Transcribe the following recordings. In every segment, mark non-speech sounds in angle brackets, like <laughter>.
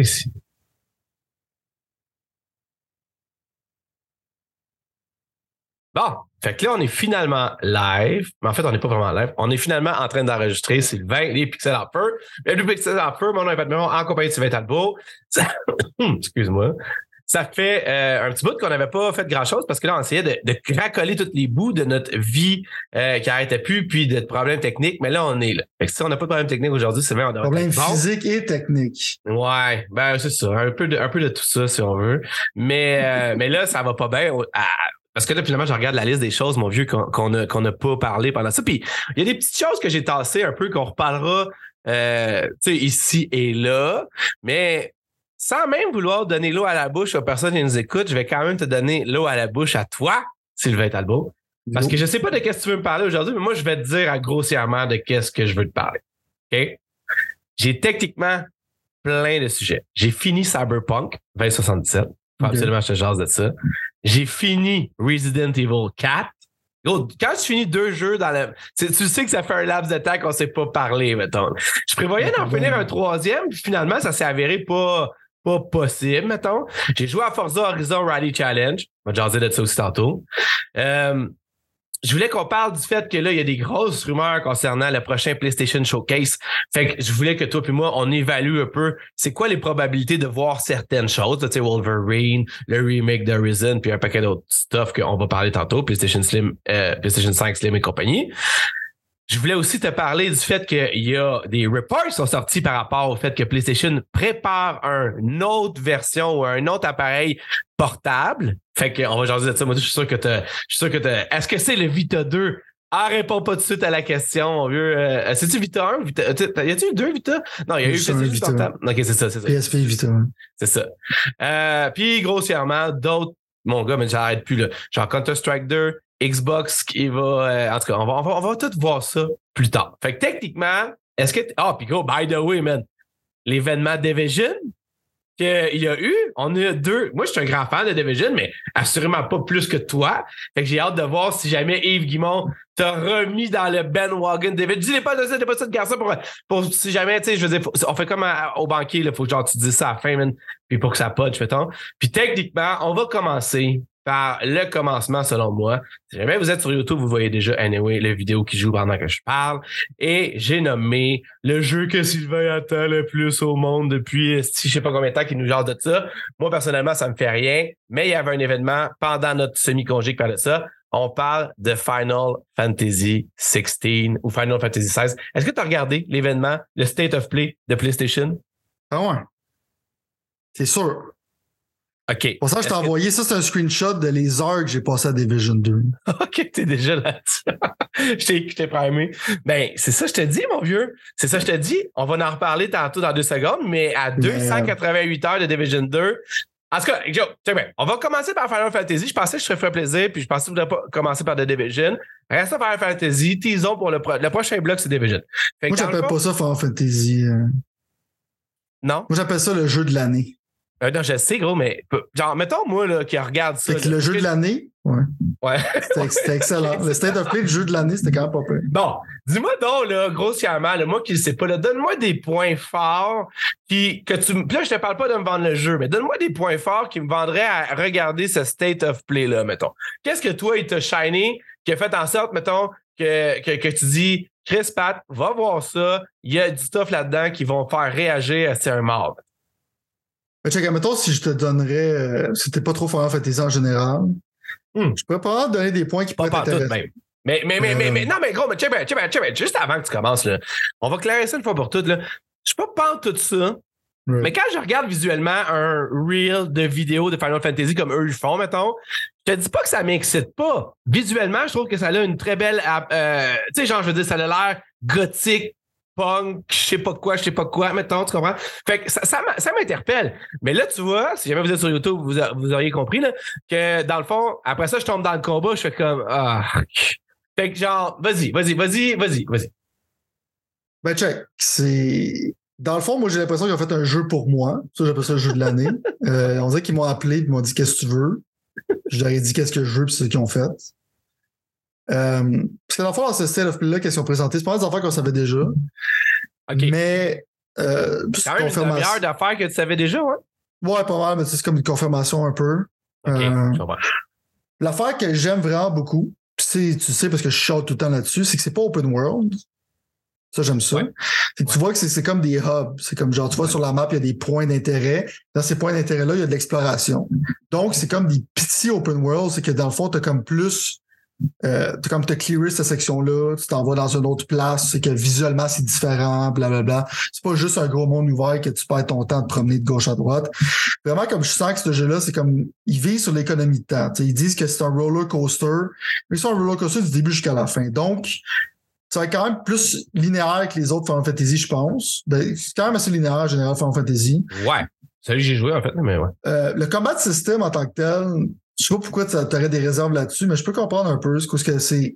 Ici. Bon, fait que là, on est finalement live. Mais en fait, on n'est pas vraiment live. On est finalement en train d'enregistrer Sylvain, les Pixel Hopper. Les Pixel Hopper, mon nom est Pat Miron, en compagnie de Sylvain Talbot. <coughs> Excuse-moi. Ça fait euh, un petit bout qu'on n'avait pas fait grand-chose parce que là, on essayait de, de cracoler tous les bouts de notre vie euh, qui arrêtait plus, puis de problèmes techniques. Mais là, on est là. Fait que si on n'a pas de problème technique aujourd'hui, c'est vrai, on Problème bon. physique et technique. Ouais, ben c'est ça, un peu de un peu de tout ça si on veut. Mais euh, <laughs> mais là ça va pas bien Ah, parce que là finalement je regarde la liste des choses mon vieux qu'on qu'on n'a pas parlé pendant ça puis il y a des petites choses que j'ai tassées un peu qu'on reparlera euh, tu sais ici et là, mais sans même vouloir donner l'eau à la bouche aux personnes qui nous écoutent, je vais quand même te donner l'eau à la bouche à toi, Sylvain Talbot. Parce que je sais pas de qu'est-ce que tu veux me parler aujourd'hui, mais moi, je vais te dire grossièrement de qu'est-ce que je veux te parler. OK? J'ai techniquement plein de sujets. J'ai fini Cyberpunk 2077. Faut Ok. absolument je te jase de ça. J'ai fini Resident Evil 4. Gros, quand tu finis deux jeux dans le. Tu tu sais que ça fait un laps de temps qu'on s'est pas parlé, mettons. Je prévoyais d'en finir un troisième, puis finalement, ça s'est avéré pas, pas possible, mettons. J'ai joué à Forza Horizon Rally Challenge. On va jaser de ça aussi tantôt. Euh, je voulais qu'on parle du fait que là, il y a des grosses rumeurs concernant le prochain PlayStation Showcase. Fait que je voulais que toi et moi, on évalue un peu c'est quoi les probabilités de voir certaines choses. Tu sais, Wolverine, le remake de puis un paquet d'autres stuff qu'on va parler tantôt, PlayStation Slim, euh, PlayStation 5 Slim et compagnie. Je voulais aussi te parler du fait qu'il y a des reports qui sont sortis par rapport au fait que PlayStation prépare un- une autre version ou un autre appareil portable. Fait qu'on va jaser de ça. Moi, je suis sûr que t'as, je suis sûr que t'as, est-ce que c'est le Vita 2? Ah, réponds pas tout de suite à la question, mon vieux. Euh, c'est-tu Vita 1? Vita, y a-tu eu deux Vita? Non, il y a eu Vita. portable. Ok, c'est ça, c'est ça. PSP Vita. C'est ça. Euh, puis grossièrement, d'autres. Mon gars, mais j'arrête plus là. Genre Counter-Strike 2, Xbox qui va. euh, en tout cas, on va, on, va, on va tout voir ça plus tard. Fait que techniquement, est-ce que. Ah, puis gros, by the way, man, l'événement Division qu'il y a eu, on a deux. Moi, je suis un grand fan de Division, mais assurément pas plus que toi. Fait que j'ai hâte de voir si jamais Yves Guimont t'a remis dans le bandwagon Division. Dis pas de ça, dis pas ça de garçon pour, pour si jamais, tu sais, je veux dire, on fait comme au banquier, il faut que genre tu dises ça à la fin, man, puis pour que ça punch, mettons. Puis techniquement, on va commencer par le commencement, selon moi. Si jamais vous êtes sur YouTube, vous voyez déjà, anyway, la vidéo qui joue pendant que je parle. Et j'ai nommé le jeu que Sylvain attend le plus au monde depuis, si je sais pas combien de temps qu'il nous jase de ça. Moi, personnellement, ça me fait rien. Mais il y avait un événement pendant notre semi-congé qui parlait de ça. On parle de Final Fantasy 16 ou Final Fantasy 16. Est-ce que tu as regardé l'événement, le State of Play de PlayStation? Ah ouais. C'est sûr. OK. Pour ça, je t'ai envoyé, ça, c'est un screenshot de les heures que j'ai passé à Division 2. <laughs> OK, t'es déjà là-dessus. <laughs> je t'ai, t'ai primé. Ben, c'est ça, je te dis, mon vieux. C'est ça, je te dis. On va en reparler tantôt dans deux secondes, mais à 288 heures de Division 2. En tout cas, Joe, bien. On va commencer par Final Fantasy. Je pensais que je te ferais plaisir, puis je pensais que je voudrais pas commencer par The Division. Restons par Final Fantasy. Teasons pour le, pro- le prochain bloc, c'est Division. Fait Moi, j'appelle pas ça Final Fantasy. euh. Non? Moi, j'appelle ça le jeu de l'année. Euh, non, je sais, gros, mais genre, mettons, moi, là, qui regarde ça. Là, le jeu que- de l'année, ouais. Ouais. C'était excellent. <laughs> Le State of Play, le jeu de l'année, c'était quand même pas pire. Bon, dis-moi donc, là, grossièrement, là, moi qui ne sais pas, là, donne-moi des points forts qui, que tu. Puis là, je te parle pas de me vendre le jeu, mais donne-moi des points forts qui me vendraient à regarder ce state of play-là, mettons. Qu'est-ce que toi, il t'a shiny, qui a fait en sorte, mettons, que, que, que tu dis, Chris Pat, va voir ça, il y a du stuff là-dedans qui vont faire réagir à c'est un mort. Mais check, mettons, si je te donnerais, euh, si t'es pas trop Final Fantasy en général, Hmm. je pourrais pas te donner des points qui Pas pourraient pas t'intéresser. même. Mais, mais, mais, mais, Euh. mais, non, mais gros, mais check, check, check, juste avant que tu commences, là, on va clarifier ça une fois pour toutes, là. Je peux pas prendre tout ça. Mais quand je regarde visuellement un reel de vidéo de Final Fantasy comme eux le font, mettons, je te dis pas que ça m'excite pas. Visuellement, je trouve que ça a une très belle. euh, tu sais, genre, je veux dire, ça a l'air gothique, punk, je sais pas quoi, je sais pas quoi, mettons, tu comprends? Fait que ça, ça, m'interpelle. Mais là, tu vois, si jamais vous êtes sur YouTube, vous, a- vous auriez compris, là, que dans le fond, après ça, je tombe dans le combat, je fais comme. Ah. Fait que genre, vas-y, vas-y, vas-y, vas-y, vas-y. Ben, check. C'est. Dans le fond, moi, j'ai l'impression qu'ils ont fait un jeu pour moi. Ça, j'appelle ça le jeu de l'année. <laughs> Euh, on dirait qu'ils m'ont appelé et m'ont dit Qu'est-ce que tu veux? Je leur ai dit Qu'est-ce que je veux, puis c'est ce qu'ils ont fait. Euh, parce que dans le fond, dans ce State of Play-là, qu'est-ce qu'ils ont présenté C'est pas des affaires qu'on savait déjà. Mais Euh, C'est quand même une demi-heure d'affaires que tu savais déjà, ouais? Ouais, pas mal, mais c'est comme une confirmation un peu. Euh. L'affaire que j'aime vraiment beaucoup, c'est- tu sais parce que je chante tout le temps là-dessus, c'est que c'est pas open world. Ça, j'aime ça. Ouais. Tu Ouais. vois que c'est comme des hubs. C'est comme genre, tu vois sur la map, il y a des points d'intérêt. Dans ces points d'intérêt-là, il y a de l'exploration. Donc, c'est comme des petits open world. C'est que dans le fond, t'as comme plus. Euh, comme t'as clearé cette section-là, tu t'en vas dans une autre place, c'est que visuellement c'est différent, blablabla. C'est pas juste un gros monde ouvert que tu perds ton temps de promener de gauche à droite. Vraiment, comme je sens que ce jeu-là, c'est comme ils visent sur l'économie de temps. T'sais, ils disent que c'est un roller coaster, mais c'est un roller coaster du début jusqu'à la fin. Donc, ça va être quand même plus linéaire que les autres Final Fantasy, je pense. Ben, C'est quand même assez linéaire en général Final Fantasy. Ouais. Celui que j'ai joué, en fait, mais ouais. Euh, le combat system en tant que tel, je sais pas pourquoi tu aurais des réserves là-dessus, mais je peux comprendre un peu ce que c'est.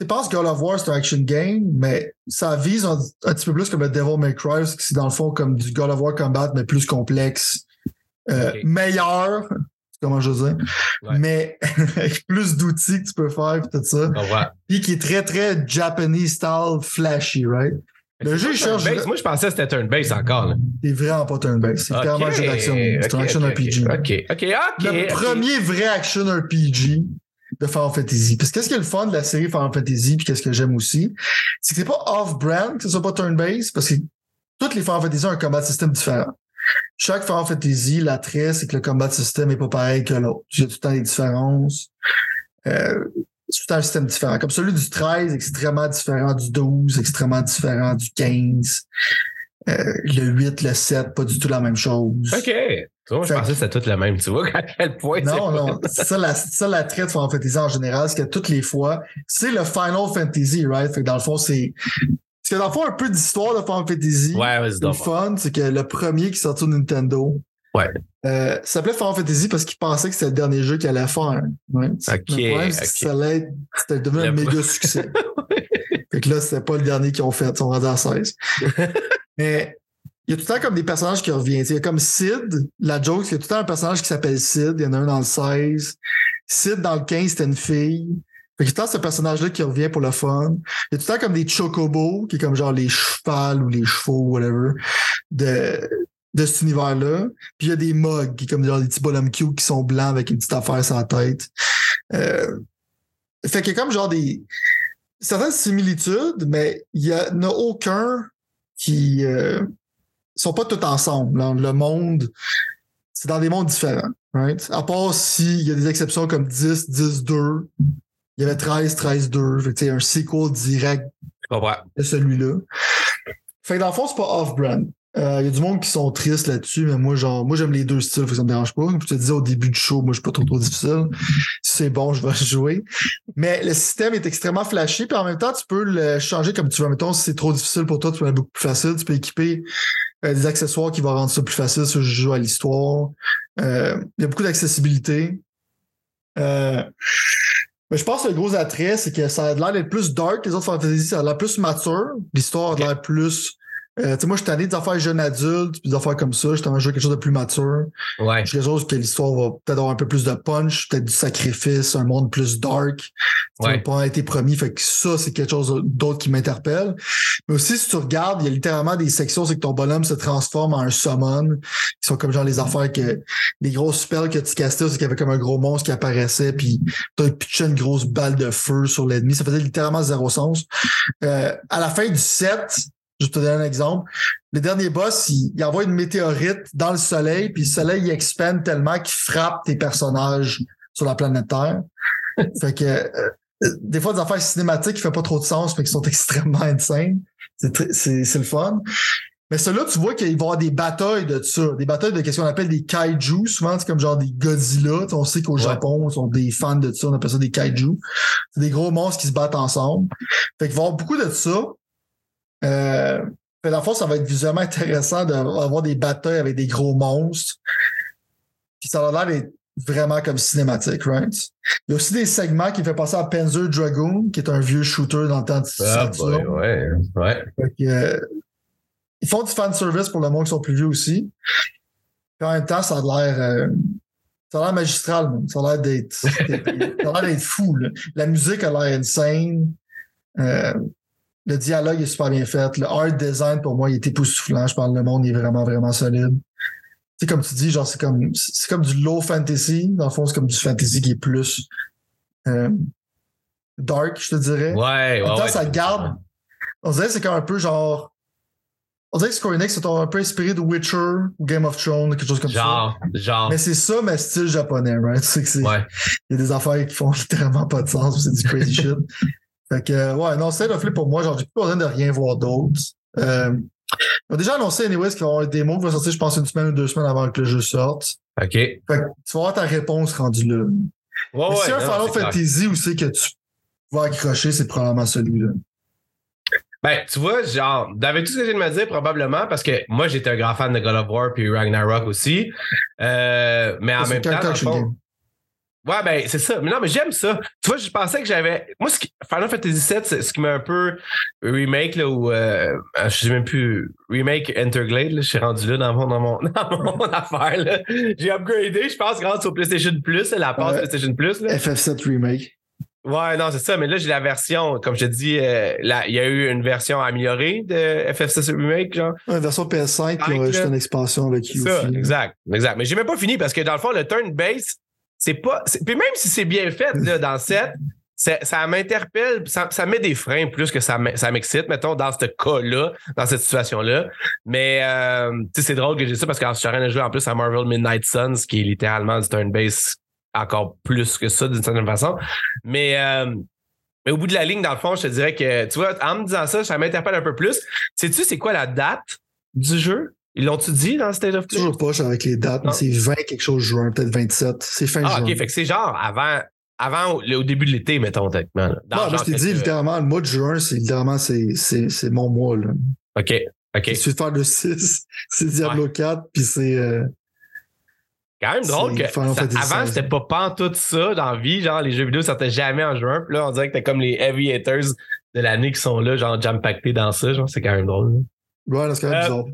Tu penses que God of War, c'est un action game, mais ça vise un, un petit peu plus comme le Devil May Cry, que c'est dans le fond comme du God of War Combat, mais plus complexe, euh, meilleur, comment je veux dire, Ouais. mais <laughs> avec plus d'outils que tu peux faire, tout ça. Je comprends. Puis qui est très, très Japanese style flashy, right? Le jeu, cherche-. Moi, je pensais que c'était turn-based encore. Là. C'est vraiment pas turn-based. C'est clairement un jeu d'action. C'est un action RPG. Ok, ok, ok. le premier vrai action RPG de Final Fantasy. Parce que qu'est-ce qui est le fun de la série Final Fantasy, puis qu'est-ce que j'aime aussi, c'est que c'est pas off-brand, que ce soit pas turn-based, parce que toutes les Final Fantasy ont un combat system différent. Chaque Final Fantasy, l'attrait, c'est que le combat system est pas pareil que l'autre. Il y a tout le temps des différences. Euh, c'est tout le un système différent. Comme celui du 13, extrêmement différent du 12, extrêmement différent du 15. Euh, le 8, le 7, pas du tout la même chose. Ok. Tu vois, moi, je Fait pensais que c'était tout le même. Tu vois à quel point c'est Non, non. C'est ça, la, c'est ça la traite de Final Fantasy en général, c'est que toutes les fois, c'est le Final Fantasy, right? Fait que dans le fond, c'est. Parce que dans le fond, un peu d'histoire de Final Fantasy. Ouais, vas-y Le donc. fun, c'est que le premier qui sortit au Nintendo. Ouais. Euh, ça s'appelait Final Fantasy parce qu'il pensait que c'était le dernier jeu qu'il allait faire. Ouais. Ok, Le problème, que ça allait c'était devenu un méga succès. <laughs> fait que là, c'était pas le dernier qu'ils ont fait. Ils sont rendus à 16. <laughs> Mais il y a tout le temps comme des personnages qui reviennent. Il y a comme Sid, la joke, c'est qu'il y a tout le temps un personnage qui s'appelle Sid. Il y en a un dans le 16. Sid, dans le 15, c'était une fille. Fait que tout le temps ce personnage-là qui revient pour le fun. Il y a tout le temps comme des chocobos, qui est comme genre les chevals ou les chevaux, whatever, de, de cet univers-là. Puis il y a des mugs, qui comme genre des petits bonhommes cute qui sont blancs avec une petite affaire sur la tête. Euh, fait qu'il y a comme genre des certaines similitudes, mais il y a, en a aucun qui euh, sont pas tous ensemble. Là. Le monde, c'est dans des mondes différents. Right? À part s'il y a des exceptions comme 10, 10, 2. Il y avait 13, 13, 2. Fait que, un sequel direct de celui-là. Fait que dans le fond, c'est pas off-brand. Euh, Il y a du monde qui sont tristes là-dessus, mais moi, genre, moi, j'aime les deux styles, ça me dérange pas. Comme je te disais au début du show, moi, je suis pas trop, trop difficile. Si c'est bon, je vais <laughs> jouer. Mais le système est extrêmement flashy, puis en même temps, tu peux le changer comme tu veux. Mettons, si c'est trop difficile pour toi, tu peux le rendre beaucoup plus facile. Tu peux équiper euh, des accessoires qui vont rendre ça plus facile si je joue à l'histoire. Euh, il y a beaucoup d'accessibilité. Euh, mais je pense que le gros attrait, c'est que ça a l'air d'être plus dark que les autres fantasy, ça a l'air plus mature. L'histoire a l'air plus. Euh, tu sais, moi, je suis tanné des affaires jeunes adultes, puis des affaires comme ça. Je suis jouer quelque chose de plus mature. Ouais. Je quelque chose que l'histoire va peut-être avoir un peu plus de punch, peut-être du sacrifice, un monde plus dark. Ça Ouais. n'a pas été promis. Fait que ça, c'est quelque chose d'autre qui m'interpelle. Mais aussi, si tu regardes, il y a littéralement des sections, c'est que ton bonhomme se transforme en un summon, qui sont comme genre les affaires que, les grosses spells que tu castais, c'est qu'il y avait comme un gros monstre qui apparaissait, puis tu pitché une grosse balle de feu sur l'ennemi. Ça faisait littéralement zéro sens. Euh, à la fin du set, je te donne un exemple. Le dernier boss, il, il envoie une météorite dans le soleil, puis le soleil il expande tellement qu'il frappe tes personnages sur la planète Terre. <laughs> fait que euh, des fois, des affaires cinématiques qui font pas trop de sens, mais qui sont <laughs> extrêmement insane. C'est le fun. Mais ceux-là, tu vois qu'il va y avoir des batailles de ça. Des batailles de ce qu'on appelle des kaiju. Souvent, c'est comme genre des Godzilla. On sait qu'au Ouais. Japon, ils sont des fans de ça. On appelle ça des kaiju. C'est des gros monstres qui se battent ensemble. Fait qu'il va y avoir beaucoup de ça. Euh, dans le fond, ça va être visuellement intéressant d'avoir des batailles avec des gros monstres. Puis ça a l'air d'être vraiment comme cinématique, right? Il y a aussi des segments qui fait penser à Panzer Dragoon, qui est un vieux shooter dans le temps de Ah, boy, ouais. Ouais. Fait que, euh, ils font du fan service pour le monde qui sont plus vieux aussi. Puis en même temps, ça a l'air. euh, ça a l'air magistral, ça a l'air d'être. <laughs> ça a l'air d'être fou. là. La musique a l'air insane. Euh, Le dialogue est super bien fait. Le art design, pour moi, il est époustouflant. Je parle, le monde il est vraiment, vraiment solide. Tu sais, comme tu dis, genre, c'est comme, c'est comme du low fantasy. Dans le fond, c'est comme du fantasy qui est plus euh, dark, je te dirais. Ouais, ouais. En même temps, ouais, ça garde. On dirait que c'est comme un peu genre. On dirait que Square Enix c'est un peu inspiré de Witcher ou Game of Thrones, quelque chose comme Genre, ça. genre. Mais c'est ça, mais style japonais, right? <laughs> C'est que c'est. Ouais. Il y a des affaires qui font <laughs> littéralement pas de sens, c'est du crazy <laughs> shit. Fait que, ouais, non, of Flip pour moi, genre, j'ai plus besoin de rien voir d'autre. Euh, ils ont déjà annoncé, anyways, qu'ils vont avoir un démo qui va sortir, je pense, une semaine ou deux semaines avant que le jeu sorte. OK. Ouais, Fait que tu vas avoir ta réponse rendue là. Mais ouais. si un Final c'est. Fantasy où c'est que tu vas accrocher, c'est probablement celui-là. Ben, tu vois, genre, avec tout ce que je viens de me dire, probablement, parce que moi, j'étais un grand fan de God of War puis Ragnarok aussi. Euh, mais en C'est même temps, dans le fond-. Ouais, ben, c'est ça. Mais non, mais j'aime ça. Tu vois, je pensais que j'avais. Moi, ce qui... Final Fantasy VII, c'est ce qui m'a un peu remake, là, ou. Euh... Je sais même plus. Remake Interglade, là. Je suis rendu là dans mon, dans mon, <laughs> dans mon affaire, là. J'ai upgradé, je pense, grâce au PlayStation Plus, la passe Ouais. PlayStation Plus, là. FF7 Remake. Ouais, non, c'est ça. Mais là, j'ai la version, comme je te dis, euh, là, il y a eu une version améliorée de FF6 Remake, genre. Une version PS5, puis on Like, a juste une expansion là, qui ça, aussi. exact, exact. Mais j'ai même pas fini parce que dans le fond, le turn base, c'est pas. Puis même si c'est bien fait là, dans le set, ça, ça m'interpelle, ça, ça met des freins plus que ça, m'excite, mettons, dans ce cas-là, dans cette situation-là. Mais euh, c'est drôle que j'ai ça parce que je suis en train de jouer en plus à Marvel Midnight Suns, qui est littéralement du turn base encore plus que ça d'une certaine façon. Mais. euh, mais au bout de la ligne, dans le fond, je te dirais que, tu vois, en me disant ça, ça m'interpelle un peu plus. Sais-tu, c'est quoi la date du jeu? Ils l'ont-tu dit dans State of Play? Toujours pas, je suis avec les dates, mais c'est 20 quelque chose juin, peut-être 27. C'est fin Ah, juin. OK. Fait que c'est genre avant, avant au, début de l'été, mettons, techniquement. non, je t'ai dit, littéralement, le mois de juin, c'est littéralement, c'est, c'est, c'est mon mois, là. OK. OK. Tu veux faire le 6, <laughs> c'est Diablo 4, puis c'est, euh, Quand même drôle que ça- avant, 16. c'était pas pantoute ça dans la vie. Genre, les jeux vidéo sortaient jamais en juin. Puis là, on dirait que t'as comme les heavy hitters de l'année qui sont là, genre jam-pactés dans ça. Genre, c'est quand même drôle. là. ouais, c'est quand même Euh, bizarre.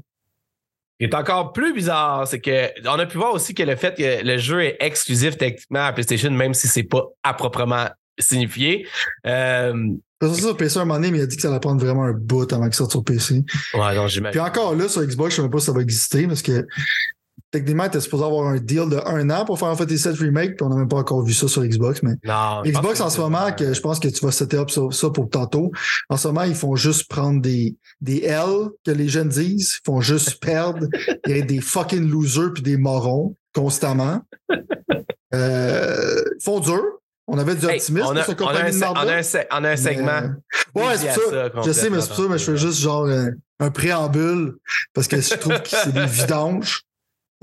Qui est encore plus bizarre, c'est que on a pu voir aussi que le fait que le jeu est exclusif techniquement à PlayStation, même si c'est pas à proprement signifié. Euh, C'est ça, sur PC, un moment donné, mais il a dit que ça allait prendre vraiment un bout avant qu'il sorte sur PC. ouais, non, j'imagine. Puis encore là, sur Xbox, je sais même pas si ça va exister, parce que techniquement, t'es supposé avoir un deal de un an pour faire un Fantasy 7 Remake, puis on n'a même pas encore vu ça sur Xbox, mais Non, Xbox en ce moment, que je pense que tu vas setter up ça, ça pour tantôt. En ce moment, ils font juste prendre des, des L que les jeunes disent. Ils font juste <laughs> perdre. Il y a des fucking losers puis des morons constamment. <laughs> Euh, ils font dur. On avait du Hey, optimisme on, a, pour cette on, a un, compagnie de se- on, a marde-là. un, se- on a un segment. Mais, euh, ouais, c'est ça. ça Je sais, mais c'est pour ça, mais je fais juste genre un, un préambule parce que je trouve que c'est des vidanges.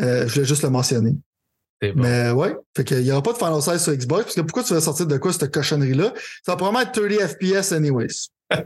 Euh, je voulais juste le mentionner. Bon. Mais ouais, fait qu'il n'y aura pas de Final 16 sur Xbox, parce que pourquoi tu vas sortir de quoi cette cochonnerie-là? Ça va probablement être 30 FPS anyways. <laughs>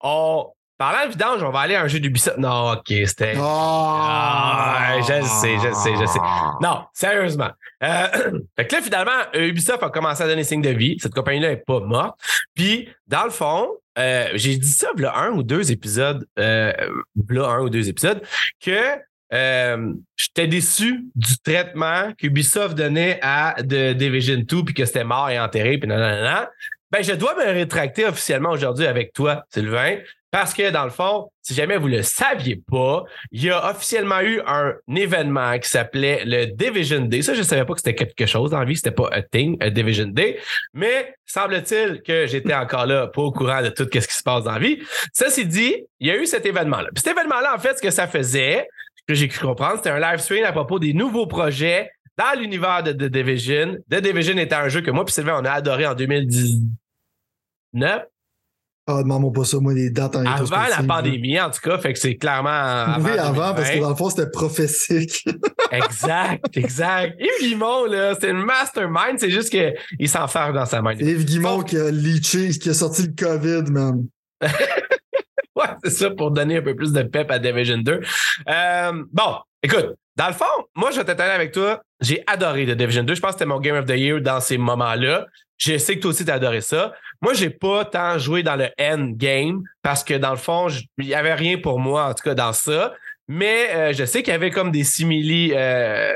On, parlant de vidange, on va aller à un jeu d'Ubisoft. Non, OK, c'était. Ah! Ah, je le sais, je le sais, je le sais. Non, sérieusement. Euh, <clears throat> fait que là, finalement, Ubisoft a commencé à donner signe de vie. Cette compagnie-là n'est pas morte. Puis, dans le fond, euh, j'ai dit ça, il un ou deux épisodes, euh, v'là un ou deux épisodes, que euh, j'étais déçu du traitement qu'Ubisoft donnait à The Division 2 puis que c'était mort et enterré puis nanana. Ben, je dois me rétracter officiellement aujourd'hui avec toi, Sylvain, parce que dans le fond, si jamais vous le saviez pas, il y a officiellement eu un événement qui s'appelait le Division Day. Ça, je savais pas que c'était quelque chose dans la vie, c'était pas un thing, un Division Day. Mais semble-t-il que j'étais encore là, pas au courant de tout ce qui se passe dans la vie. C'est dit, il y a eu cet événement-là. Puis cet événement-là, en fait, ce que ça faisait, que j'ai cru comprendre, c'était un live stream à propos des nouveaux projets dans l'univers de The Division. The Division était un jeu que moi puis Sylvain, on a adoré en 2019, Ah, demande-moi pas ça, moi, les dates en avant la pandémie, en tout cas. Fait que c'est clairement avant Oui, avant, parce que 2020. dans le fond, c'était prophétique. <laughs> Exact, exact. Yves Guimond, là, c'est une mastermind, c'est juste qu'il s'enferme dans sa main. Yves Guimond qui a leaché, qui a sorti le COVID, man. <laughs> Ouais, <laughs> c'est ça pour donner un peu plus de pep à Division 2. Euh, bon, écoute, dans le fond, moi, je vais t'étonner avec toi. J'ai adoré The Division 2. Je pense que c'était mon Game of the Year dans ces moments-là. Je sais que toi aussi, t'as adoré ça. Moi, j'ai pas tant joué dans le endgame parce que dans le fond, il y avait rien pour moi, en tout cas, dans ça. Mais euh, je sais qu'il y avait comme des simili euh,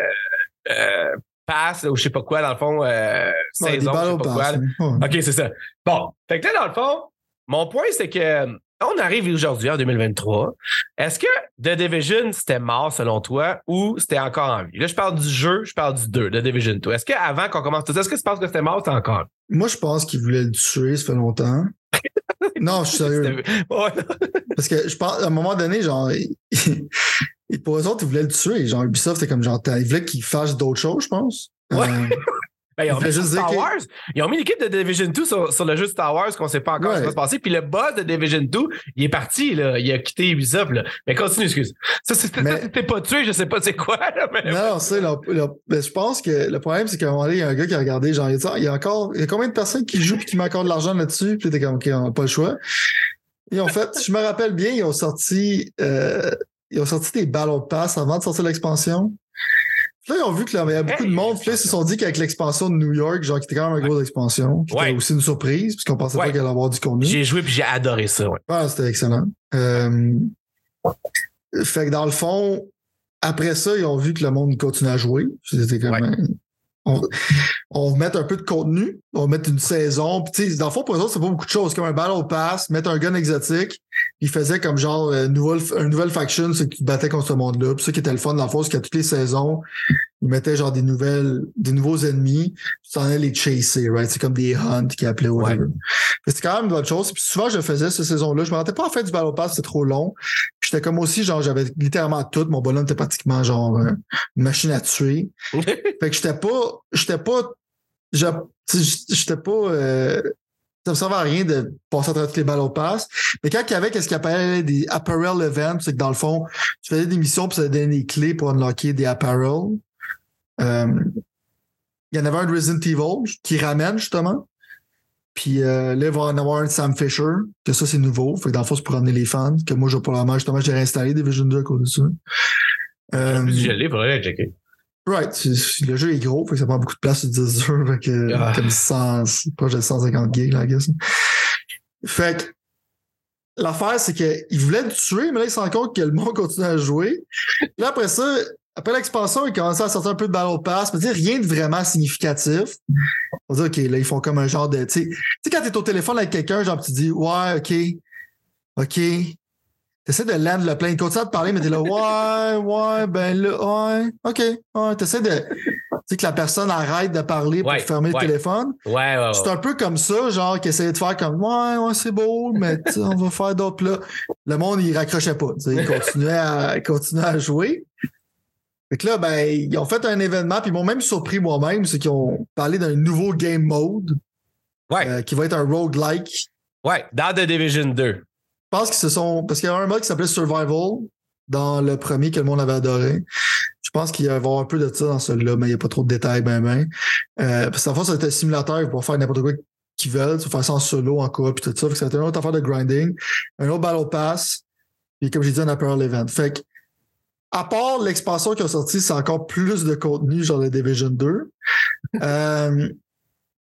euh, pass ou je sais pas quoi, dans le fond, Ouais, saison, je sais Battle pas quoi. Ouais. OK, c'est ça. Bon. Fait que là, dans le fond, mon point, c'est que on arrive aujourd'hui en 2023. Est-ce que The Division, c'était mort selon toi ou c'était encore en vie? Là, je parle du jeu, je parle du 2, The Division 2. Est-ce qu'avant qu'on commence tout ça, est-ce que tu penses que c'était mort ou c'était encore? Moi, je pense qu'ils voulaient le tuer, ça fait longtemps. <laughs> non, je suis sérieux. Parce que je pense, à un moment donné, genre, <laughs> pour eux autres, ils voulaient le tuer. Genre, Ubisoft, c'était comme genre, ils voulaient qu'ils fassent d'autres choses, je pense. Ouais. Euh, Ben, ils, ont mis Star Wars. ils ont l'équipe de Division 2 sur, sur le jeu Star Wars qu'on sait pas encore Ouais. ce qui va se passer. Puis le boss de Division 2, il est parti, là. Il a quitté Ubisoft, là. Mais continue, excuse. Ça, c'était Mais- pas tué, je sais pas c'est quoi, là. Mais... non, c'est je pense que le problème, c'est qu'à un moment donné, il y a un gars qui a regardé, genre, il, dit, il y a encore, il y a combien de personnes qui jouent et qui mettent encore de l'argent là-dessus? Puis t'es comme, OK, on n'a pas le choix. Et en fait, je me rappelle bien, ils ont sorti, euh, ils ont sorti des Battle Pass avant de sortir l'expansion. Là, ils ont vu qu'il y avait beaucoup de monde. Puis là, ils se sont dit qu'avec l'expansion de New York, genre, qui était quand même une grosse expansion, qui Ouais. était aussi une surprise, puisqu'on pensait Ouais. pas qu'elle allait avoir du contenu. J'ai joué puis j'ai adoré ça, ouais. Ouais, c'était excellent. Euh, fait que dans le fond, après ça, ils ont vu que le monde continuait à jouer. C'était comme. Ouais. On, on va mettre un peu de contenu, on va mettre une saison. Puis, dans le fond, pour eux autres, c'est pas beaucoup de choses. Comme un Battle Pass, mettre un gun exotique. Ils faisaient comme genre euh, une nouvelle faction, c'est qu'ils battaient contre ce monde-là. Puis ça qui était le fun, dans le fond, c'est qu'à toutes les saisons, ils mettaient genre des nouvelles, des nouveaux ennemis. Tu t'en allais les chasser, right? C'est comme des hunts qui appelaient whatever. Mais C'était quand même une bonne chose. Puis souvent, je faisais cette saison-là. Je me rendais pas en fait du Battle Pass, c'était trop long. Puis J'étais comme aussi, genre, j'avais littéralement tout. Mon bonhomme était pratiquement genre euh, une machine à tuer. <laughs> Fait que j'étais pas. J'étais pas. J'étais pas. Euh, ça me servait à rien de passer à travers tous les Battle Pass. Mais quand il y avait qu'est-ce qu'on appelait des apparel events, c'est que dans le fond, tu faisais des missions puis ça donnait des clés pour unlocker des apparel. Euh, il y en avait un de Resident Evil qui ramène justement. Puis euh, là, il va en avoir un de Sam Fisher, que ça, c'est nouveau. Fait que dans le fond, c'est pour amener les fans. Que moi, je main, justement, j'ai réinstallé Division 2 à cause de ça. Euh, Je l'ai, checker. right. c'est- c'est- Le jeu est gros, fait que ça prend beaucoup de place sur 10 jeux. Fait que, Ah. comme 100, c'est proche de 150 gigs, là, I guess. Fait que l'affaire, c'est qu'ils voulaient le tuer, mais là, ils se rendent compte que le monde continue à jouer. Là, après ça, après l'expansion, ils commençaient à sortir un peu de Battle Pass, mais rien de vraiment significatif. On dire, OK, là, ils font comme un genre de. Tu sais, quand t'es au téléphone avec quelqu'un, genre, tu dis, ouais, OK, OK. T'essaies de land le plein. Il continue à te parler, mais t'es là, <laughs> ouais, ouais, ben là, ouais, OK. Ouais, t'essaies de. Tu sais, que la personne arrête de parler pour Ouais, fermer ouais. le téléphone. Ouais, ouais, ouais. C'est un peu comme ça, genre, qui essayait de faire comme, ouais, ouais, c'est beau, mais on va faire d'autres plats. Le monde, il raccrochait pas. tu sais, Il continuait à, il continuait à jouer. Fait que là, ben, ils ont fait un événement, puis ils m'ont même surpris moi-même, c'est qu'ils ont parlé d'un nouveau game mode Ouais, euh, qui va être un roguelike. ouais, dans The Division 2. Je pense qu'ils se sont. Parce qu'il y a un mode qui s'appelait Survival dans le premier que le monde avait adoré. Je pense qu'il va y avoir un peu de ça dans celui-là, mais il n'y a pas trop de détails, ben, ben. Euh, parce qu'en fait, c'est un simulateur, ils vont faire n'importe quoi qu'ils veulent. Tu faire ça en solo, en coop, puis tout ça. Fait que ça va être une autre affaire de grinding, un autre Battle Pass, puis comme j'ai dit, un apparel event. Fait que, à part l'expansion qui a sorti, c'est encore plus de contenu, genre le Division 2. euh,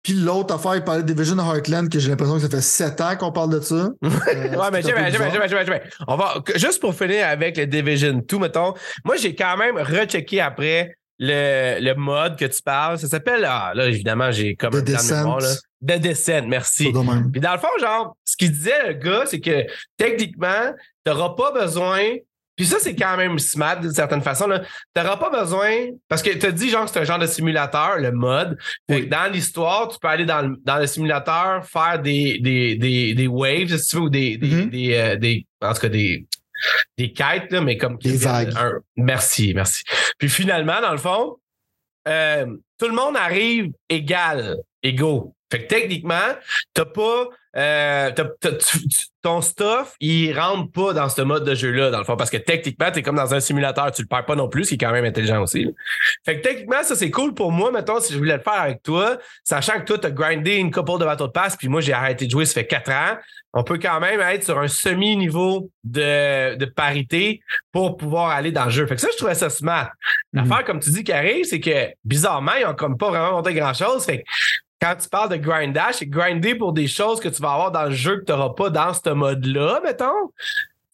puis l'autre affaire, il parlait de Division Heartland, que j'ai l'impression que ça fait sept ans qu'on parle de ça. <laughs> Euh, Ouais, mais jamais, jamais, jamais, jamais, jamais. On va, juste pour finir avec le Division 2, mettons, moi, j'ai quand même rechecké après le, le mode que tu parles. Ça s'appelle, ah, là, évidemment, j'ai comme The un plan de Descent. Descent, merci. Puis dans le fond, genre, ce qu'il disait, le gars, c'est que techniquement, tu n'auras pas besoin. Puis ça, c'est quand même smart d'une certaine façon. Tu n'auras pas besoin. Parce que tu as dit, genre, que c'est un genre de simulateur, le mode. Dans l'histoire, tu peux aller dans le, dans le simulateur, faire des, des, des, des waves, si tu veux, ou des. des, Mhm. des, euh, des- en tout cas, des. Des quêtes, là, mais comme. Des vagues. un- merci, merci. Puis finalement, dans le fond, euh, tout le monde arrive égal, égaux. Fait que techniquement, t'as pas. Euh, ton stuff, il rentre pas dans ce mode de jeu-là, dans le fond, parce que techniquement, t'es comme dans un simulateur, tu le perds pas non plus, ce qui est quand même intelligent aussi. là. Fait que techniquement, ça c'est cool pour moi, mettons, si je voulais le faire avec toi, sachant que toi, t'as grindé une couple de Battle Pass, puis moi, j'ai arrêté de jouer, ça fait quatre ans. On peut quand même être sur un semi-niveau de, de parité pour pouvoir aller dans le jeu. Fait que ça, je trouvais ça smart. L'affaire, comme tu dis, qui arrive, c'est que bizarrement, ils ont comme pas vraiment monté grand-chose. Fait que quand tu parles de grindage, c'est grinder pour des choses que tu vas avoir dans le jeu que tu n'auras pas dans ce mode-là, mettons.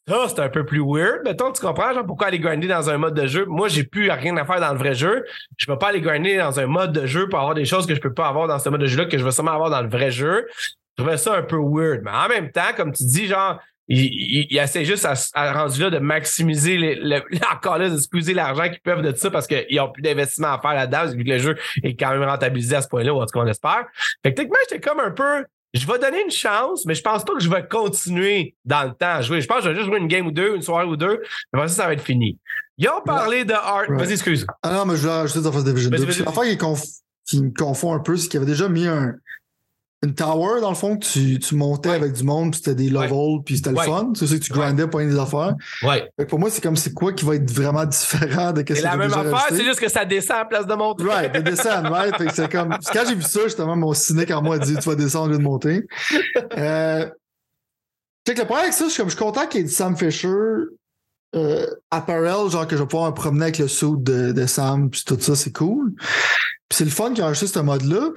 Ça, c'est un peu plus weird. Mettons, tu comprends, genre, pourquoi aller grinder dans un mode de jeu? Moi, j'ai plus rien à faire dans le vrai jeu. Je peux pas aller grinder dans un mode de jeu pour avoir des choses que je peux pas avoir dans ce mode de jeu-là, que je veux sûrement avoir dans le vrai jeu. Je Je trouvais ça un peu weird. Mais en même temps, comme tu dis, genre, il, il, essaie juste à, à rendu là de maximiser les, le, <laughs> encore là de squeezer l'argent qu'ils peuvent de ça parce qu'ils n'ont plus d'investissement à faire là-dedans vu que le jeu est quand même rentabilisé à ce point-là, ou en tout cas on espère. Fait que techniquement, j'étais comme un peu. Je vais donner une chance, mais je pense pas que je vais continuer dans le temps à jouer. Je pense que je vais juste jouer une game ou deux, une soirée ou deux, mais après ça, ça va être fini. Ils ont parlé de Art. Vas-y, excuse. Ah non, mais je voulais rajouter Face Division 2. Vas-y, Parce que vas-y. l'affaire qui, conf... qui me confond un peu, c'est qu'il avait déjà mis un, une tower, dans le fond, que tu, tu montais Ouais. avec du monde, puis c'était des levels, puis c'était Ouais. le fun. C'est ça que tu grindais pour des affaires. Ouais. Fait que pour moi, c'est comme c'est quoi qui va être vraiment différent de ce C'est que la j'ai même affaire, c'est juste que ça descend à place de monter. Right, de descendre, right? Fait que c'est comme. c'est Quand j'ai vu ça, justement, mon cynique en moi a dit tu vas descendre au lieu de monter. Euh, fait que le problème avec ça, je suis comme je suis content qu'il y ait du Sam Fisher euh, apparel, genre que je vais pouvoir me promener avec le suit de, de Sam, puis tout ça, c'est cool. C'est le fun qu'il a acheté ce mode-là.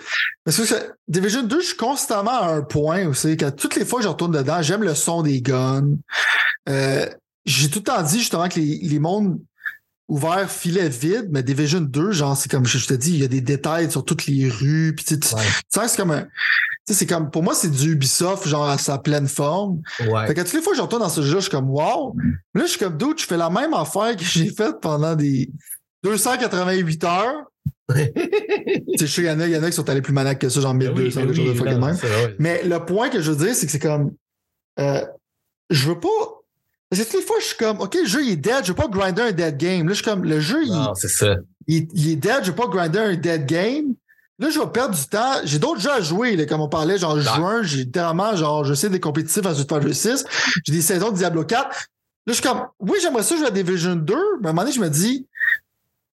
Parce que c'est- Division 2, je suis constamment à un point aussi, que toutes les fois que je retourne dedans, j'aime le son des guns. Euh, j'ai tout le temps dit justement que les, les mondes ouverts filaient vide, mais Division 2, genre, c'est comme je je te dis, il y a des détails sur toutes les rues, puis tu sais, Ouais. c'est comme un. Tu sais, c'est comme, pour moi, c'est du Ubisoft, genre, à sa pleine forme. Ouais. Fait que toutes les fois que je retourne dans ce jeu, je suis comme, wow. Là, je suis comme, dude, je fais la même affaire que j'ai faite pendant des 288 heures. <laughs> il y en a, y en a qui sont allés plus maniaques que ça, genre Ben oui, 1200, ben choses de oui, fuck de même. c'est. Mais le point que je veux dire, c'est que c'est comme. euh, je veux pas. Que toutes les fois, je suis comme, OK, le jeu, il est dead, je veux pas grinder un dead game. Là, je suis comme, le jeu, il, c'est ça. il, il est dead, je vais pas grinder un dead game. Là, je vais perdre du temps. J'ai d'autres jeux à jouer, là, comme on parlait, genre juin, j'ai littéralement, genre, je sais des compétitifs à Fighter 6. J'ai des saisons de Diablo 4. Là, je suis comme, oui, j'aimerais ça jouer à Division 2, mais à un moment donné, je me dis,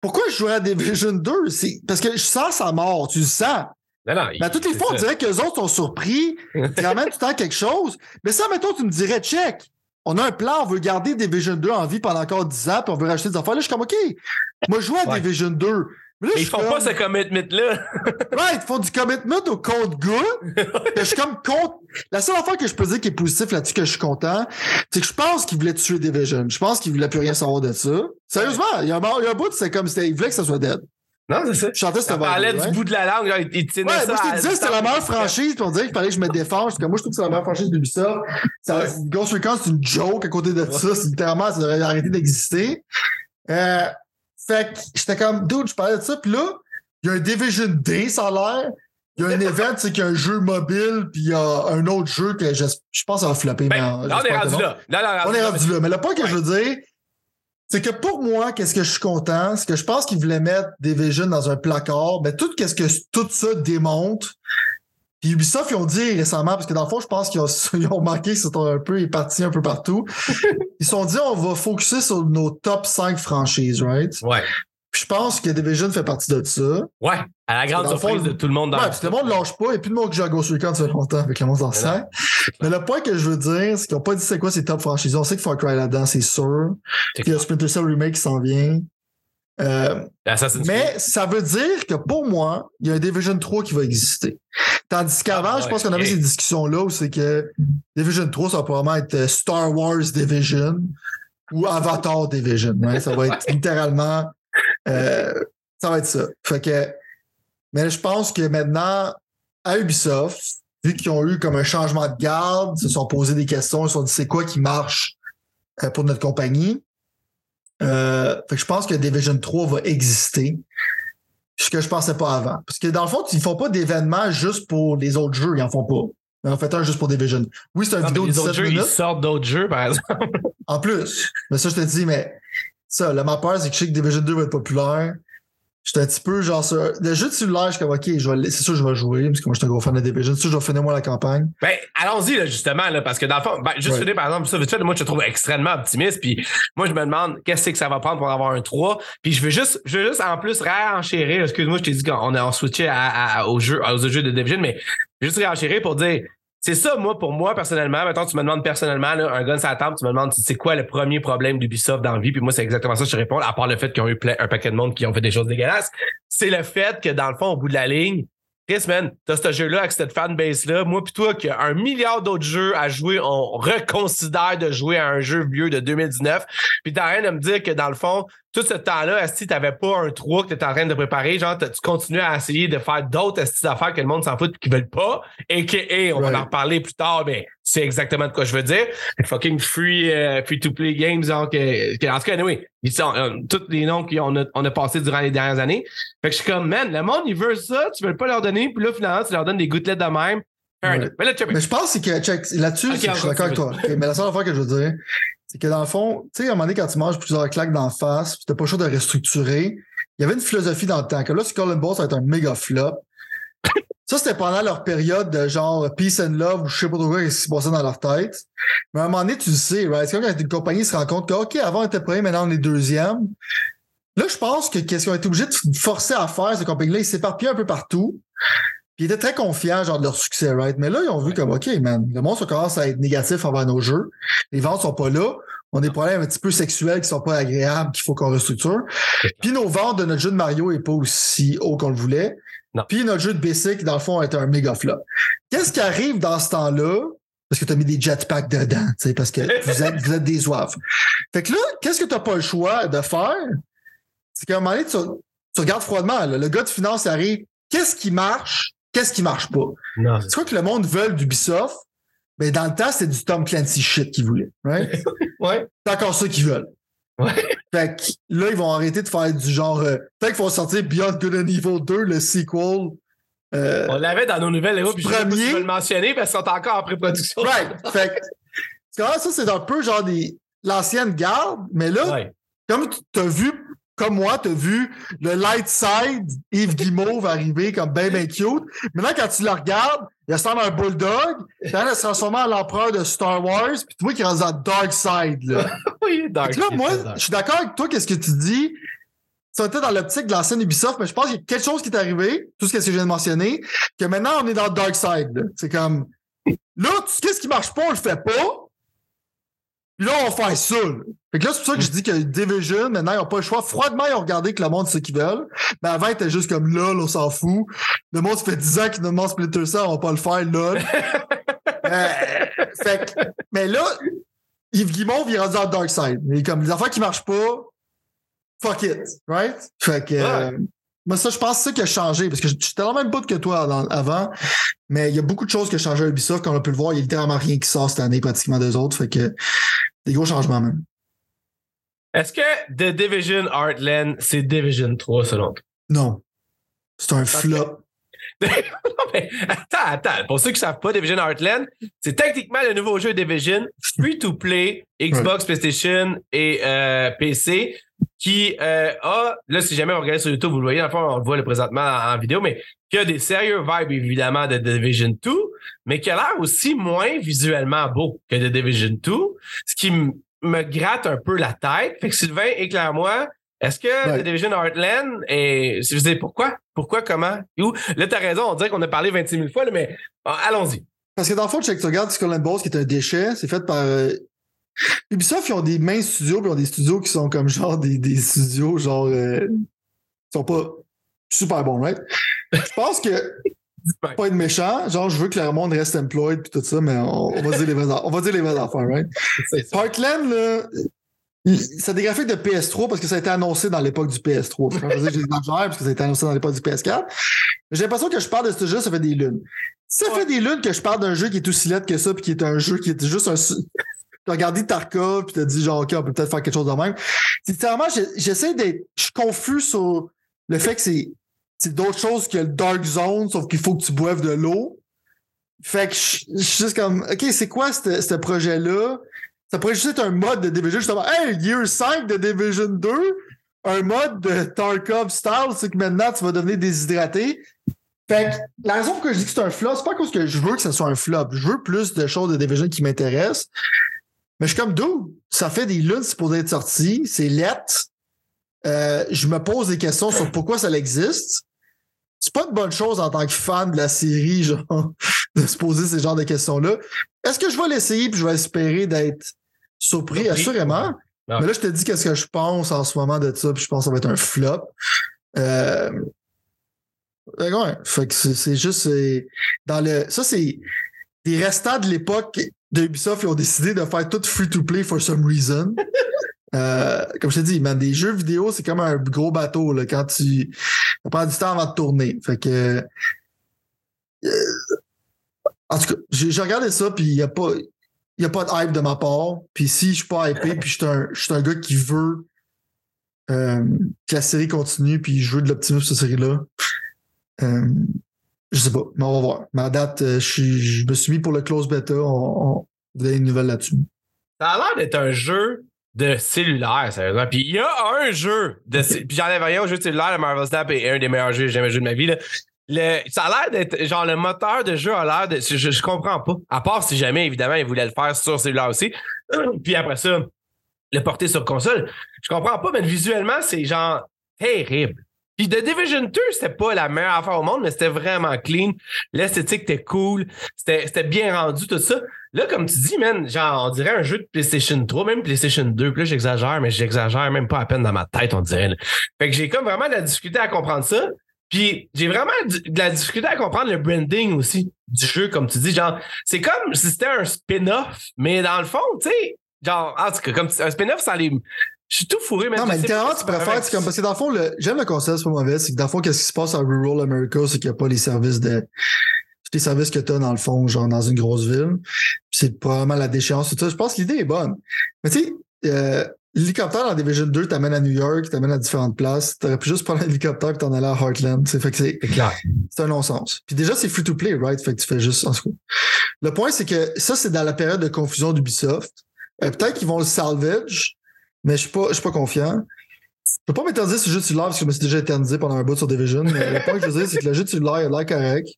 pourquoi je jouerais à Division 2? C'est parce que je sens sa mort, tu le sens. Non, non. Mais à toutes les fois, on dirait que les autres sont surpris, tu ramènes tout le temps quelque chose. Mais ça, mettons, tu me dirais, check, on a un plan, on veut garder Division 2 en vie pendant encore 10 ans, puis on veut racheter des affaires. Là, je suis comme, OK, moi, je joue à Ouais. Division 2. Mais là, Mais je ils font comme, pas ce commitment-là. <laughs> Right, ils font du commitment au compte good. que <laughs> je suis comme contre. La seule affaire que je peux dire qui est positif là-dessus que je suis content, c'est que je pense qu'ils voulaient tuer Division. Je pense qu'ils voulaient plus rien savoir de ça. Sérieusement, il y a un, il y a un bout, c'est comme c'était, ils voulaient que ça soit dead. Non, c'est ça. Je chantais Ça parlait du bout de la langue, genre, il Ouais, moi, je te disais, c'était la meilleure franchise, puis on dirait qu'il fallait que je me défende. Parce moi, je trouve que c'est la meilleure franchise d'Ubisoft. Ça, Ouais. Ghost Recon, c'est une joke à côté de ça. C'est littéralement, ça devrait arrêter d'exister. Euh, fait que j'étais comme, dude, je parlais de ça, puis là, il y a un Division D, ça a l'air. Il y a un <laughs> event, c'est qu'il y a un jeu mobile, puis il y a un autre jeu que je, je pense ça va flopper. mais Ben, euh, là, on est rendu non. là. Là, là, On est rendu là. Mais le point que Ouais. je veux dire, c'est que pour moi, qu'est-ce que je suis content, c'est que je pense qu'ils voulaient mettre Division dans un placard, mais tout qu'est-ce que tout ça démontre. Puis Ubisoft, ils ont dit récemment, parce que dans le fond, je pense qu'ils ont, <laughs> ils ont manqué, c'est un peu parti un peu partout. <laughs> Ils se sont dit, on va focuser sur nos top 5 franchises, right? Ouais. Puis je pense que Division fait partie de ça. Ouais. À la grande le fond, surprise de tout le monde dans Ouais, le le monde ne lâche pas. A plus de monde qui joue à Ghost Recon ça fait longtemps avec le monde dans le Mais le point que je veux dire, c'est qu'ils n'ont pas dit c'est quoi ces top franchises. On sait que Far Cry là-dedans, c'est sûr. Puis il y a Splinter Cell Remake qui s'en vient. Euh, mais ça veut dire que pour moi, il y a un Division 3 qui va exister. Tandis qu'avant, Ah, je pense qu'on avait ces discussions-là où c'est que Division 3, ça va probablement être euh, Star Wars Division ou Avatar Division. ouais. Ça va être <laughs> littéralement. euh, ça va être ça. Fait que. Mais je pense que maintenant, à Ubisoft, vu qu'ils ont eu comme un changement de garde, ils se sont posé des questions, ils se sont dit c'est quoi qui marche pour notre compagnie? Euh, fait que je pense que Division 3 va exister. Ce que je pensais pas avant. Parce que dans le fond, ils font pas d'événements juste pour les autres jeux, ils en font pas. Ils en fait un juste pour Division. Oui, c'est un Non, mais vidéo de les autres 17 jeux, ils minutes. sortent d'autres jeux, par exemple. En plus. Mais ça, je te dis, mais ça, le ma peur, c'est que je sais que Division 2 va être populaire. J'étais un petit peu genre sur. Le jeu de cellulaire, je suis comme OK, c'est sûr que je vais jouer, parce que moi je suis un gros fan de Division. C'est sûr que je vais finir moi la campagne. Ben, allons-y, là, justement, là, parce que dans le fond, ben, juste Ouais. finir, par exemple, ça, vite fait, moi, je te trouve extrêmement optimiste, puis moi, je me demande qu'est-ce que ça va prendre pour avoir un 3, puis je veux juste, je veux juste, en plus, réenchérir, excuse-moi, je t'ai dit qu'on est en switché à, à- au jeu, aux jeux de Division, mais juste réenchérir pour dire, c'est ça, moi, pour moi, personnellement, maintenant, tu me demandes personnellement, là, un gun la table, tu me demandes, c'est quoi le premier problème d'Ubisoft dans la vie, puis moi, c'est exactement ça que je réponds, à part le fait qu'ils ont eu plein, un paquet de monde qui ont fait des choses dégueulasses, c'est le fait que, dans le fond, au bout de la ligne, Chris, man, t'as ce jeu-là avec cette fanbase-là. Moi, puis toi, qui a un milliard d'autres jeux à jouer, on reconsidère de jouer à un jeu vieux de 2019. Puis t'as rien à me dire que dans le fond, tout ce temps-là, si tu n'avais pas un 3 que tu étais en train de préparer, genre, tu continues à essayer de faire d'autres affaires que le monde s'en fout et qu'ils veulent pas, et que, on va en reparler plus tard, mais c'est exactement de quoi je veux dire. Fucking free, euh, free to play games, genre, que, en tout cas, anyway, ils sont, euh, tous les noms qu'on a, on a passés durant les dernières années. Fait que je suis comme, man, le monde, il veut ça, tu veux pas leur donner, puis là, finalement, tu leur donnes des gouttelettes de même. Mais, je pense que, là-dessus, je suis d'accord avec toi. mais la seule affaire que je veux dire, c'est que dans le fond, tu sais, à un moment donné, quand tu manges plusieurs claques d'en face, tu n'as pas le choix de restructurer, il y avait une philosophie dans le temps, que là, Skull and Bones, ça va être un méga flop. Ça, c'était pendant leur période de genre peace and love ou je sais pas trop quoi, ce qui se passait dans leur tête. Mais à un moment donné, tu le sais, right? C'est comme quand une compagnie se rend compte que, OK, avant on était premier, maintenant on est deuxième. Là, je pense que qu'est-ce qu'on est obligé de forcer à faire, ces compagnies-là, ils s'éparpillent un peu partout. Puis ils étaient très confiants, genre, de leur succès, right? Mais là, ils ont vu comme, OK, man, le monde commence à être négatif envers nos jeux. Les ventes sont pas là. On a des problèmes un petit peu sexuels qui sont pas agréables, qu'il faut qu'on restructure. Puis nos ventes de notre jeu de Mario est pas aussi haut qu'on le voulait. Puis notre jeu de Basic, dans le fond, est un méga flop. Qu'est-ce qui arrive dans ce temps-là? Parce que tu as mis des jetpacks dedans, tu sais, parce que vous êtes, vous êtes des oeufs. Fait que là, qu'est-ce que tu n'as pas le choix de faire? C'est qu'à un moment donné, tu, regardes froidement. le gars de finance arrive. Qu'est-ce qui marche? Qu'est-ce qui marche pas? C'est quoi que le monde veut d'Ubisoft? Ben, dans le temps, c'est du Tom Clancy shit qu'ils voulaient. Right? <laughs> ouais. C'est encore ça qu'ils veulent. Ouais. Fait que là, ils vont arrêter de faire du genre. Euh, peut-être qu'ils vont sortir Beyond Good and Evil 2, le sequel. Euh, On l'avait dans nos nouvelles héros, puis premier. je vais le mentionner parce qu'ils sont encore en pré-production. Right. fait que, ça, c'est un peu genre des l'ancienne garde, mais là, comme tu as vu comme moi, tu as vu le light side Yves Guimauve arriver comme ben, ben cute. Maintenant, quand tu le regardes, il ressemble à un bulldog. Il se transforme en l'empereur de Star Wars. Puis tu vois qu'il est dans dark side. Là. <laughs> oui, dark là, moi, je suis d'accord avec toi, qu'est-ce que tu dis? Ça était dans l'optique de l'ancienne Ubisoft, mais je pense qu'il y a quelque chose qui est arrivé, tout ce que je viens de mentionner, que maintenant on est dans le dark side. C'est comme, là, qu'est-ce qui marche pas, on le fait pas. Puis là, on va faire ça. Fait que là, c'est pour ça que je dis que Division, maintenant, ils n'ont pas le choix. Froidement, ils ont regardé que le monde, c'est ce qu'ils veulent. Mais avant, ils étaient juste comme lol, on s'en fout. Le monde, ça fait 10 ans qu'ils nous demandent Splinter ça, on va pas le faire, lol. <laughs> euh, fait que, mais là, Yves Guimond vient rendu dans Dark Side. Mais comme les affaires qui marchent pas, fuck it. Right? Fait que. Euh, moi, ça, je pense que c'est ça qui a changé, parce que j'étais dans le même bout que toi avant, mais il y a beaucoup de choses qui ont changé à Ubisoft, comme on a pu le voir, il y a littéralement rien qui sort cette année, pratiquement deux autres, fait que des gros changements même. Est-ce que The Division Heartland, c'est Division 3 selon toi? Non. C'est un flop. <laughs> non, mais attends, attends. Pour ceux qui ne savent pas, Division Heartland, c'est techniquement le nouveau jeu Division, <laughs> free to play, Xbox, PlayStation et euh, PC qui euh, a, là, si jamais vous regardez sur YouTube, vous le voyez, on le voit le présentement en, vidéo, mais qui a des sérieux vibes, évidemment, de Division 2, mais qui a l'air aussi moins visuellement beau que The Division 2, ce qui me gratte un peu la tête. Fait que Sylvain, éclaire-moi, est-ce que The Division Heartland est. Je veux pourquoi? Pourquoi? Comment? Où? Là, t'as raison, on dirait qu'on a parlé 26 000 fois, mais ah, allons-y. Parce que dans le fond, tu regardes Skull and Bones, qui est un déchet, c'est fait par euh, Ubisoft, ils ont des mains studios, puis ils ont des studios qui sont comme genre des, des studios, genre, euh, sont pas super bons, right? Je pense que, pas être méchant, genre, je veux que le monde reste employed, puis tout ça, mais on, va dire les vraies, on va dire les vraies affaires, right? Parkland, là, c'est des graphiques de PS3 parce que ça a été annoncé dans l'époque du PS3. Je veux dire, parce que ça a été annoncé dans l'époque du PS4. J'ai l'impression que je parle de ce jeu, ça fait des lunes. Ça fait des lunes que je parle d'un jeu qui est aussi laid que ça, puis qui est un jeu qui est juste un, t'as regardé Tarkov, puis t'as dit genre, OK, on peut peut-être faire quelque chose de même. Sincèrement, j'essaie d'être. Je suis confus sur le fait que c'est, c'est d'autres choses que le Dark Zone, sauf qu'il faut que tu boives de l'eau. Fait que je suis juste comme, OK, c'est quoi ce projet-là? Ça pourrait juste être un mode de Division, justement. Hey, Year 5 de Division 2, un mode de Tarkov style, c'est que maintenant tu vas devenir déshydraté. Fait que la raison pour laquelle je dis que c'est un flop, c'est pas parce que je veux que ce soit un flop. Je veux plus de choses de Division qui m'intéressent. Mais je suis comme d'où? Ça fait des lunes supposé être sorti, c'est lettre. Euh, je me pose des questions sur pourquoi ça existe. C'est pas une bonne chose en tant que fan de la série, <laughs> genre, de se poser ces genres de questions-là. Est-ce que je vais l'essayer puis je vais espérer d'être surpris? Assurément. Mais là, je te dis qu'est-ce que je pense en ce moment de ça, puis je pense que ça va être un flop. Euh, ouais, fait que c'est juste dans le. Ça, c'est des restants de l'époque de Ubisoft, ils ont décidé de faire tout free-to-play for some reason. <laughs> Euh, comme je t'ai dit, man, des jeux vidéo, c'est comme un gros bateau là, quand tu ça prend du temps avant de tourner. Fait que euh, en tout cas, j'ai regardé ça puis il y a pas il a pas de hype de ma part. Puis si je suis pas hypé, puis je suis un je suis un gars qui veut euh, que la série continue puis je veux de l'optimisme sur cette série-là. Je sais pas, mais on va voir. Ma date, euh, je, me suis mis pour le close beta. On, vous une nouvelle là-dessus. Ça a l'air d'être un jeu de cellulaire, sérieusement. Puis il y a un jeu de Puis j'enlève rien au jeu de cellulaire, le Marvel Snap est un des meilleurs jeux que j'ai jamais joué de ma vie. là. Le, ça a l'air d'être genre le moteur de jeu a l'air de. Je, je comprends pas. À part si jamais, évidemment, ils voulaient le faire sur cellulaire aussi. <clears throat> Puis après ça, le porter sur console. Je comprends pas, mais visuellement, c'est genre terrible. Puis The Division 2, c'était pas la meilleure affaire au monde, mais c'était vraiment clean. L'esthétique était cool. C'était bien rendu, tout ça. Là, comme tu dis, man, genre, on dirait un jeu de PlayStation 3, même PlayStation 2. Puis là, j'exagère, mais j'exagère même pas à peine dans ma tête, on dirait. Fait que j'ai comme vraiment de la difficulté à comprendre ça. Puis j'ai vraiment de la difficulté à comprendre le branding aussi du jeu, comme tu dis. Genre, c'est comme si c'était un spin-off, mais dans le fond, tu sais, genre, en tout cas, comme un spin-off sans les. Je suis tout fourré, mais Non, mais littéralement, tu préfères, c'est comme, parce que dans le fond, le- j'aime le concept, c'est pas mauvais, c'est que dans le fond, qu'est-ce qui se passe à Rural America, c'est qu'il n'y a pas les services de, tous les services que tu as dans le fond, genre dans une grosse ville. Puis C'est probablement la déchéance, tout ça. Je pense que l'idée est bonne. Mais tu sais, euh, l'hélicoptère dans Division 2 t'amène à New York, t'amène à différentes places. T'aurais pu juste prendre un hélicoptère et t'en aller à Heartland. C'est fait que c'est, C'est clair. c'est un non-sens. Puis déjà, c'est free to play, right? Fait que tu fais juste en tout cas. Le point, c'est que ça, c'est dans la période de confusion d'Ubisoft. Euh, peut-être qu'ils vont le salvage, mais je suis pas, je suis pas confiant. Je peux pas m'éterniser sur le jeu de cellulaire parce que je me suis déjà éternisé pendant un bout sur Division. Mais le point que je veux dire, c'est que le jeu de cellulaire, il a l'air correct.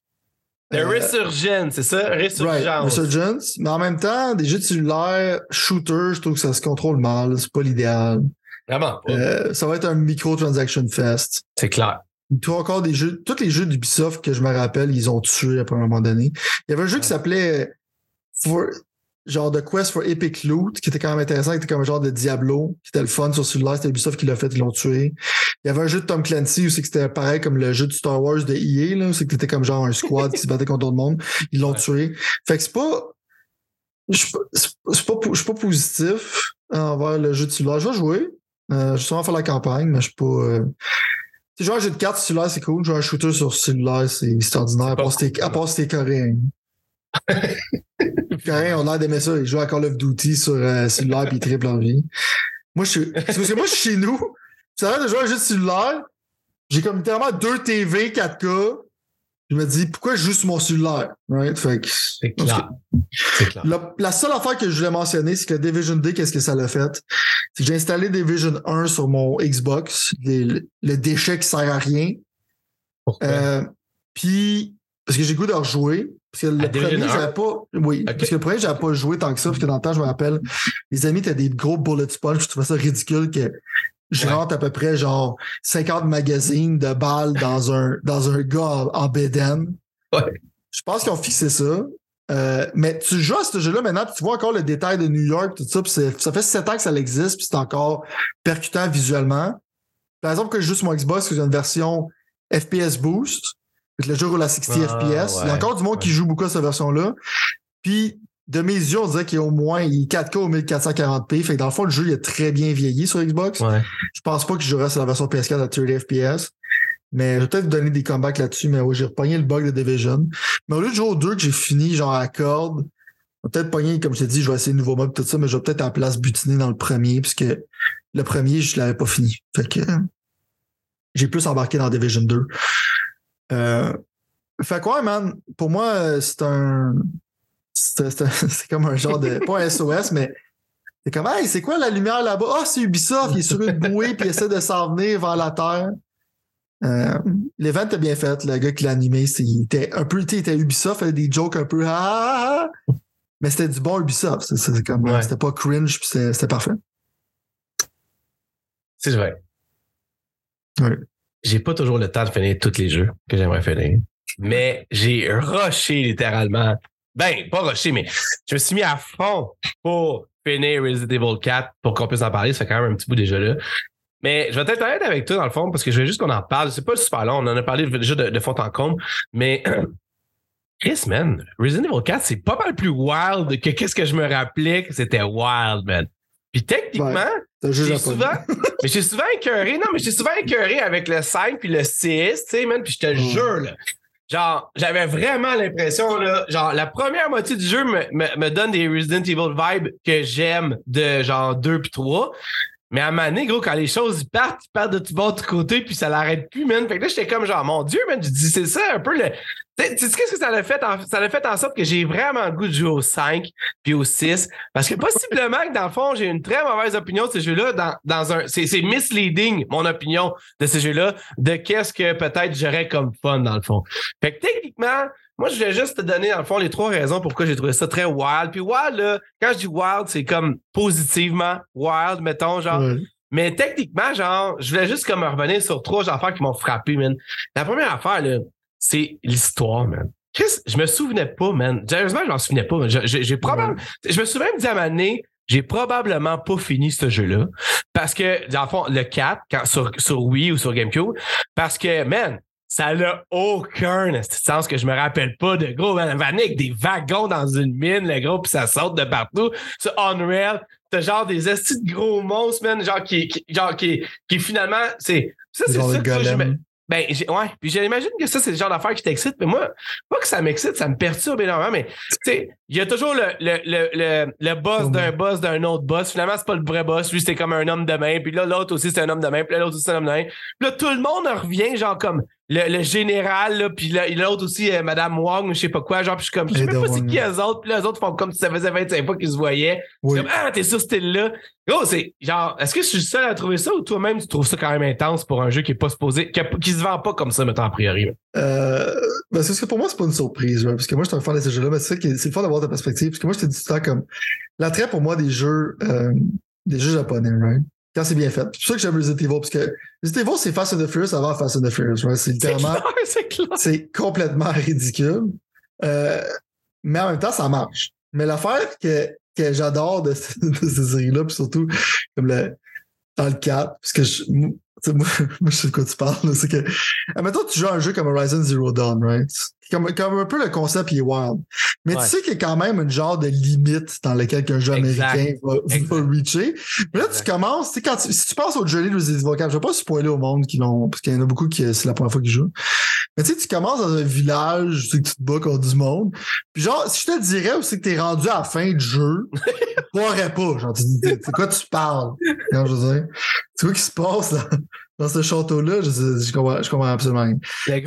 Euh, Resurgence, c'est ça? Right, Resurgence. Mais en même temps, des jeux de cellulaire, shooter, je trouve que ça se contrôle mal. C'est pas l'idéal. Vraiment pas. Euh, ça va être un micro-transaction fest. C'est clair. Tu as encore des jeux, tous les jeux d'Ubisoft que je me rappelle, ils ont tué après un moment donné. Il y avait un jeu qui s'appelait For- genre de Quest for Epic Loot, qui était quand même intéressant, qui était comme un genre de Diablo, qui était le fun sur celui-là, c'était Ubisoft qui l'a fait, ils l'ont tué. Il y avait un jeu de Tom Clancy aussi, que c'était pareil comme le jeu du Star Wars de EA, là, c'est que t'étais comme genre un squad qui se battait contre d'autres mondes. Ils l'ont Ouais. tué. Fait que c'est pas. Je suis pas, pas, pas positif envers le jeu de celui-là. Je vais jouer. Euh, je vais sûrement faire la campagne, mais je suis pas. Euh... Jouer un jeu de cartes sur cellulaire, c'est cool. Jouer un shooter sur cellulaire, c'est c'est ordinaire. À part si cool, à part si t'es coréen. <laughs> Les Coréens ont l'air d'aimer ça. Ils jouent à Call of Duty sur euh, cellulaire puis triplent leur vie. Moi, je suis. c'est parce que moi, je suis chez nous. Ça a l'air de jouer à un jeu de cellulaire. J'ai comme littéralement deux TV 4K. Je me dis, pourquoi je joue sur mon cellulaire? Right? Fait que- C'est en clair. la, la seule affaire que je voulais mentionner, c'est que Division D, qu'est-ce que ça l'a fait? C'est que j'ai installé Division 1 sur mon Xbox, le, le déchet qui sert à rien. Pourquoi? Euh, puis, parce que j'ai goût de rejouer. Parce que le À premier, 1? j'avais pas. Oui, parce que le premier, j'avais pas joué tant que ça, parce que dans le temps, je me rappelle, les amis, t'as des gros bullet sponge, je trouvais ça ridicule que je Ouais. rentre à peu près genre 50 magazines de balles dans un, dans un gars en, bédaine. Ouais. Je pense qu'ils ont fixé ça. Euh, mais tu joues à ce jeu-là maintenant, puis tu vois encore le détail de New York, tout ça, puis ça fait sept ans que ça existe, puis c'est encore percutant visuellement. Par exemple, que je joue sur mon Xbox, j'ai une version FPS Boost. Le jeu roule à 60 Ah, FPS. Il y a encore du monde qui joue beaucoup à cette version-là. Puis, de mes yeux, on dirait qu'il est au moins il est 4K au 1440p. Fait que dans le fond, le jeu il a très bien vieilli sur Xbox. Ouais. Je pense pas que je jouerai sur la version PS4 à 30 FPS. Mais je vais peut-être vous donner des comebacks là-dessus. Mais oui, j'ai repogné le bug de Division. Mais au lieu de jouer aux deux que j'ai fini, genre à corde, je vais peut-être pogner, comme je t'ai dit, je vais essayer le nouveau mode, tout ça, mais je vais peut-être à la place butiner dans le premier, puisque le premier, je l'avais pas fini. Fait que j'ai plus embarqué dans Division 2. Euh, fait quoi, man? Pour moi, euh, c'est un. C'est <laughs> comme un genre de. <laughs> Pas un SOS, mais c'est comme, hey, c'est quoi la lumière là-bas? Ah, c'est Ubisoft, il est sur une bouée puis il essaie de s'en venir vers la Terre. Euh, L'event était bien fait. Le gars qui l'a animé, il était un peu, tu sais, il était Ubisoft, il des jokes un peu, ah, ah, ah. mais c'était du bon Ubisoft. Ouais. C'était pas cringe puis c'était c'était parfait. C'est vrai. Ouais. J'ai pas toujours le temps de finir tous les jeux que j'aimerais finir. Mais j'ai rushé littéralement. Ben, pas rushé, mais je me suis mis à fond pour finir Resident Evil 4 pour qu'on puisse en parler. Ça fait quand même un petit bout déjà là. Mais je vais être honnête avec toi dans le fond parce que je veux juste qu'on en parle. C'est pas super long. On en a parlé déjà de, fond en comble. Mais <clears throat> Chris, man, Resident Evil 4, c'est pas mal plus wild que qu'est-ce que je me rappelais que c'était wild, man. Puis techniquement, j'ai souvent, <laughs> mais j'ai souvent écœuré, non, mais j'ai souvent écœuré avec le 5 puis le 6, tu sais, man, puis je te Mm. jure, là. Genre, j'avais vraiment l'impression, là, genre, la première moitié du jeu me, me, me donne des Resident Evil vibes que j'aime de genre 2 puis 3. Mais à donné, gros, quand les choses partent, ils partent de tout bord, de côté, puis ça l'arrête plus, man. Fait que là, j'étais comme genre, mon Dieu, je dis, c'est ça un peu le. Tu sais, qu'est-ce que ça l'a fait? En, ça l'a fait en sorte que j'ai vraiment le goût de jouer au 5 puis au 6. Parce que possiblement que dans le fond, j'ai une très mauvaise opinion de ce jeu-là. Dans, dans un, c'est, misleading, mon opinion de ce jeu-là, de qu'est-ce que peut-être j'aurais comme fun, dans le fond. Fait que techniquement, moi, je vais juste te donner, dans le fond, les trois raisons pourquoi j'ai trouvé ça très wild. Puis wild, là, quand je dis wild, c'est comme positivement wild, mettons, genre. Ouais. Mais techniquement, genre, je voulais juste comme revenir sur trois affaires qui m'ont frappé, man. La première affaire, là, c'est l'histoire, man. Chris, je me souvenais pas, man. Sérieusement, je m'en souvenais pas. man. Je- je- J'ai probablement. Je me suis même dit à ma année, j'ai probablement pas fini ce jeu-là. Parce que, dans le fond, le 4, quand, sur, sur Wii ou sur GameCube, parce que, man, ça n'a aucun sens que je me rappelle pas de gros, man. Avec des wagons dans une mine, le gros, puis ça saute de partout. C'est Unreal. T'as genre des estis de gros monstres, man, genre qui, qui- genre qui, qui finalement, c'est. Ça, c'est ça que je me- ben, ouais. Puis j'imagine que ça, c'est le genre d'affaire qui t'excite. Mais moi, pas que ça m'excite, ça me perturbe énormément. Mais, tu sais, il y a toujours le, le, le, le, le boss d'un boss d'un autre boss. Finalement, c'est pas le vrai boss. Lui, c'était comme un homme de main. Puis là, l'autre aussi, c'est un homme de main. Puis là, l'autre aussi, c'est un homme de main. Puis là, tout le monde en revient, genre comme le, le général, là. Puis là, l'autre aussi, euh, Madame Wong, je sais pas quoi. Genre, puis je suis comme, je sais pas c'est qui eux autres. Puis là, eux autres font comme si ça faisait 25 fois qu'ils se voyaient. Oui. Comme, ah, t'es sur ce style-là. Gros, c'est genre, est-ce que je suis le seul à trouver ça ou toi-même tu trouves ça quand même intense pour un jeu qui est pas supposé, qui, a- qui se vend pas comme ça, mettons, a priori? Euh, ben, c'est que pour moi, c'est pas une surprise, ouais, parce que moi, je suis un fan de ces jeux-là, mais c'est ça qui est, c'est le fun d'avoir ta perspective, parce que moi, je t'ai dit tout le temps comme, l'attrait pour moi des jeux, euh, des jeux japonais, right? Quand c'est bien fait. C'est pour ça que j'aime Resident Evil, parce que Resident Evil, c'est Fast and the Furious avant Fast and the Furious, right? C'est clair, <laughs> c'est clair. c'est complètement ridicule. Euh, mais en même temps, ça marche. Mais l'affaire que, que j'adore de, <laughs> de ces séries-là, puis surtout comme le, dans le 4, parce que je, moi, <laughs> moi, je sais de quoi tu parles, c'est que, admettons, tu joues à un jeu comme Horizon Zero Dawn, right? Comme, comme un peu le concept il est wild. Mais Ouais. tu sais qu'il y a quand même une genre de limite dans laquelle un jeu Exact. américain va, va reacher. Mais là, tu commences, tu sais, quand tu- si tu passes au Resident Evil 4, je vais pas spoiler au monde qui l'ont, parce qu'il y en a beaucoup qui, c'est la première fois qu'ils jouent. Mais tu sais, tu commences dans un village, tu sais que tu te bats contre du monde. Puis genre, si je te dirais aussi que t'es rendu à la fin du jeu, <laughs> tu croirais pas. Genre, tu dis, c'est quoi tu parles? Quand je veux dire, c'est quoi qui se passe dans, dans ce château-là? Je, je, comprends, je comprends absolument rien.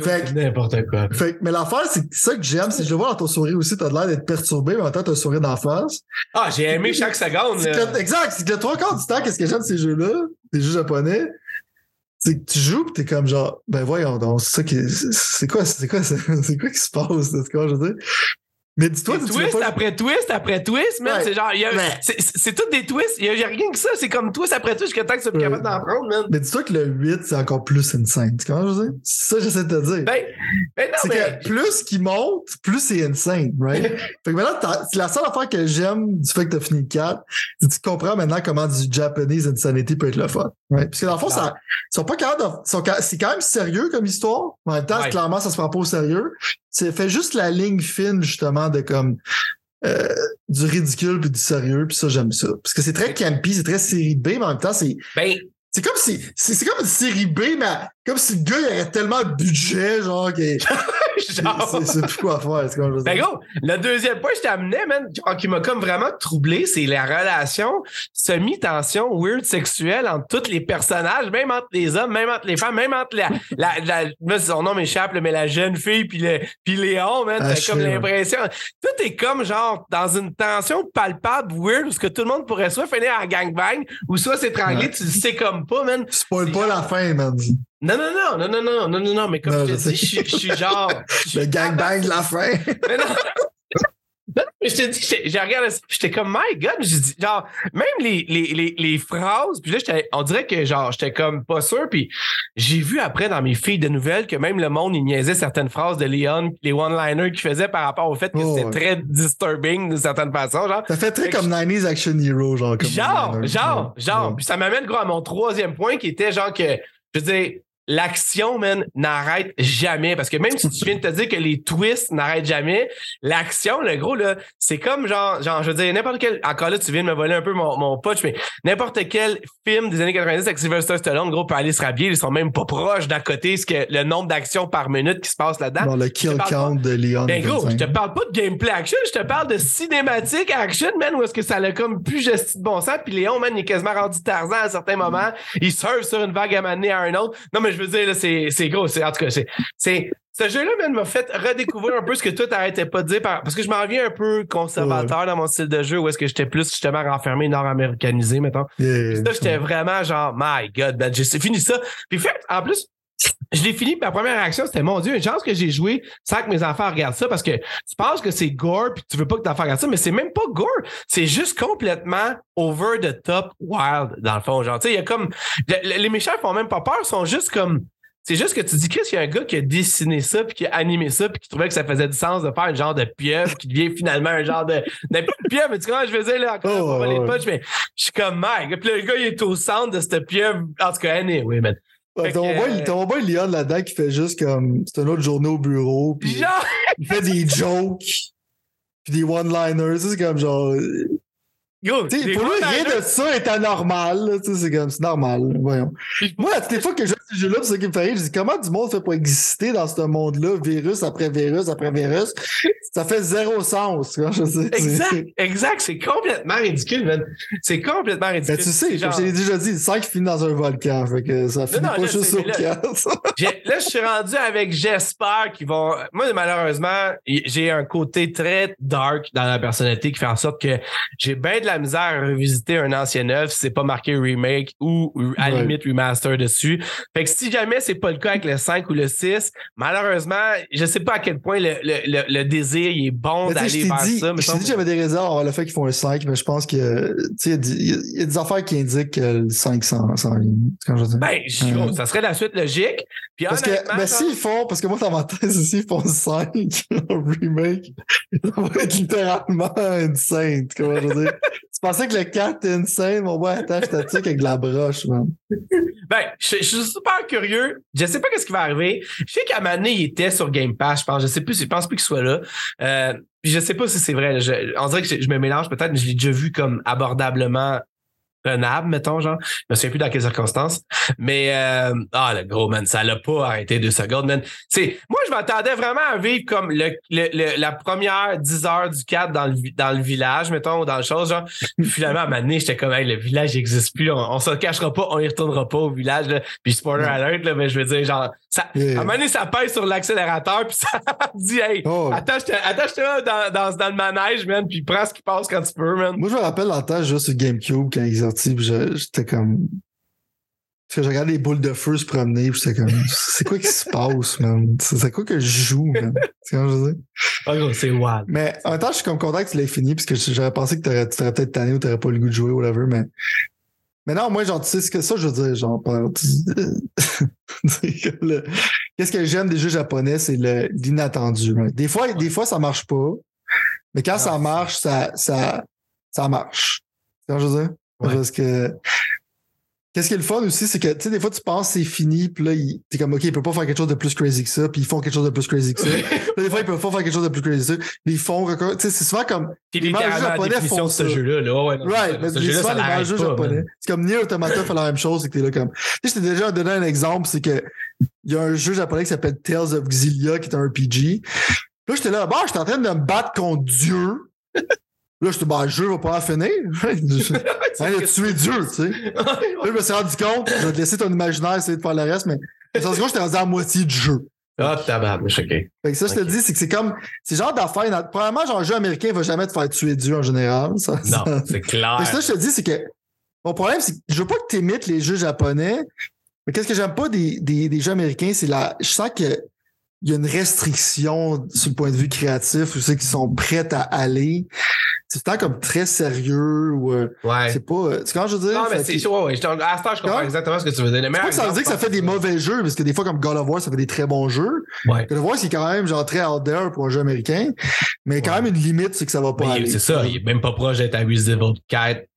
Fait n'importe quoi. Fait mais l'affaire, c'est que ça que j'aime, c'est que je le vois dans ton sourire aussi, t'as l'air d'être perturbé, mais en même temps, t'as un sourire d'en face. Ah, j'ai aimé chaque seconde. C'est là. que- exact, c'est que le trois quarts du temps, qu'est-ce que j'aime de ces jeux-là, des jeux japonais, c'est que tu joues pis t'es comme genre, ben voyons donc, c'est ça qui, c'est quoi, c'est quoi, c'est <laughs> c'est quoi qui se passe, c'est quoi, je veux dire? Mais dis-toi, tu twist pas- après twist après twist, man. Ouais. C'est genre, c'est- tous des twists. Il y a, rien que ça. C'est comme twist après twist jusqu'à temps que tu sois capable d'en prendre, man. Mais dis-toi que le 8, c'est encore plus insane. Tu comprends, je veux dire? C'est ça que j'essaie de te dire. Ben, ben c'est mais. que plus qu'il monte, plus c'est insane, right? <laughs> fait que maintenant, c'est la seule affaire que j'aime du fait que t'as fini le 4, c'est que tu comprends maintenant comment du Japanese insanity peut être le fun. Right? Parce que dans le fond, ça, ils sont pas capables de- c'est quand même sérieux comme histoire. mais En même temps, Ouais. clairement, ça se prend pas au sérieux. C'est fait juste la ligne fine, justement, de comme, euh, du ridicule puis du sérieux, puis ça, j'aime ça. Parce que c'est très campy, c'est très série B, mais en même temps, c'est, Ben, c'est comme si, c'est c'est comme une série B, mais comme si le gars, il aurait tellement de budget, genre, qu'il genre. <laughs> c'est plus quoi faire. Comme Ben dire. gros, le deuxième point que je t'amenais, man, genre, qui m'a comme vraiment troublé, c'est la relation semi-tension weird sexuelle entre tous les personnages, même entre les hommes, même entre les femmes, même entre la, la, la là, son nom m'échappe, mais la jeune fille puis le, puis Léon, man, t'as comme l'impression, tout est comme genre dans une tension palpable weird où ce que tout le monde pourrait soit finir en gangbang ou soit s'étrangler, Ouais. tu le sais comme pas, man. Spoil pas la fin, man. Non, non, non, non, non, non, non, non, non, mais comme Non, je te dis, je suis- je suis genre. je <laughs> suis Le gangbang de la fin. mais non. Non, <laughs> mais je te dis, j'ai regardé ça, j'étais comme, my God, j'ai dit, genre, même les, les, les, les phrases, puis là, on dirait que, genre, j'étais comme pas sûr, puis j'ai vu après dans mes filles de nouvelles que même le monde, il niaisait certaines phrases de Leon, les one-liners qu'il faisait par rapport au fait que Oh, c'était ouais. très disturbing d'une certaine façon, genre. Ça fait très Fait comme 90s Action Hero, genre. Comme Genre, genre, genre. Ouais. Puis ça m'amène gros à mon troisième point qui était genre que, je veux dire, l'action, man, n'arrête jamais. Parce que même si tu viens de te dire que les twists n'arrêtent jamais, l'action, le gros, là, c'est comme genre, genre, je veux dire, n'importe quel. Encore là, tu viens de me voler un peu mon, mon punch, mais n'importe quel film des années 90 avec Sylvester Stallone, gros, peut aller se rhabiller, ils sont même pas proches d'à côté, ce que le nombre d'actions par minute qui se passe là-dedans. Dans le kill count de Leon. Ben gros, je te parle pas de gameplay action, je te parle de cinématique action, man, où est-ce que ça a comme plus gesti de bon sens, puis Léon, man, il est quasiment rendu Tarzan à certains moments, il surfe sur une vague à m'amener à un autre. Non, mais je veux dire, là, c'est, gros, en tout cas, c'est, ce jeu-là, m'a fait redécouvrir un peu ce que toi, t'arrêtais pas de dire, parce que je m'en viens un peu conservateur dans mon style de jeu, où est-ce que j'étais plus justement renfermé, nord-américanisé, mettons. Yeah, ça, j'étais vraiment genre, my God, man, j'ai fini ça. Puis fait, en plus, je l'ai fini, ma première réaction, c'était mon Dieu, une chance que j'ai joué sans que mes enfants regardent ça parce que tu penses que c'est gore puis tu veux pas que tes enfants regardent ça, mais c'est même pas gore. C'est juste complètement over the top wild, dans le fond. Genre, tu sais, il y a comme. Les méchants font même pas peur, sont juste comme. C'est juste que tu dis, Chris, il y a un gars qui a dessiné ça, puis qui a animé ça, puis qui trouvait que ça faisait du sens de faire un genre de pieuvre qui devient finalement un genre de. Pas de pieuvre, mais tu vois, je faisais là, encore, oh, les punch, mais je suis comme, mec. Puis le gars, il est au centre de cette pieuvre. En tout cas, anyway, man. Ouais, ton, que... ton boy Leon là-dedans qui fait juste comme. C'est un autre journée au bureau. Puis genre... il fait des jokes. Puis des one-liners. C'est comme genre. Yo, pour lui, rien de ça est anormal. C'est comme, c'est normal. Voyons. Moi, à toutes les fois que je joue ce jeu-là, c'est ça qui me fait rire. Je dis, comment du monde fait pour exister dans ce monde-là, virus après virus après virus? Ça fait zéro sens. Quand je sais. Exact, exact. C'est complètement ridicule, man. C'est complètement ben, ridicule. Ben, tu sais, genre... comme je t'ai déjà dit, le sang qui finit dans un volcan. Fait que ça finit non, non, pas juste au là, <laughs> là, je suis rendu avec j'espère qu'ils vont. Moi, malheureusement, j'ai un côté très dark dans la personnalité qui fait en sorte que j'ai bien de la misère à revisiter un ancien œuvre si c'est pas marqué remake ou à la limite remaster dessus. Fait que si jamais c'est pas le cas avec le 5 ou le 6, malheureusement, je sais pas à quel point le, le, le, désir il est bon d'aller vers dit, ça. Je t'ai dit j'avais des réserves le fait qu'ils font un 5, mais je pense que il y, a des affaires qui indiquent que le 5 s'en. Ben, euh... ça serait la suite logique. Puis parce que ben, s'ils font, parce que moi dans ma tête, <laughs> s'ils font 5 <laughs> remake, <laughs> ça va être littéralement insane. Comment je veux dire? Tu pensais que le 4 était insane, mon boy, attends, je t'attaque avec de la broche, man. Ben, je, suis super curieux. Je sais pas qu'est-ce qui va arriver. Je sais qu'à Mané, il était sur Game Pass, je pense. Je sais plus, je pense plus qu'il soit là. Euh, je sais pas si c'est vrai. On dirait que je, je me mélange peut-être, mais je l'ai déjà vu comme abordablement prenable, mettons, genre. Je me souviens plus dans quelles circonstances. Mais euh, ah le gros man, ça l'a pas arrêté deux secondes, man. C'est, moi, je m'attendais vraiment à vivre comme le, le, la première 10 heures du 4 dans le, dans le village, mettons, ou dans le chose, genre. Puis finalement, à un moment donné, j'étais comme hey, le village n'existe plus, on, on se cachera pas, on y retournera pas au village. Là. Puis spoiler alert, là, mais je veux dire, genre, ça, à un moment donné, ça pèse sur l'accélérateur, puis <laughs> ça dit Hey, oh. attache-toi dans, dans, dans, le manège, man, puis prends ce qui passe quand tu peux, man. Moi, je me rappelle l'entendre juste sur GameCube quand ils j'étais comme. Parce que je regardais les boules de feu se promener, puis j'étais comme, c'est quoi qui se passe, man? C'est quoi que je joue, man? C'est je veux dire? Oh, c'est wild. Mais en même temps, je suis comme content que tu l'aies fini, parce que j'aurais pensé que tu t'aurais peut-être tanné ou t'aurais pas le goût de jouer, ou whatever, mais. Mais non, moi, genre, tu sais ce que ça, je veux dire, genre, <laughs> qu'est-ce que j'aime des jeux japonais, c'est l'inattendu. Des fois, des fois, ça marche pas. Mais quand ça marche, ça, ça, ça marche. Ce que je veux dire? Parce que Qu'est-ce qui est le fun aussi, c'est que, tu sais, des fois, tu penses c'est fini, puis là, t'es comme, OK, ils peuvent pas faire quelque chose de plus crazy que ça, puis ils font quelque chose de plus crazy que ça. des fois, ils peuvent pas faire quelque chose de plus crazy que ça, ils font, tu sais, c'est souvent comme, les jeux japonais font ce jeu-là, là. Ouais, right, mais c'est souvent les japonais. C'est comme Nier Automata fait la même chose, c'est que t'es là comme, tu sais, je t'ai déjà donné un exemple, c'est que, il y a un jeu japonais qui s'appelle Tales of Xillia, qui est un RPG. Là, j'étais là, bah, j'étais en train de me battre contre Dieu. Là, je te bah, le jeu va pas en finir. Hein, il a tué Dieu, tu sais. là, je me suis rendu compte, je vais te laisser ton imaginaire essayer de faire le reste, mais je pense que j'étais rendu à moitié du jeu. Ah, oh, tabac, je OK. Fait que ça, je te dis, c'est que c'est comme, c'est genre d'affaire, probablement, genre, un jeu américain va jamais te faire tuer Dieu en général. Ça, non, c'est clair. ça, je te dis, c'est que, mon problème, c'est que je veux pas que tu imites les jeux japonais, mais qu'est-ce que j'aime pas des, des, des jeux américains, c'est la, je sens que, il y a une restriction sur le point de vue créatif, ou ceux qui sont prêts à aller. C'est tant comme très sérieux ou euh, ouais. c'est pas c'est quand je veux dire? Non mais c'est ouais, ouais. à ce temps je comprends exactement ce que tu veux dire. C'est pas que ça veut dire que ça fait des mauvais jeux parce que des fois comme God of War ça fait des très bons jeux. Ouais. God of War c'est quand même genre très out there pour un jeu américain mais quand même une limite c'est que ça va pas aller. c'est ça il est même pas proche d'être à Resident Evil 4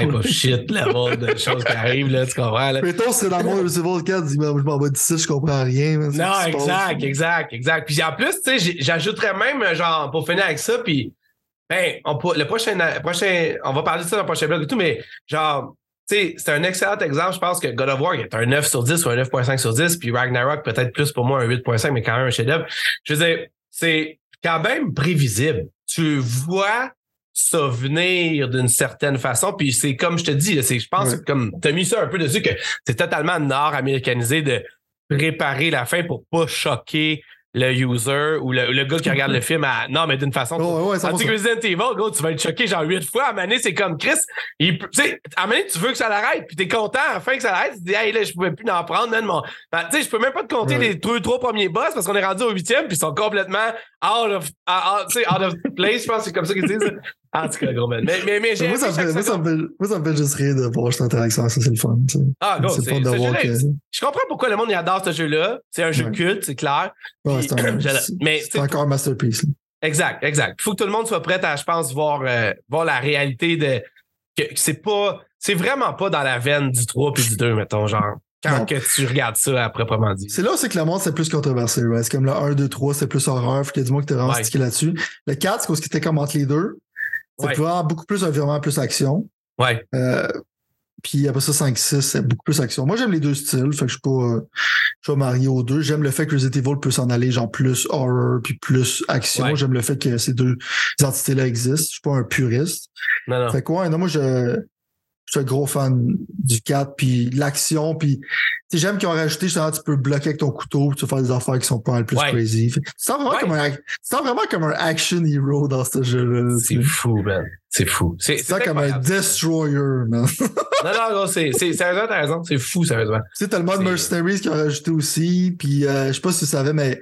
type of shit level de choses qui arrivent, là, tu comprends? Là? Mettons, c'est dans le monde de Resident Evil 4, dis, je m'en vais d'ici, je comprends rien. Non, exact, exact, exact. Puis en plus, tu sais, j'ajouterais même, genre, pour finir avec ça, puis, ben, on, peut- le prochain, prochain, on va parler de ça dans le prochain blog et tout, mais genre, tu sais, c'est un excellent exemple. Je pense que God of War est un 9 sur 10 ou un 9.5 sur 10, puis Ragnarok peut-être plus pour moi un 8.5, mais quand même un chef-d'œuvre. Je veux dire, c'est quand même prévisible. Tu vois ça venir d'une certaine façon, puis c'est comme je te dis, là, je pense, que comme tu as mis ça un peu dessus, que c'est totalement nord-américanisé de préparer la fin pour pas choquer le user ou le, le gars qui regarde le <laughs> film à non mais d'une façon Ouais, ouais. Resident Evil, gros, tu vas être choqué genre huit fois. À donné, c'est comme Chris. Il, tu sais, à donné, tu veux que ça l'arrête, puis t'es content à la fin que ça l'arrête. Tu te dis, hey, là, je pouvais plus en prendre, man. Mon... Ben, tu sais, je peux même pas te compter les deux, trois premiers boss parce qu'on est rendu au huitième, puis ils sont complètement out of, out, tu sais, out of place. Je pense que c'est comme ça qu'ils disent. En tout cas, gros, man. Mais, mais, mais j'ai Moi, ça fait, moi, ça me fait, moi, ça me fait juste rire de voir cette interaction. Ça, c'est le fun. tu sais. Ah, gros, c'est c'est le fun de voir que. Je comprends pourquoi le monde y adore ce jeu-là. C'est un jeu Ouais. culte, c'est clair. Ouais, Puis, c'est un- <clears throat> encore un masterpiece. là. Exact, exact. Il faut que tout le monde soit prêt à, je pense, voir, euh, voir la réalité de que, que c'est pas. C'est vraiment pas dans la veine du 3 puis du 2, mettons, genre. Quand Non. que tu regardes ça à proprement dit. C'est là où c'est que le monde, c'est plus controversé. Ouais. C'est comme le 1, 2, 3, c'est plus horreur. Fait qu'il y a du monde qui était vraiment Ouais. stické là-dessus. Le 4, c'est parce qu'il était comme entre les deux. Ouais. vraiment beaucoup plus un virement, plus action. Ouais. Euh, puis après ça, 5, 6, c'est beaucoup plus action. Moi, j'aime les deux styles. Fait que je suis pas, euh, je suis pas marié aux deux. J'aime le fait que Resident Evil peut s'en aller, genre plus horror puis plus action. Ouais. J'aime le fait que ces deux entités-là existent. Je suis pas un puriste. Non, non. Fait que ouais, non, moi, je, je suis un gros fan du 4, puis l'action, puis tu j'aime qu'ils ont rajouté, justement, tu peux bloquer avec ton couteau, puis tu vas faire des affaires qui sont pas mal plus Ouais. crazy. Tu sens vraiment, Ouais. comme un, tu sens vraiment comme un action hero dans ce jeu-là. tu C'est fou, man. C'est fou. C'est Tu c'est comme un destroyer, man. tu Non, non, gros, c'est. c'est- Sérieusement, t'as raison. C'est fou, sérieusement. sais, t'as le mode Mercenaries qu'ils ont rajouté aussi, puis euh, je sais pas si tu savais, mais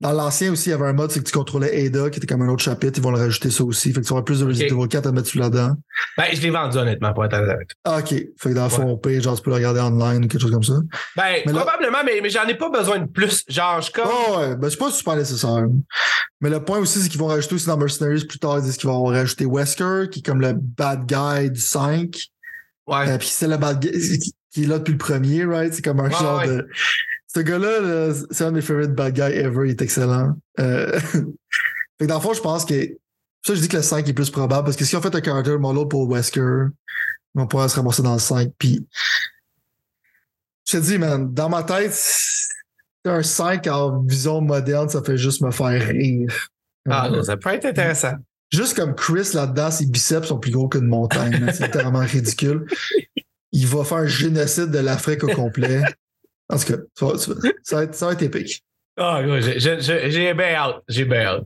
dans l'ancien aussi, il y avait un mode, c'est que tu contrôlais Ada, qui était comme un autre chapitre, ils vont le rajouter ça aussi. Fait que tu auras plus de Resident Evil 4 à mettre là-dedans. Ben, je l'ai vendu, honnêtement, pour être honnête. Ah, ok. Fait que dans le fond, au pire, genre, tu peux le regarder online ou quelque chose comme ça. Ben, Mais là- probablement, mais, mais j'en ai pas besoin de plus. Genre, je comme. Oh, ouais, ben, c'est pas super nécessaire. Mais le point aussi, c'est qu'ils vont rajouter aussi dans Mercenaries plus tard, ils disent qu'ils vont rajouter Wesker, qui est comme le bad guy du 5. Ouais. Euh, puis c'est le bad guy <laughs> qui- qui est là depuis le premier, right? C'est comme un Ouais, genre ouais. de. Ce gars-là, là, c'est un de mes favorite bad guys ever, il est excellent. Euh... <laughs> fait que dans le fond, je pense que. Ça, je dis que le 5 est plus probable, parce que si on fait un character model pour Wesker, on pouvoir se ramasser dans le 5. Puis. Je te dis, man, dans ma tête, un 5 en vision moderne, ça fait juste me faire rire. Ah, Euh, non, ça peut être intéressant. Juste comme Chris là-dedans, ses biceps sont plus gros qu'une montagne. C'est <laughs> littéralement ridicule. Il va faire un génocide de l'Afrique au complet. En tout cas, ça va, ça être, ça va être épique. Ah, gros, j'ai- bien hâte. J'ai bien hâte.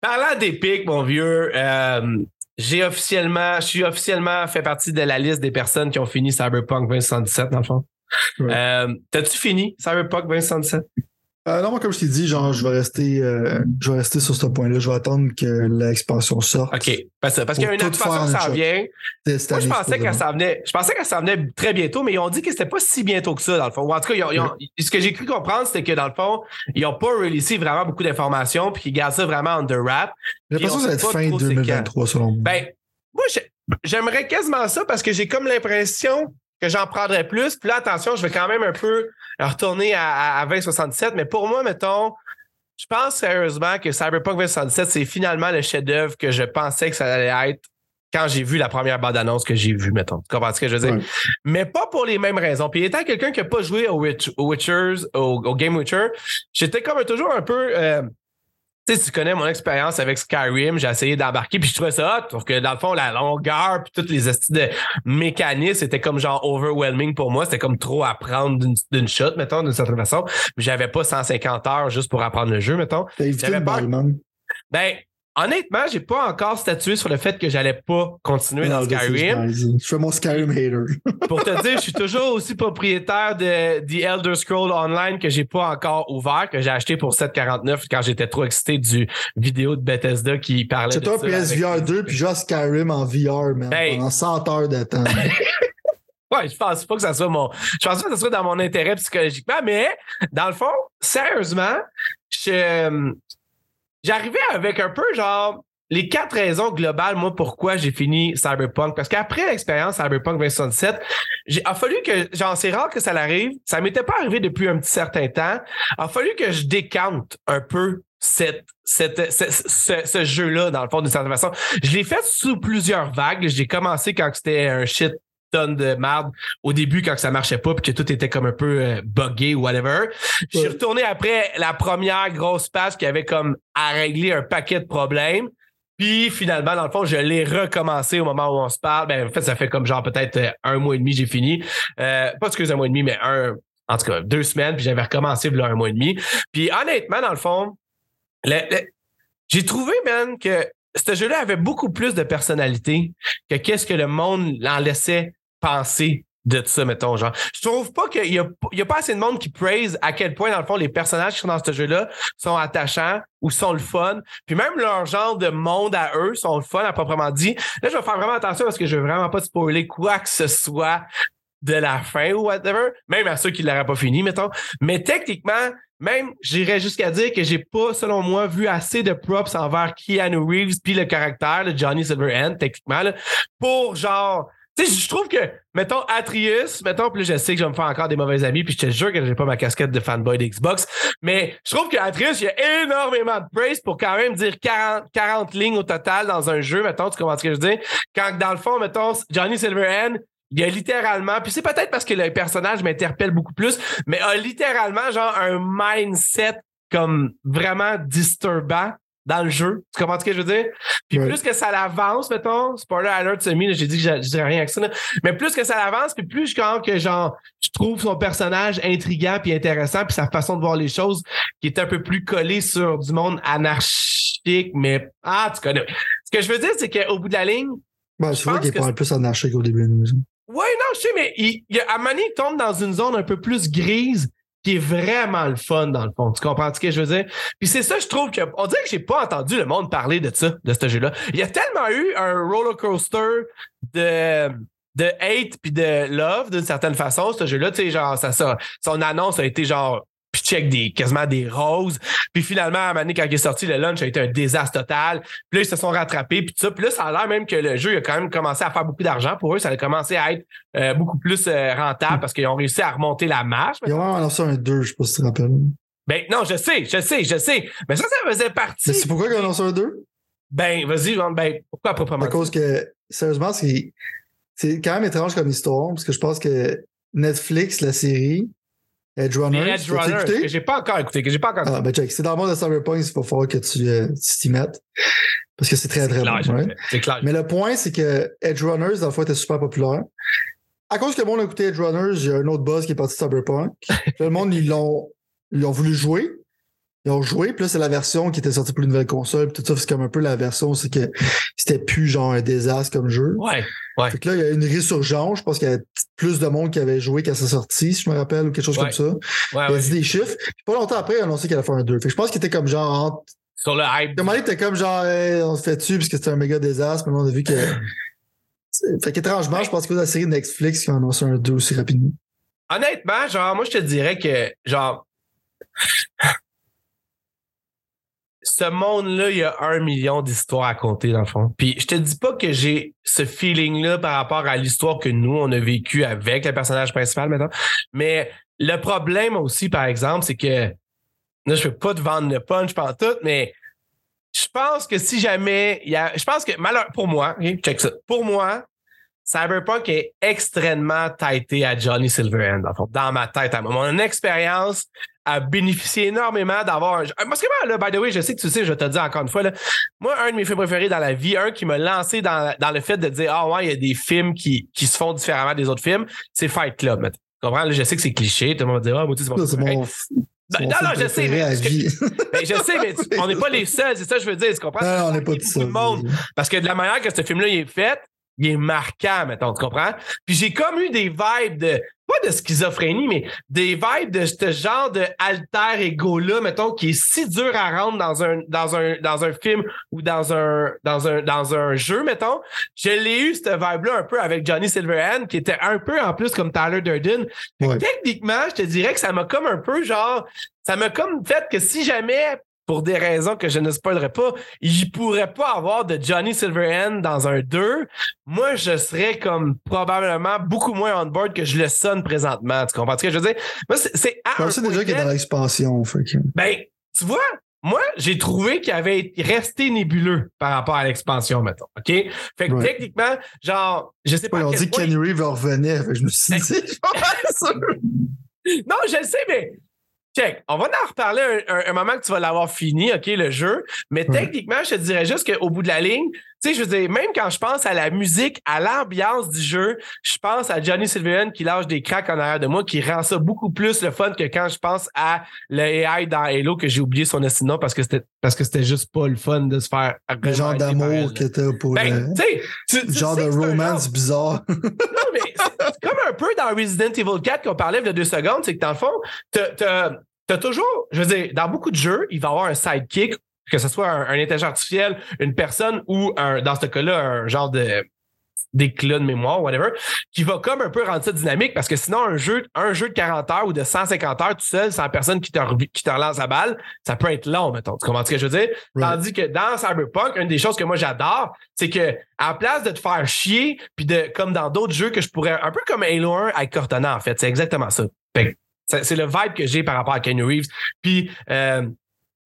Parlant d'épique, mon vieux, euh, j'ai officiellement, je suis officiellement fait partie de la liste des personnes qui ont fini Cyberpunk 2077, dans le fond. Ouais. Euh, T'as-tu fini Cyberpunk 2077? Euh, non, moi, comme je t'ai dit, genre, je vais rester, euh, je vais rester sur ce point-là. Je vais attendre que l'expansion sorte. OK. Parce, parce qu'il y a une expansion qui s'en vient. Moi, je pensais qu'elle s'en venait. Je pensais qu'elle s'en venait très bientôt, mais ils ont dit que c'était pas si bientôt que ça, dans le fond. Ou en tout cas, ils ont- ils ont- ce que j'ai cru comprendre, c'était que dans le fond, ils n'ont pas releasé vraiment beaucoup d'informations, puis qu'ils gardent ça vraiment under wrap. J'ai l'impression que ça va être fin pas trop c'est 2023, selon moi. Ben, moi, j'ai- j'aimerais quasiment ça parce que j'ai comme l'impression que j'en prendrais plus. Puis là, attention, je vais quand même un peu retourner à, à, à 2077. Mais pour moi, mettons, je pense sérieusement que Cyberpunk 2077, c'est finalement le chef-d'œuvre que je pensais que ça allait être quand j'ai vu la première bande-annonce que j'ai vue, mettons. Tu comprends ce que je veux dire? Ouais. Mais pas pour les mêmes raisons. Puis étant quelqu'un qui n'a pas joué au, Witch- au Witchers, au, au Game Witcher, j'étais comme toujours un peu. euh, sais, tu connais mon expérience avec Skyrim, j'ai essayé d'embarquer, puis je trouvais ça hot, sauf que dans le fond, la longueur, puis toutes les estis de mécanismes, c'était comme genre overwhelming pour moi. C'était comme trop à prendre d'une- shot, mettons, d'une certaine façon. J'avais pas 150 heures juste pour apprendre le jeu, mettons. T'as évité man. Ben, honnêtement, j'ai pas encore statué sur le fait que j'allais pas continuer dans Non, Skyrim. Je fais mon Skyrim hater. <laughs> Pour te dire, je suis toujours aussi propriétaire de The Elder Scroll Online que j'ai pas encore ouvert, que j'ai acheté pour 7,49 quand j'étais trop excité du vidéo de Bethesda qui parlait C'est de toi ça PSVR avec- 2 puis à Skyrim en VR, man. Hey. Pendant 100 heures de temps. <laughs> Ouais, je pense pas que ça soit mon. Je pense pas que ça soit dans mon intérêt psychologiquement, mais dans le fond, sérieusement, je- j'arrivais avec un peu genre. les quatre raisons globales, moi, pourquoi j'ai fini Cyberpunk. Parce qu'après l'expérience Cyberpunk 2077, il a fallu que, genre, c'est rare que ça l'arrive. Ça m'était pas arrivé depuis un petit certain temps. Il a fallu que je décante un peu cette, cette, ce, ce jeu-là, dans le fond, d'une certaine façon. Je l'ai fait sous plusieurs vagues. J'ai commencé quand c'était un shit de merde au début quand ça marchait pas puis que tout était comme un peu euh, buggé ou whatever. Je suis retourné après la première grosse patch qui avait comme à régler un paquet de problèmes. Puis finalement, dans le fond, je l'ai recommencé au moment où on se parle. Ben, en fait, ça fait comme genre peut-être euh, un mois et demi, j'ai fini. Euh, pas excuse un mois et demi, mais un, en tout cas, deux semaines, puis j'avais recommencé là, un mois et demi. Puis honnêtement, dans le fond, j'ai trouvé, man, que ce jeu-là avait beaucoup plus de personnalité que qu'est-ce que le monde en laissait penser de ça, mettons, genre. Je trouve pas qu'il y y a pas assez de monde qui praise à quel point, dans le fond, les personnages qui sont dans ce jeu-là sont attachants ou sont le fun. Puis même leur genre de monde à eux sont le fun, à proprement dit. Là, je vais faire vraiment attention parce que je veux vraiment pas spoiler quoi que ce soit de la fin ou whatever, même à ceux qui l'auraient pas fini, mettons. Mais techniquement, même, j'irais jusqu'à dire que j'ai pas, selon moi, vu assez de props envers Keanu Reeves puis le caractère de Johnny Silverhand, techniquement, pour genre. Tu sais, je trouve que, mettons, Atrius, mettons, puis je sais que je vais me faire encore des mauvais amis, puis je te jure que j'ai pas ma casquette de fanboy d'Xbox, mais je trouve qu'Atrius, il y a énormément de praise pour quand même dire 40, 40 lignes au total dans un jeu, mettons, tu comprends ce que je dire? Quand, dans le fond, mettons, Johnny Silverhand, il y a littéralement, puis c'est peut-être parce que le personnage m'interpelle beaucoup plus, mais a littéralement genre un mindset comme vraiment disturbant dans le jeu. Tu comprends ce que je veux dire? Puis plus que ça l'avance, mettons, spoiler alert semi, j'ai dit que je, dirais rien avec ça, mais plus que ça l'avance, puis plus quand que genre je trouve son personnage intriguant puis intéressant, puis sa façon de voir les choses qui est un peu plus collé sur du monde anarchique, mais ah, tu connais. Ce que je veux dire, c'est qu'au bout de la ligne, ben, c'est vrai qu'il parle plus anarchique au début. Oui, non, je sais, mais il, il, à Mani, il tombe dans une zone un peu plus grise qui est vraiment le fun dans le fond. Tu comprends ce que je veux dire? Puis c'est ça, je trouve que. On dirait que j'ai pas entendu le monde parler de ça, de ce jeu-là. Il y a tellement eu un roller coaster de de hate puis de love d'une certaine façon ce jeu-là tu sais genre ça, ça son annonce a été genre check des, quasiment des roses. Puis finalement, à un moment donné, quand il est sorti, le lunch a été un désastre total. Puis là, ils se sont rattrapés, puis ça. Puis là, ça a l'air même que le jeu a quand même commencé à faire beaucoup d'argent pour eux. Ça a commencé à être euh, beaucoup plus euh, rentable parce qu'ils ont réussi à remonter la marche. Ils ont annoncé un 2, je sais pas si tu te rappelles. Ben non, je sais, je sais, je sais. Mais ça, ça faisait partie. Mais c'est pourquoi ils ont annoncé un 2? Ben, vas-y, ben, pourquoi proprement? À cause que, sérieusement, c'est, c'est quand même étrange comme histoire, parce que je pense que Netflix, la série, Edge Runner. Edge Runner, que j'ai pas encore écouté, que j'ai pas encore Ah, ben check, c'est dans le monde de Cyberpunk, il va falloir que tu euh, t'y mettes. Parce que c'est très, très clair, bon. C'est clair. Mais le point, c'est que Edge Runners, dans le fond, était super populaire. À cause que le monde a écouté Edge Runners, il y a un autre buzz qui est parti de Cyberpunk. <laughs> le monde, ils l'ont, ils ont voulu jouer. Ils ont joué, puis là, c'est la version qui était sortie pour une nouvelle console, puis tout ça, c'est comme un peu la version, c'est que c'était plus genre un désastre comme jeu. Ouais, ouais. Fait que là, il y a une résurgence. Je pense qu'il y avait plus de monde qui avait joué qu'à sa sortie, si je me rappelle, ou quelque chose Ouais. comme ça. Ouais, il a dit des chiffres. Puis pas longtemps après, il a annoncé qu'il allait faire un 2. Fait que je pense qu'il était comme genre entre. Sur le hype. Comme était comme genre, Hey, on se fait dessus parce que c'était un méga désastre, mais on a vu que. <laughs> Fait qu'étrangement, je pense que la série Netflix qui a annoncé un 2 aussi rapidement. Honnêtement, genre, moi, je te dirais que, genre, ce monde-là, il y a un million d'histoires à compter, dans le fond. Puis, je te dis pas que j'ai ce feeling-là par rapport à l'histoire que nous, on a vécu avec le personnage principal, maintenant. Mais le problème aussi, par exemple, c'est que, là, je veux pas te vendre le punch pendant tout, mais je pense que si jamais il y a, je pense que malheur pour moi, check ça. Pour moi, Cyberpunk est extrêmement tighté à Johnny Silverhand, dans, dans ma tête. à moi. Mon expérience a bénéficié énormément d'avoir un. Parce que moi, là, by the way, je sais que tu sais, je te dis encore une fois, là, moi, un de mes films préférés dans la vie, un qui m'a lancé dans, dans le fait de dire Ah ouais, il y a des films qui, qui se font différemment des autres films, c'est Fight Club. Tu comprends? Là, je sais que c'est cliché, tout le monde va dire Ah, moi, tu sais, c'est mon c'est mon. Ben, mon non, non, je sais, mais à vie. <laughs> Ben, je sais, mais tu- <laughs> on n'est pas les seuls, c'est ça que je veux dire, tu comprends? Non, on n'est pas tout de monde. Parce que de la manière que ce film-là il est fait, il est marquant, mettons, tu comprends? Puis j'ai comme eu des vibes de, pas de schizophrénie, mais des vibes de ce genre de alter ego-là, mettons, qui est si dur à rendre dans un, dans un, dans un film ou dans un, dans un, dans un jeu, mettons. Je l'ai eu, cette vibe-là, un peu avec Johnny Silverhand, qui était un peu en plus comme Tyler Durden. Ouais. Techniquement, je te dirais que ça m'a comme un peu genre, ça m'a comme fait que si jamais pour des raisons que je ne spoilerai pas, il pourrait pas avoir de Johnny Silverhand dans un 2. Moi, je serais comme probablement beaucoup moins on board que je le sonne présentement. Tu comprends ce que je veux dire? Moi, c'est à Je déjà qu'il est dans l'expansion. Ben, tu vois, moi, j'ai trouvé qu'il avait resté nébuleux par rapport à l'expansion, mettons. OK? Fait que techniquement, genre, je sais pas. on dit que Kenny Reeve revenait. Je me suis dit, <laughs> Non, je le sais, mais check. On va en reparler un, moment que tu vas l'avoir fini, OK, le jeu. Mais techniquement, je te dirais juste qu'au bout de la ligne, tu sais, je veux dire, même quand je pense à la musique, à l'ambiance du jeu, je pense à Johnny Silverman qui lâche des cracks en arrière de moi, qui rend ça beaucoup plus le fun que quand je pense à l'AI dans Halo, que j'ai oublié son nom parce que c'était parce que c'était juste pas le fun de se faire. Le genre d'amour que t'as pour. Ben, tu genre de romance bizarre. non, mais c'est comme un peu dans Resident Evil 4 qu'on parlait de deux secondes, c'est que dans le fond, t'as T'as toujours, je veux dire, dans beaucoup de jeux, il va y avoir un sidekick, que ce soit un, intelligence artificiel, une personne ou un, dans ce cas-là, un genre de d'éclat de mémoire, whatever, qui va comme un peu rendre ça dynamique parce que sinon, un jeu, un jeu de 40 heures ou de 150 heures tout seul, sans personne qui te, qui te relance la balle, ça peut être long, mettons. Tu comprends ce que je veux dire? Tandis que dans Cyberpunk, une des choses que moi j'adore, c'est que à place de te faire chier, puis de, comme dans d'autres jeux que je pourrais, un peu comme Halo 1 avec Cortana, en fait, c'est exactement ça. C'est le vibe que j'ai par rapport à Kenny Reeves. Puis euh,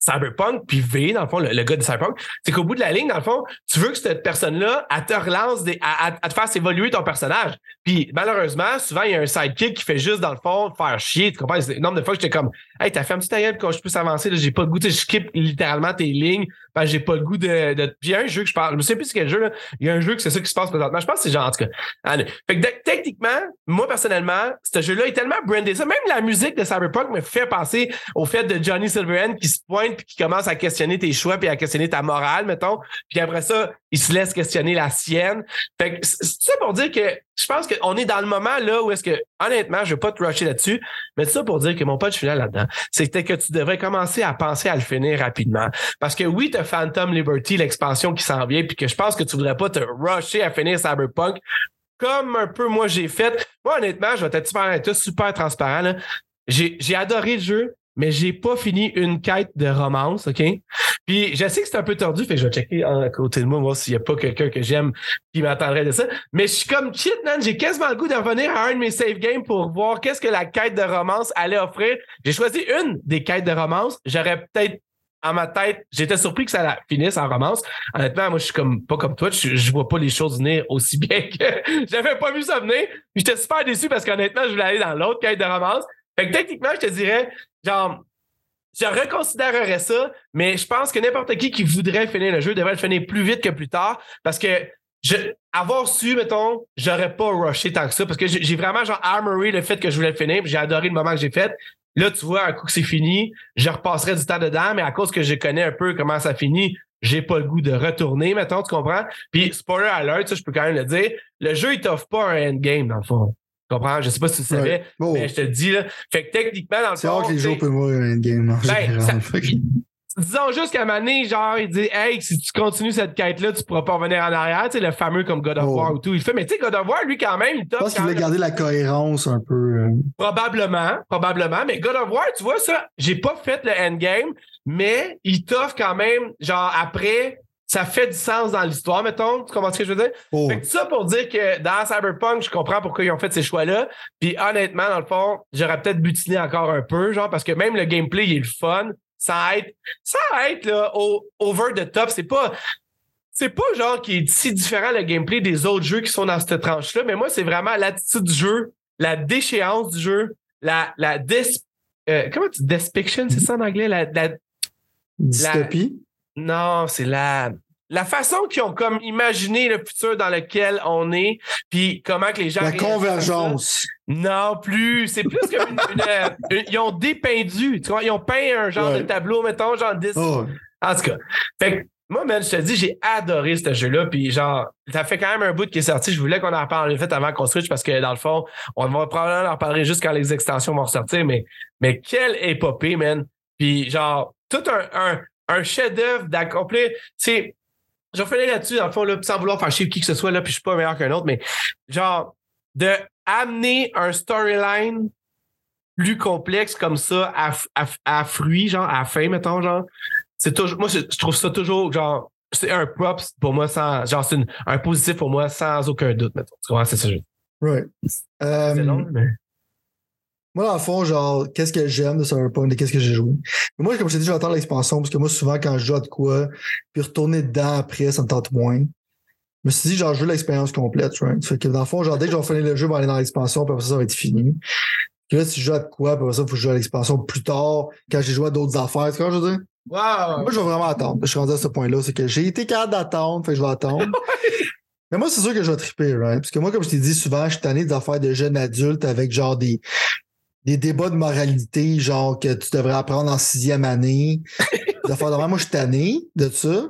Cyberpunk, puis V, dans le fond, le, gars de Cyberpunk, c'est qu'au bout de la ligne, dans le fond, tu veux que cette personne-là, elle te relance, des, à, te fasse évoluer ton personnage. Puis malheureusement, souvent, il y a un sidekick qui fait juste, dans le fond, faire chier. Tu comprends? C'est nombre de fois que j'étais comme, hey, t'as fait un petit tailleur quand je puisse avancer, j'ai pas le goût, je skip littéralement tes lignes, que j'ai pas le goût de, de. Puis il y a un jeu que je parle, je me sais plus quel jeu, là. Il y a un jeu que c'est ça qui se passe présentement. Je pense que c'est genre, en tout cas. Allez. Fait que techniquement, moi, personnellement, ce jeu-là est tellement brandé ça. Même la musique de Cyberpunk me fait penser au fait de Johnny Silverhand qui se pointe puis qui commence à questionner tes choix puis à questionner ta morale, mettons. Puis après ça, il se laisse questionner la sienne. Fait que c'est ça pour dire que je pense qu'on est dans le moment là où est-ce que, honnêtement, je vais pas te rusher là-dessus, mais ça pour dire que mon pote final là-dedans, c'était que tu devrais commencer à penser à le finir rapidement. Parce que oui, tu Phantom Liberty, l'expansion qui s'en vient, puis que je pense que tu voudrais pas te rusher à finir Cyberpunk comme un peu moi j'ai fait. Moi, honnêtement, je vais être super transparent. J'ai adoré le jeu mais j'ai pas fini une quête de romance, OK? Puis je sais que c'est un peu tordu, fait je vais checker à côté de moi, voir s'il y a pas quelqu'un que j'aime qui m'attendrait de ça. Mais je suis comme shit, man, j'ai quasiment le goût de revenir à un de mes save games pour voir qu'est-ce que la quête de romance allait offrir. J'ai choisi une des quêtes de romance. J'aurais peut-être à ma tête, j'étais surpris que ça finisse en romance. Honnêtement, moi, je suis comme pas comme toi, je, je vois pas les choses venir aussi bien que <laughs> j'avais pas vu ça venir. J'étais super déçu parce qu'honnêtement, je voulais aller dans l'autre quête de romance. Fait que techniquement, je te dirais, genre, je reconsidérerais ça, mais je pense que n'importe qui qui voudrait finir le jeu devrait le finir plus vite que plus tard parce que je, avoir su, mettons, j'aurais pas rushé tant que ça parce que j'ai vraiment genre armory le fait que je voulais le finir, j'ai adoré le moment que j'ai fait. Là, tu vois, un coup que c'est fini, je repasserai du temps dedans, mais à cause que je connais un peu comment ça finit, j'ai pas le goût de retourner, mettons, tu comprends? Puis, spoiler alert, ça, je peux quand même le dire, le jeu, il t'offre pas un endgame, dans le fond. Tu comprends? Je sais pas si tu savais, mais je te le dis, là. Fait que techniquement, dans le C'est rare que les jeux peuvent mourir un endgame. Ben, disons juste qu'à un moment donné, genre, il dit Hey, si tu continues cette quête-là, tu pourras pas revenir en arrière. Tu sais, le fameux comme God of oh. War ou tout. Il fait, mais tu sais, God of War, lui, quand même, il Je pense qu'il voulait garder la cohérence un peu. Euh. Probablement, probablement. Mais God of War, tu vois, ça, j'ai pas fait le endgame, mais il t'offre quand même, genre, après, ça fait du sens dans l'histoire, mettons. Tu comprends ce que je veux dire? Oh. Fait que ça pour dire que dans Cyberpunk, je comprends pourquoi ils ont fait ces choix-là. Puis honnêtement, dans le fond, j'aurais peut-être butiné encore un peu, genre, parce que même le gameplay, il est le fun. Ça être, ça être là, over the top. C'est pas. C'est pas genre qui est si différent le gameplay des autres jeux qui sont dans cette tranche-là, mais moi, c'est vraiment l'attitude du jeu, la déchéance du jeu, la, la euh, comment tu despiction, c'est ça en anglais? La, la, Dystopie? Non, c'est la la façon qu'ils ont comme imaginé le futur dans lequel on est, puis comment que les gens... La convergence. Non, plus. C'est plus comme une, euh, Ils ont dépeindu. Tu vois, ils ont peint un genre de tableau, mettons, genre 10. En tout cas. Fait que, moi, man, je te dis, j'ai adoré ce jeu-là. Puis, genre, ça fait quand même un bout qui est sorti. Je voulais qu'on en parle, en fait, avant qu'on switch, parce que, dans le fond, on va probablement en parler juste quand les extensions vont sortir. Mais, mais quelle épopée, man. Puis, genre, tout un un chef-d'œuvre d'accomplir. C'est. Je vais là-dessus, dans le fond, là, sans vouloir faire chier qui que ce soit, là, puis je suis pas meilleur qu'un autre, mais genre, de amener un storyline plus complexe comme ça à, à, fruit, genre, à fin, mettons, genre. c'est toujours, moi, je, je trouve ça toujours, genre, c'est un props pour moi sans, genre, c'est un positif pour moi sans aucun doute, mettons. Tu comprends? C'est ça. je- Right. C'est long, mais. Moi, dans le fond, genre, qu'est-ce que j'aime de Cyberpunk et qu'est-ce que j'ai joué? Mais moi, comme je t'ai dit, j'attends l'expansion parce que moi, souvent, quand je joue à de quoi, puis retourner dedans après, ça me tente moins. Je me suis dit, genre, je veux l'expérience complète, right? Fait que dans le fond, genre, dès que je vais finir le jeu, je vais aller dans l'expansion, puis après ça, ça va être fini. Puis là, si je joue à de quoi, puis après ça, il faut que je joue à l'expansion plus tard, quand j'ai joué à d'autres affaires, tu vois, je veux dire? Wow! Moi, je vais vraiment attendre. Je suis rendu à ce point-là. C'est que j'ai été capable d'attendre, fait que je vais attendre. <laughs> Mais moi, c'est sûr que je vais triper, right? Parce que moi, comme je t'ai dit souvent, je suis tanné d'affaires de jeunes adultes avec genre des, des débats de moralité, genre que tu devrais apprendre en sixième année. <laughs> Des affaires de même. Moi, je suis tanné de ça.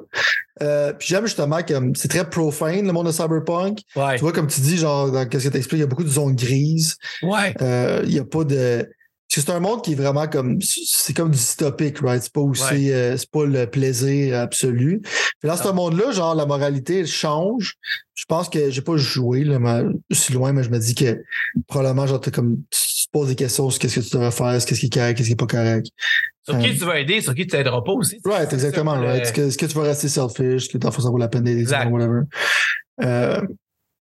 Euh, puis j'aime justement que c'est très profane, le monde de Cyberpunk. Ouais. Tu vois, comme tu dis, genre, dans qu'est-ce que tu expliques, il y a beaucoup de zones grises. Ouais. Euh, Il y a pas de. Parce que c'est un monde qui est vraiment comme. C'est comme dystopique, right? C'est pas aussi. euh, c'est pas le plaisir absolu. Puis dans ce monde-là, genre, la moralité, elle change. Je pense que j'ai pas joué, là, mais, si loin, mais je me dis que probablement, genre, comme. Tu te poses des questions sur qu'est-ce que tu devrais faire, qu'est-ce qui est correct, qu'est-ce qui est pas correct. Sur qui tu vas aider, sur qui tu t'aideras pas aussi. Right, exactement, right. Est-ce que, est-ce que tu vas rester selfish, est-ce que le fond, ça vaut la peine d'aider, whatever. Euh,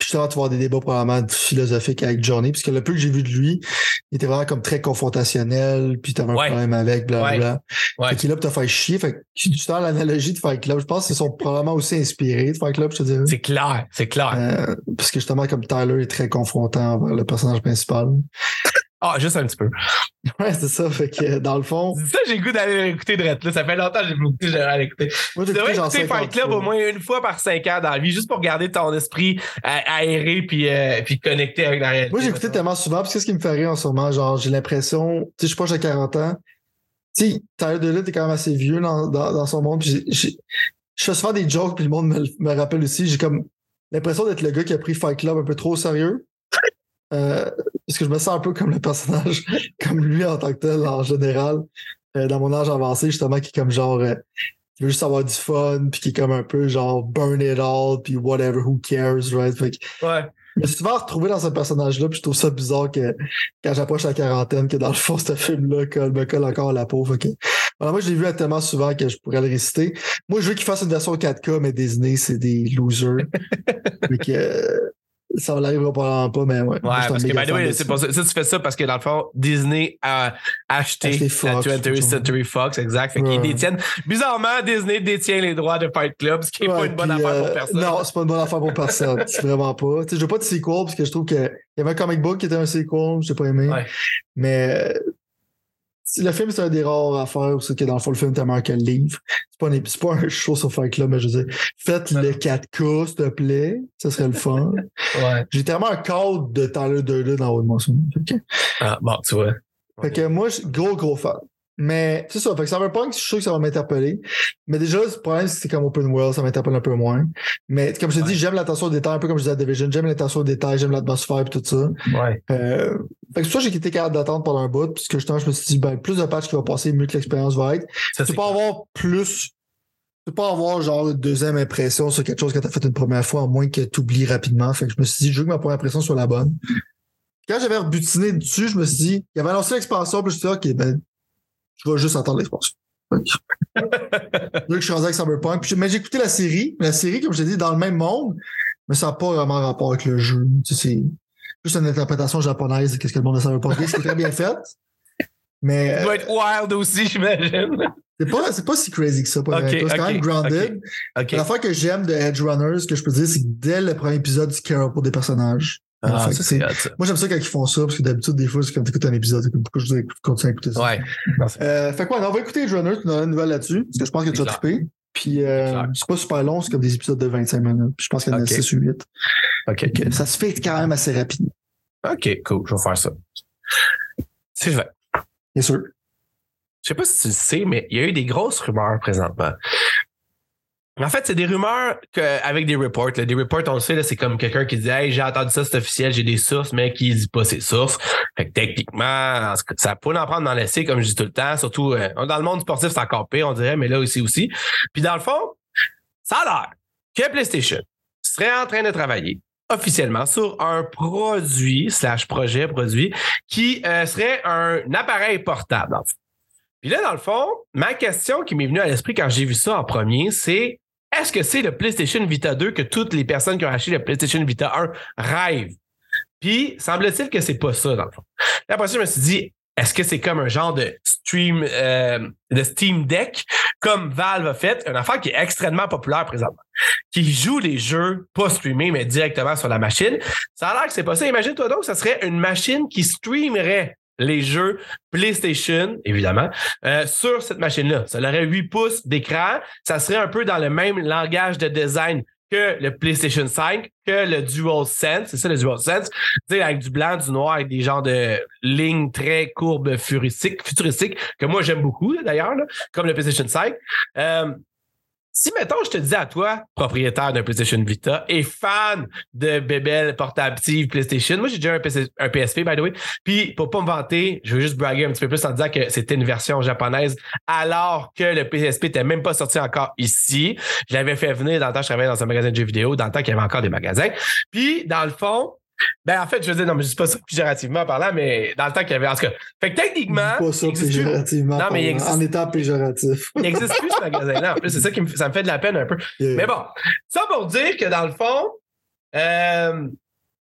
puis justement, tu vas avoir des débats probablement philosophiques avec Johnny, puisque le peu que j'ai vu de lui, il était vraiment comme très confrontationnel, puis t'avais un Ouais. problème avec, blablabla. Ouais. Fait qu'il est là pour te faire chier. Fait que tu sens l'analogie de Fight Club. Je pense qu'ils sont probablement aussi inspirés de Fight Club, je te dirais. C'est clair, c'est clair. Euh, parce que justement, comme Tyler est très confrontant envers le personnage principal. Ah, juste un petit peu. <laughs> Ouais, c'est ça. Fait que dans le fond, Ça, j'ai le goût d'aller l'écouter de là. Ça fait longtemps que j'ai écouté, j'aimerais l'écouter. moi, j'ai écouté écouter 50 Fight Club au moins une fois par cinq ans dans la vie, juste pour garder ton esprit aéré puis, euh, puis connecté avec la réalité. Moi, j'ai écouté tellement souvent, parce que ce qui me fait rire en ce moment, genre, j'ai l'impression, tu sais, je suis proche de 40 ans. Tu sais, Tyler DeLutte est quand même assez vieux dans, dans, dans son monde. puis je fais souvent des jokes, puis le monde me, me rappelle aussi. J'ai comme l'impression d'être le gars qui a pris Fight Club un peu trop au sérieux. Euh, parce que je me sens un peu comme le personnage, <laughs> comme lui en tant que tel, en général, euh, dans mon âge avancé, justement, qui est comme genre, euh, qui veut juste avoir du fun, puis qui est comme un peu genre burn it all, puis whatever, who cares, right? Fait que Ouais. je me suis souvent retrouvé dans ce personnage-là, puis je trouve ça bizarre que quand j'approche la quarantaine, que dans le fond, <laughs> ce film-là colle- me colle encore à la peau. Fait que, voilà, moi, je l'ai vu tellement souvent que je pourrais le réciter. Moi, je veux qu'il fasse une version 4K, mais Disney, c'est des losers. <laughs> fait que, euh, ça n'arrivera probablement pas, mais ouais. Ouais, parce que, by the way, c'est pour ça, ça, tu fais ça parce que dans le fond, Disney a acheté Acheté la Fox, 20th tout ça. Century Fox, exact. Fait qu'ils détiennent. Bizarrement, Disney détient les droits de Fight Club, ce qui n'est pas une bonne puis, affaire euh, pour personne. Non, c'est pas une bonne affaire pour personne. c'est vraiment pas. Tu sais, je veux pas de sequel parce que je trouve qu'il y avait un comic book qui était un sequel, j'ai pas aimé. Ouais. Mais euh, le film, c'est un des rares affaires où c'est que dans le fond, le film meilleur que le livre. C'est pas, un, c'est pas un show sur Fight Club, mais je veux dire, faites le 4K, s'il te plaît. Ça serait le fun. <laughs> Ouais. J'ai tellement un cadre de Tyler Durden en haut de que, Ah, bon, tu vois. fait que moi, je suis gros, gros fan. Mais c'est ça. Fait que Cyberpunk, je suis sûr que ça va m'interpeller. Mais déjà, le problème, c'est comme Open World, ça m'interpelle un peu moins. Mais comme je te Ouais. dis, j'aime l'attention aux détails, un peu comme je disais à Division. J'aime l'attention aux détails, j'aime l'atmosphère et tout ça. Ouais. Euh, fait que c'est pour ça que j'ai été capable d'attendre pendant un bout, puisque justement, je me suis dit, ben, plus de patch qui va passer, mieux que l'expérience va être. Ça, Tu peux pas avoir plus. Tu peux pas avoir genre une deuxième impression sur quelque chose que tu as fait une première fois, à moins que tu oublies rapidement. Fait que je me suis dit, je veux que ma première impression soit la bonne. Quand j'avais rebutiné dessus, je me suis dit, il avait annoncé l'expansion, puis je me suis dit, OK, ben, je vais juste attendre l'expansion. <laughs> Je suis rendu avec Cyberpunk. Puis, mais j'ai écouté la série. La série, comme je t'ai dit, dans le même monde, mais ça n'a pas vraiment rapport avec le jeu. Tu sais, c'est juste une interprétation japonaise de ce que le monde de Cyberpunk est. C'est très bien fait. Mais Ça doit être wild aussi, j'imagine. c'est pas, c'est pas si crazy que ça. Pas Ok, vrai. c'est quand même grounded. L'affaire que j'aime de Edge Runners, que je peux dire, c'est que dès le premier épisode, tu cares pour des personnages. Ah, ça, c'est- c'est. Moi, j'aime ça quand ils font ça, parce que d'habitude, des fois, c'est comme t'écoutes un épisode, c'est pourquoi je dois continuer à écouter ça. Ouais. C'est- Euh, fait quoi, on va écouter Edge Runners, tu nous donnes une nouvelle là-dessus, parce que je pense que tu C'est clair. triper. Puis, euh, c'est pas super long, c'est comme des épisodes de 25 minutes. Puis je pense qu'il y en a Ok. 6 ou 8. OK. Ça se fait quand même assez rapidement. OK, cool. Je vais faire ça. Sylvain, Bien sûr. je sais pas si tu le sais, mais il y a eu des grosses rumeurs présentement. En fait, c'est des rumeurs avec des reports. Des reports, on le sait, c'est comme quelqu'un qui dit Hey, j'ai entendu ça, c'est officiel, j'ai des sources, mais qui dit pas ses sources. Fait que techniquement, ça peut en prendre dans l'essai, comme je dis tout le temps. Surtout euh, dans le monde sportif, c'est encore pire, on dirait, mais là aussi aussi. Puis dans le fond, ça a l'air que PlayStation serait en train de travailler officiellement sur un produit slash projet produit qui euh, serait un appareil portable. en fait. Puis là, dans le fond, ma question qui m'est venue à l'esprit quand j'ai vu ça en premier, c'est est-ce que c'est le PlayStation Vita 2 que toutes les personnes qui ont acheté le PlayStation Vita 1 rêvent? Puis, semble-t-il que c'est pas ça, dans le fond. Là, après ça, je me suis dit, est-ce que c'est comme un genre de stream, euh, de Steam Deck, comme Valve a fait, une affaire qui est extrêmement populaire présentement, qui joue les jeux pas streamés, mais directement sur la machine. Ça a l'air que c'est pas ça. Imagine-toi donc, ça serait une machine qui streamerait les jeux PlayStation, évidemment, euh, sur cette machine-là. Ça aurait 8 pouces d'écran. Ça serait un peu dans le même langage de design que le PlayStation 5, que le DualSense. C'est ça le DualSense. Tu sais, avec du blanc, du noir, avec des genres de lignes très courbes futuristiques, que moi j'aime beaucoup d'ailleurs, comme le PlayStation 5. Euh, si, mettons, je te disais à toi, propriétaire d'un PlayStation Vita et fan de bébelles portatives PlayStation, moi j'ai déjà un, PSP, by the way, puis pour pas me vanter, je veux juste braguer un petit peu plus en disant que c'était une version japonaise alors que le PSP n'était même pas sorti encore ici. Je l'avais fait venir dans le temps je travaillais dans un magasin de jeux vidéo, dans le temps qu'il y avait encore des magasins. Puis, dans le fond, ben, en fait, je veux dire, non, mais je dis pas ça péjorativement parlant, mais dans le temps qu'il y avait. En tout cas, fait que techniquement. Pas ça péjorativement. Non, mais il existe, en étant péjoratif. il n'existe plus ce magasin-là. En plus, c'est ça qui me, ça me fait de la peine un peu. Mais bon, ça pour dire que dans le fond, euh,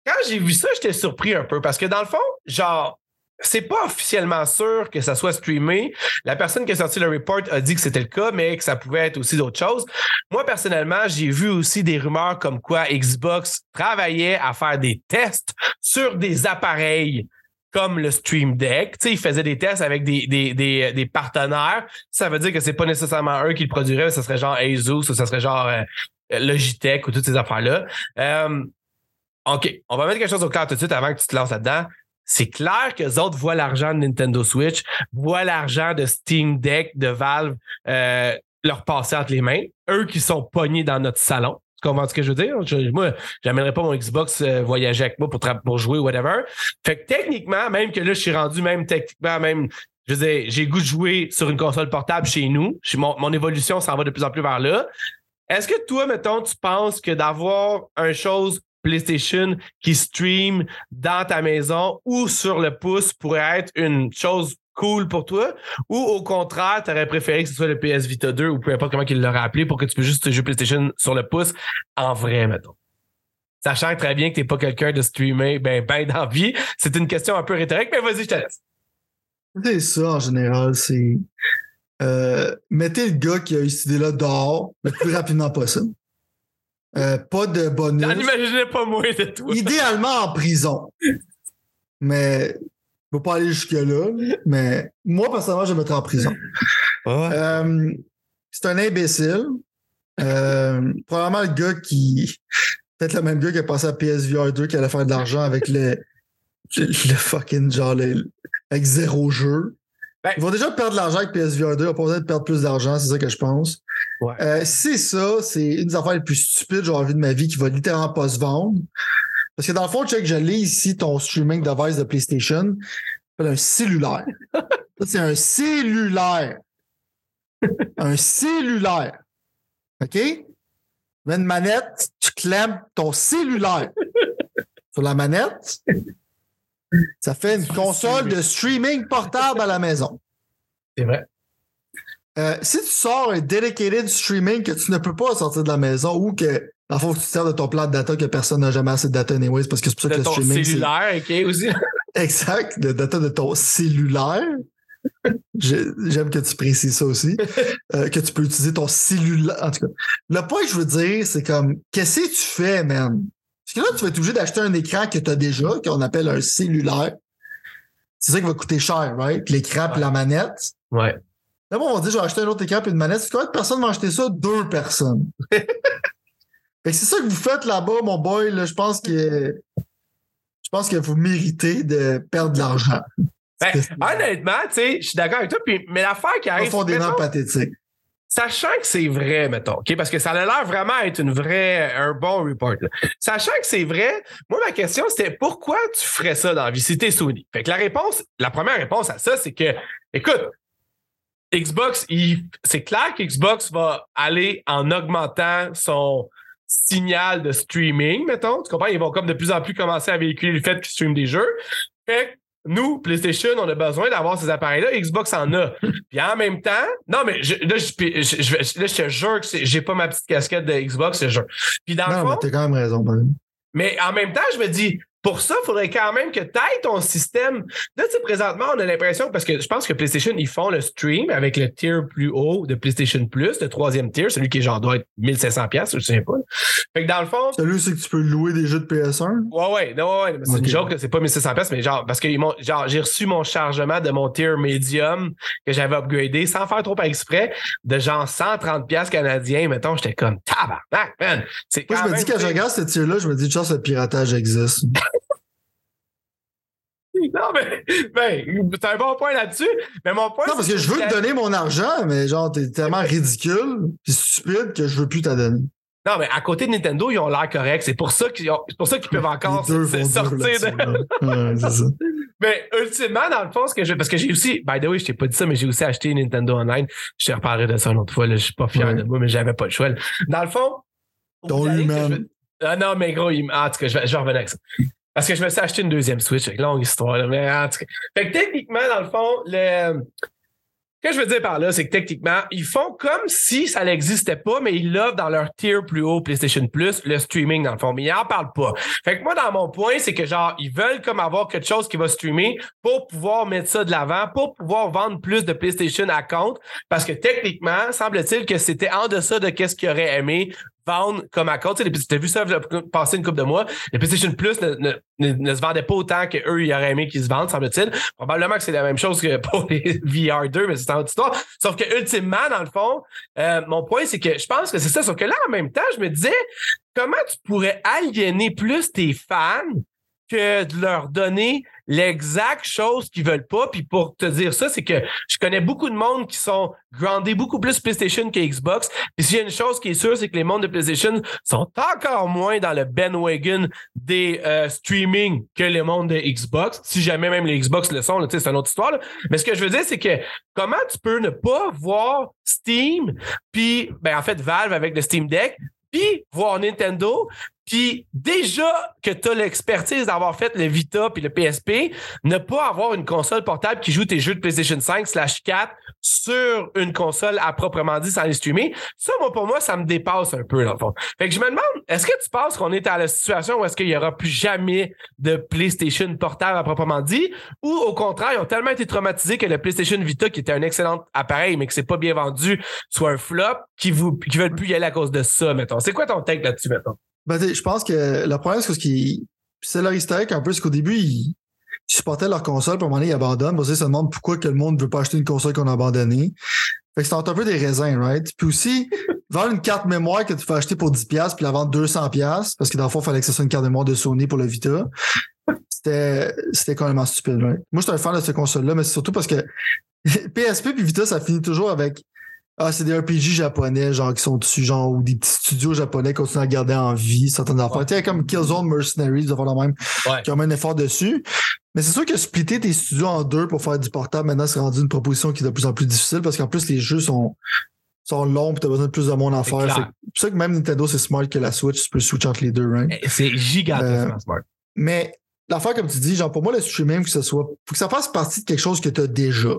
quand j'ai vu ça, j'étais surpris un peu parce que dans le fond, genre, c'est pas officiellement sûr que ça soit streamé. La personne qui a sorti le report a dit que c'était le cas, mais que ça pouvait être aussi d'autres choses. Moi, personnellement, j'ai vu aussi des rumeurs comme quoi Xbox travaillait à faire des tests sur des appareils comme le Stream Deck. Ils faisaient des tests avec des, des, des, des, partenaires. Ça veut dire que c'est pas nécessairement eux qui le produiraient, mais ça serait genre Asus ou ça serait genre euh, Logitech ou toutes ces affaires-là. Euh, OK, on va mettre quelque chose au clair tout de suite avant que tu te lances là-dedans c'est clair que les autres voient l'argent de Nintendo Switch, voient l'argent de Steam Deck, de Valve euh, leur passer entre les mains. Eux qui sont pognés dans notre salon. Tu comprends ce que je veux dire? Je, moi, pas mon Xbox euh, voyager avec moi pour, pour jouer ou whatever. Fait que techniquement, même que là, je suis rendu même techniquement, même je veux dire, j'ai goût de jouer sur une console portable chez nous. Mon, mon évolution s'en va de plus en plus vers là. Est-ce que toi, mettons, tu penses que d'avoir une chose PlayStation qui stream dans ta maison ou sur le pouce pourrait être une chose cool pour toi? Ou au contraire, tu aurais préféré que ce soit le PS Vita 2 ou peu importe comment il l'aurait appelé pour que tu puisses juste jouer PlayStation sur le pouce en vrai, mettons? Sachant très bien que tu n'es pas quelqu'un de streamer ben, ben d'envie. C'est une question un peu rhétorique, mais vas-y, je te laisse. C'est ça, en général, c'est. Euh, mettez le gars qui a eu cette idée-là dehors le plus rapidement possible. Euh, pas de bonus. J'en imaginais pas moins de tout. Idéalement en prison. Mais je ne pas aller jusque-là. Mais moi, personnellement, je vais mettre en prison. Euh, c'est un imbécile. Euh, probablement le gars qui. Peut-être le même gars qui a passé à PSVR 2 qui allait faire de l'argent avec le, le, fucking genre avec zéro jeu. Ben, ils vont déjà perdre de l'argent avec PSVR 2. Ils vont pas besoin de perdre plus d'argent, c'est ça que je pense. Ouais. Euh, c'est ça, c'est une des affaires les plus stupides que j'ai vu de ma vie qui va littéralement pas se vendre. Parce que dans le fond, check, je lis ici ton streaming device de PlayStation. C'est un cellulaire. <laughs> c'est un cellulaire. un cellulaire. OK? Une manette, tu clèmes ton cellulaire sur la manette. Ça fait une console de streaming portable à la maison. C'est vrai. Euh, si tu sors un dedicated streaming que tu ne peux pas sortir de la maison ou que, dans le fond, tu te sers de ton plan de data que personne n'a jamais assez de data anyways parce que c'est pour ça que le streaming. ton cellulaire, OK, aussi. <laughs> exact, le data de ton cellulaire. J'aime que tu précises ça aussi. <laughs> Euh, que tu peux utiliser ton cellulaire. En tout cas, le point que je veux dire, c'est comme, qu'est-ce que tu fais, man? Parce que là, tu vas être obligé d'acheter un écran que tu as déjà, qu'on appelle un cellulaire. C'est ça qui va coûter cher, right? L'écran et la manette. Ouais. Là, on dire, j'ai acheté un autre écran et une manette. C'est combien de personnes vont acheter ça? Deux personnes. <laughs> c'est ça que vous faites là-bas, mon boy. Là, je pense que je pense que vous méritez de perdre de l'argent. Ben, honnêtement, tu sais, je suis d'accord avec toi, puis, mais l'affaire qui arrive. Profondément pathétique sachant que c'est vrai, mettons, OK, parce que ça a l'air vraiment être une vraie, un bon report. Sachant que c'est vrai, moi, ma question, c'était pourquoi tu ferais ça dans la vie? Si t'es Sony? Fait que la réponse, la première réponse à ça, c'est que, écoute, Xbox, c'est clair qu'Xbox va aller en augmentant son signal de streaming, mettons. Tu comprends? Ils vont comme de plus en plus commencer à véhiculer le fait qu'ils streament des jeux. Fait nous, PlayStation, on a besoin d'avoir ces appareils-là. Xbox en a. <laughs> Puis en même temps, non, mais je, là, je, je, je- là, je te jure que j'ai pas ma petite casquette de Xbox, je jure. Puis dans le Non, fond, mais t'as quand même raison. exemple. mais en même temps, je me dis, pour ça, il faudrait quand même que tu ailles ton système. Là, tu sais, présentement, on a l'impression, parce que je pense que PlayStation, ils font le stream avec le tier plus haut de PlayStation Plus, le troisième tier, celui qui genre doit être 1500$, piastres, je ne sais pas. Fait que dans le fond, Celui, c'est que tu peux louer des jeux de PS1. Ouais, ouais, non, ouais, c'est une Ok. joke, là, c'est pas 1600 pièces mais genre, parce que genre, j'ai reçu mon chargement de mon tier medium que j'avais upgradé sans faire trop exprès de genre 130 pièces canadiens, mettons, j'étais comme tabarnak, man. C'est Moi, je me dis, quand je regarde ce tir-là, je me dis, chance, le piratage existe. <laughs> <laughs> Non, mais, ben, c'est un bon point là-dessus, mais mon point, Non, parce que je veux te donner mon argent, mais genre, t'es tellement ridicule et stupide que je veux plus t'en donner. Non, mais à côté de Nintendo, ils ont l'air corrects. C'est pour ça qu'ils pour ça qu'ils peuvent encore se- sortir de. Ouais, ça. <laughs> Mais ultimement, dans le fond, ce que je. Parce que j'ai aussi. By the way, je t'ai pas dit ça, mais j'ai aussi acheté Nintendo Online. Je te reparlerai de ça une autre fois. Là. Je suis pas fier Ouais. de moi, mais j'avais pas le choix. là. Dans le fond. Ton je- Ah non, mais gros, il... en tout cas, je vais, je vais revenir avec ça. Parce que je me suis acheté une deuxième Switch. avec longue histoire. Là, mais en tout cas. Fait que techniquement, dans le fond, le. Ce que je veux dire par là, c'est que techniquement, ils font comme si ça n'existait pas, mais ils l'offrent dans leur tier plus haut PlayStation Plus, le streaming dans le fond, mais ils en parlent pas. Fait que moi, dans mon point, c'est que genre, ils veulent comme avoir quelque chose qui va streamer pour pouvoir mettre ça de l'avant, pour pouvoir vendre plus de PlayStation à compte, parce que techniquement, semble-t-il que c'était en deçà de qu'est-ce qu'ils auraient aimé vendre comme à compte. Tu sais, t'as vu ça passer une couple de mois. Les PlayStation Plus ne, ne, ne, ne se vendaient pas autant qu'eux, ils auraient aimé qu'ils se vendent, semble-t-il. Probablement que c'est la même chose que pour les <laughs> VR2, mais c'est une autre histoire. Sauf que, ultimement, dans le fond, euh, mon point, c'est que je pense que c'est ça. Sauf que là, en même temps, je me disais, comment tu pourrais aliéner plus tes fans que de leur donner l'exacte chose qu'ils veulent pas. Puis pour te dire ça, c'est que je connais beaucoup de monde qui sont groundés beaucoup plus PlayStation que Xbox. Puis s'il y a une chose qui est sûre, c'est que les mondes de PlayStation sont encore moins dans le bandwagon des euh, streaming que les mondes de Xbox. Si jamais même les Xbox le sont, c'est une autre histoire. Mais ce que je veux dire, c'est que comment tu peux ne pas voir Steam, puis ben en fait Valve avec le Steam Deck, puis voir Nintendo, puis déjà que tu as l'expertise d'avoir fait le Vita puis le PSP, ne pas avoir une console portable qui joue tes jeux de PlayStation 5 slash 4 sur une console à proprement dit sans les streamer, ça, moi, pour moi, ça me dépasse un peu, dans le fond. Fait que je me demande, est-ce que tu penses qu'on est à la situation où est-ce qu'il y aura plus jamais de PlayStation portable à proprement dit, ou au contraire, ils ont tellement été traumatisés que le PlayStation Vita, qui était un excellent appareil, mais que c'est pas bien vendu, soit un flop, qui vous, qui veulent plus y aller à cause de ça, mettons? C'est quoi ton take là-dessus, mettons? Ben, je pense que le problème, c'est ce qui. C'est leur historique un peu, c'est qu'au début, ils, supportaient leur console, puis à un moment ils abandonnent. Parce qu'ils se demandent pourquoi que le monde ne veut pas acheter une console qu'on a abandonnée. Fait que c'est un peu des raisins, right? Puis aussi, vendre une carte mémoire que tu fais acheter pour 10$, puis la vendre 200$, parce que dans le fond, il fallait que ce soit une carte mémoire de Sony pour le Vita. C'était, c'était complètement stupide, right? Moi, je suis un fan de cette console-là, mais c'est surtout parce que <laughs> PSP puis Vita, ça finit toujours avec ah, c'est des RPG japonais, genre, qui sont dessus, genre, ou des petits studios japonais qui continuent à garder en vie certaines affaires. Ouais. Tu sais, comme Killzone Mercenaries, des affaires de même, Ouais. qui ont mis un effort dessus. Mais c'est sûr que splitter tes studios en deux pour faire du portable, maintenant, c'est rendu une proposition qui est de plus en plus difficile parce qu'en plus, les jeux sont, sont longs et t'as besoin de plus de monde à C'est faire. C'est pour ça que même Nintendo, c'est smart que la Switch, tu peux switch entre les deux, right? Eh, C'est gigantesquement Euh, smart. Mais l'affaire, comme tu dis, genre, pour moi, le streaming, que ce soit, faut que ça fasse partie de quelque chose que tu as déjà.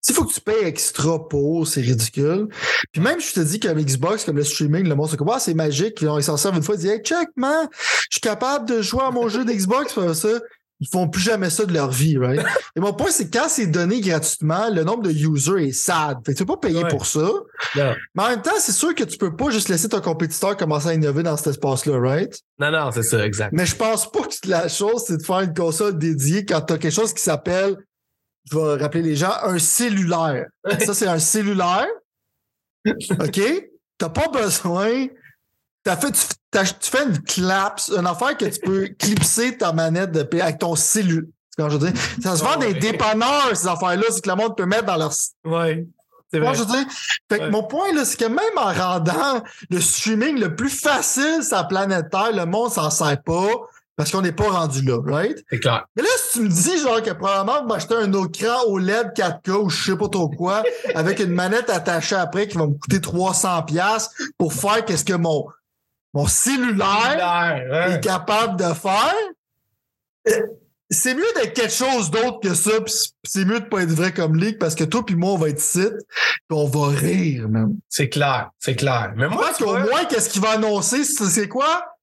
S'il faut que tu payes extra pour, c'est ridicule. Puis même, je te dis comme Xbox, comme le streaming, le monde, c'est comme, ah, c'est magique. Puis ils s'en servent une fois, ils disent, hey, check, man, je suis capable de jouer à mon jeu d'Xbox, ça. Ils font plus jamais ça de leur vie, right? <laughs> Et mon point, c'est que quand c'est donné gratuitement, le nombre de users est sad. Fait que tu peux pas payer Ouais. pour ça. Mais en même temps, c'est sûr que tu peux pas juste laisser ton compétiteur commencer à innover dans cet espace-là, right? Non, non, c'est ça, exact. Mais je pense pas que la chose, c'est de faire une console dédiée quand tu as quelque chose qui s'appelle, je vais rappeler les gens, un cellulaire. Ça, c'est un cellulaire. OK? T'as pas besoin. Fait, tu, fais une claps, une affaire que tu peux clipser ta manette de avec ton cellulaire. C'est quand je veux dire? Ça se vend Ouais. des dépanneurs, ces affaires-là, c'est que le monde peut mettre dans leur Ouais. C'est moi, vrai. je dire, fait que Ouais. mon point, c'est que même en rendant le streaming le plus facile sur la planète Terre, le monde s'en sert pas parce qu'on n'est pas rendu là, right? C'est clair. Mais là, si tu me dis, genre, que probablement, je vais acheter un écran OLED 4K ou je sais pas trop quoi, <laughs> avec une manette attachée après qui va me coûter 300$ piastres pour faire qu'est-ce que mon, mon cellulaire hein? est capable de faire, euh, c'est mieux d'être quelque chose d'autre que ça, puis c'est mieux de pas être vrai comme ligue parce que toi puis moi on va être site, puis on va rire même. C'est clair, c'est clair. Mais moi, Parce qu'au moins qu'est-ce qu'il va annoncer, c'est quoi?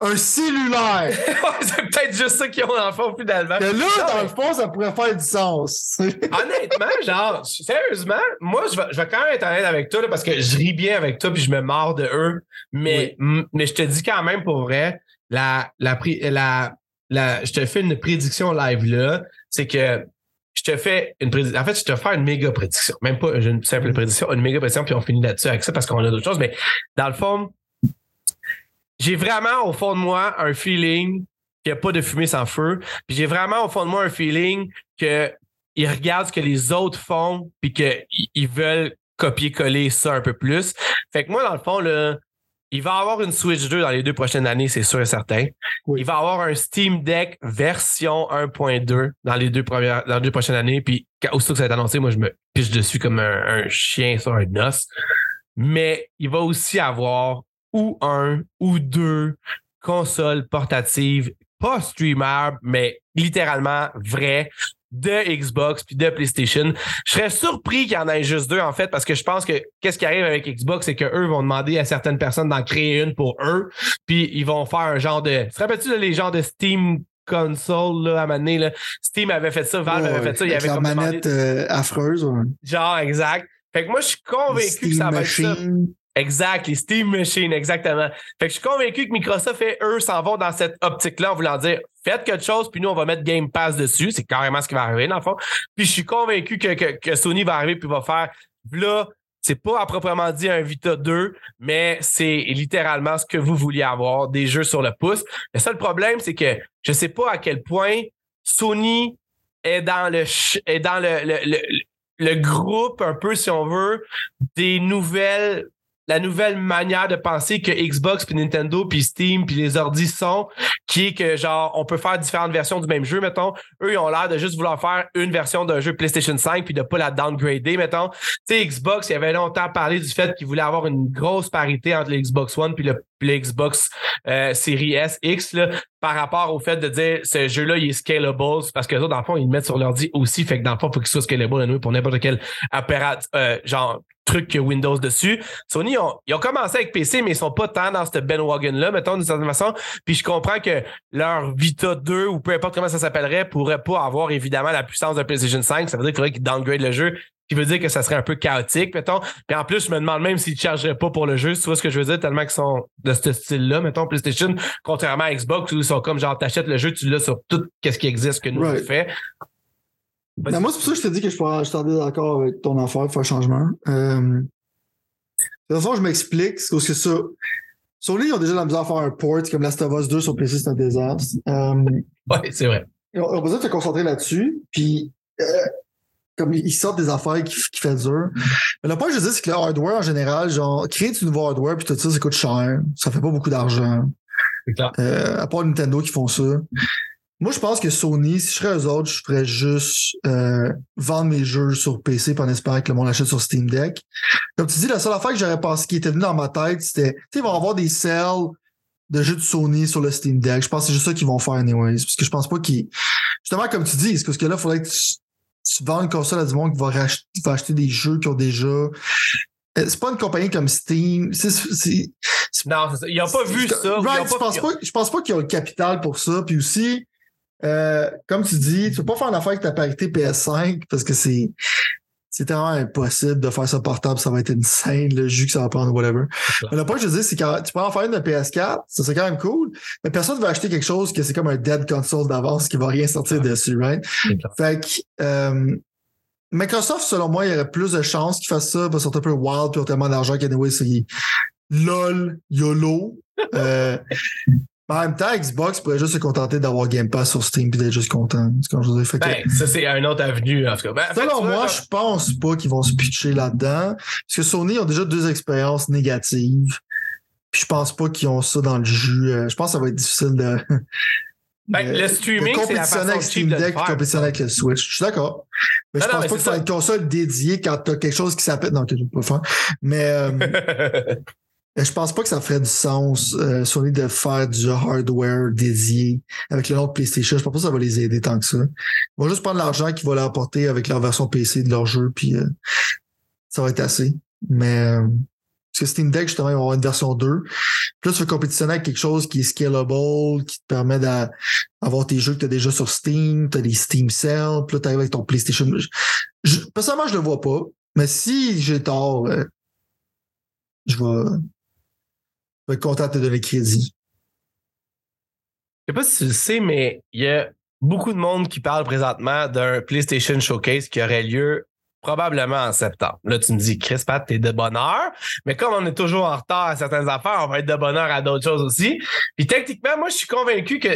Un cellulaire. <laughs> c'est peut-être juste ça qu'ils ont dans le fond finalement. Que là, Non, dans mais- le fond, ça pourrait faire du sens. <laughs> Honnêtement, genre, sérieusement, moi, je vais, je vais quand même être honnête avec toi, là, parce que je ris bien avec toi puis je me mords de eux. Mais, mais je te dis quand même pour vrai, la, la, la, la, je te fais une prédiction live là, c'est que je te fais une prédiction. En fait, je te fais une méga prédiction. Même pas une simple prédiction, une méga prédiction, puis on finit là-dessus avec ça parce qu'on a d'autres choses. Mais dans le fond, j'ai vraiment au fond de moi un feeling qu'il n'y a pas de fumée sans feu. Puis j'ai vraiment au fond de moi un feeling que ils regardent ce que les autres font puis qu'ils ils veulent copier-coller ça un peu plus. Fait que moi, dans le fond, là, il va y avoir une Switch 2 dans les deux prochaines années, c'est sûr et certain. Oui. Il va avoir un Steam Deck version 1.2 dans les deux premières, dans les deux prochaines années. Puis aussitôt que ça va être annoncé, moi, je me piche dessus comme un, un chien sur un os. Mais il va aussi avoir ou un ou deux consoles portatives, pas streamable, mais littéralement vraies de Xbox puis de PlayStation. Je serais surpris qu'il y en ait juste deux, en fait, parce que je pense que qu'est-ce qui arrive avec Xbox, c'est qu'eux vont demander à certaines personnes d'en créer une pour eux, puis ils vont faire un genre de... Se rappelles-tu les genres de Steam console là, à un moment donné, là? Steam avait fait ça, Valve avait fait ça, il y avait comme manette euh, affreuse. ouais. Genre, exact. Fait que moi, je suis convaincu que ça va être ça. Exact, les Steam Machines, exactement. Fait que je suis convaincu que Microsoft et eux s'en vont dans cette optique-là en voulant dire faites quelque chose, puis nous, on va mettre Game Pass dessus. C'est carrément ce qui va arriver, dans le fond. Puis je suis convaincu que, que, Sony va arriver puis va faire là, c'est pas à proprement dit un Vita 2, mais c'est littéralement ce que vous vouliez avoir, des jeux sur le pouce. Le seul problème, c'est que je sais pas à quel point Sony est dans le, le groupe, un peu, si on veut, des nouvelles la nouvelle manière de penser que Xbox puis Nintendo puis Steam puis les ordis sont qui est que genre on peut faire différentes versions du même jeu mettons. Eux ils ont l'air de juste vouloir faire une version d'un jeu PlayStation 5 puis de pas la downgrader mettons. Tu sais Xbox il avait longtemps parlé du fait qu'ils voulaient avoir une grosse parité entre le Xbox One puis le, Xbox euh, Series S X là, par rapport au fait de dire ce jeu-là il est scalable parce que ça dans le fond ils le mettent sur l'ordi aussi. Fait que dans le fond il faut qu'il soit scalable anyway, pour n'importe quel appareil euh, genre truc que Windows dessus. Sony, ils ont, ils ont commencé avec PC, mais ils sont pas tant dans cette bandwagon-là, mettons, d'une certaine façon. Puis je comprends que leur Vita 2, ou peu importe comment ça s'appellerait, pourrait pas avoir évidemment la puissance d'un PlayStation 5. Ça veut dire qu'il faudrait qu'ils downgrade le jeu, ce qui veut dire que ça serait un peu chaotique, mettons. Puis en plus, je me demande même s'ils ne chargeraient pas pour le jeu, tu vois ce que je veux dire, tellement qu'ils sont de ce style-là, mettons, PlayStation, contrairement à Xbox, où ils sont comme genre, t'achètes le jeu, tu l'as sur tout ce qui existe que nous on Right. fait. Ben, moi, c'est pour ça que je te dis que je pourrais- je t'en d'accord avec ton affaire, faire un changement. Euh, de toute façon, je m'explique. Parce que ça. Sony, ils ont déjà la misère à faire un port, comme Last of Us 2 sur PC, c'est un désastre. Euh, Ouais, c'est vrai. ils ont besoin de se concentrer là-dessus. Puis, euh, comme ils sortent des affaires qui, qui fait dur. Mais le point que je dire, c'est que le hardware en général, genre, créer du nouveau hardware, puis tout ça, ça coûte cher. Ça fait pas beaucoup d'argent. C'est clair. À part Nintendo qui font ça. Moi, je pense que Sony, si je serais eux autres, je ferais juste euh, vendre mes jeux sur PC en espérant que le monde achète sur Steam Deck. Comme tu dis, la seule affaire que j'aurais pensé qui était venue dans ma tête, c'était, tu sais, ils vont avoir des sales de jeux de Sony sur le Steam Deck. Je pense que c'est juste ça qu'ils vont faire anyways. Parce que je pense pas qu'ils... Justement, comme tu dis, parce que là, il faudrait que tu, tu vends une console à du monde qui va, rach- qui va acheter des jeux qui ont déjà... Euh, C'est pas une compagnie comme Steam. C'est, c'est, Non, c'est ça. Ils n'ont pas vu ça. Right, je pense pas, je pense pas qu'ils ont le capital pour ça. Puis aussi, euh, comme tu dis, tu peux pas faire une affaire avec ta parité PS5 parce que c'est c'est tellement impossible de faire ça portable, ça va être une scène, le jus que ça va prendre, whatever. Mais le point que je dis, c'est que tu peux en faire une de PS4, ça serait quand même cool, mais personne va acheter quelque chose que c'est comme un dead console d'avance qui va rien sortir Ouais. dessus, right? C'est. Fait que euh, Microsoft, selon moi, il y aurait plus de chances qu'ils fassent ça parce qu'ils sont un peu wild puis ont tellement d'argent qu'anyway, c'est LOL, YOLO. Euh, en même temps, Xbox pourrait juste se contenter d'avoir Game Pass sur Steam puis d'être juste content. Je dire. Que, Ben, ça, c'est un autre avenue, en tout cas. Ben, selon moi, je pense pas qu'ils vont se pitcher là-dedans. Parce que Sony ont déjà deux expériences négatives. Puis je pense pas qu'ils ont ça dans le jus. Euh, Je pense que ça va être difficile de. <laughs> Ben, de- le streaming, de c'est la façon avec Steam de Deck faire. et compétitionner avec le Switch. Je suis d'accord. Mais Non, je non, pense mais pas que ça une console dédiée quand t'as quelque chose qui s'appelle. Non, que je peux pas faire. Mais, euh, <laughs> je pense pas que ça ferait du sens, euh, Sony, de faire du hardware dédié avec le nom de PlayStation. Je pense pas que ça va les aider tant que ça. Ils vont juste prendre l'argent qu'ils vont leur apporter avec leur version PC de leur jeu, puis euh, ça va être assez. Mais euh, parce que Steam Deck, justement, ils vont avoir une version 2. Puis là, tu veux compétitionner avec quelque chose qui est scalable, qui te permet d'avoir tes jeux que tu as déjà sur Steam, tu as des Steam Sales, puis là, tu arrives avec ton PlayStation. Je- personnellement, je le vois pas. Mais si j'ai tort, euh, je vais, je content de donner crédit. Je sais pas si tu le sais, mais il y a beaucoup de monde qui parle présentement d'un PlayStation Showcase qui aurait lieu probablement en septembre. Là, tu me dis, Chris Pat, t'es de bonne heure, mais comme on est toujours en retard à certaines affaires, on va être de bonne heure à d'autres choses aussi. Puis techniquement, moi, je suis convaincu que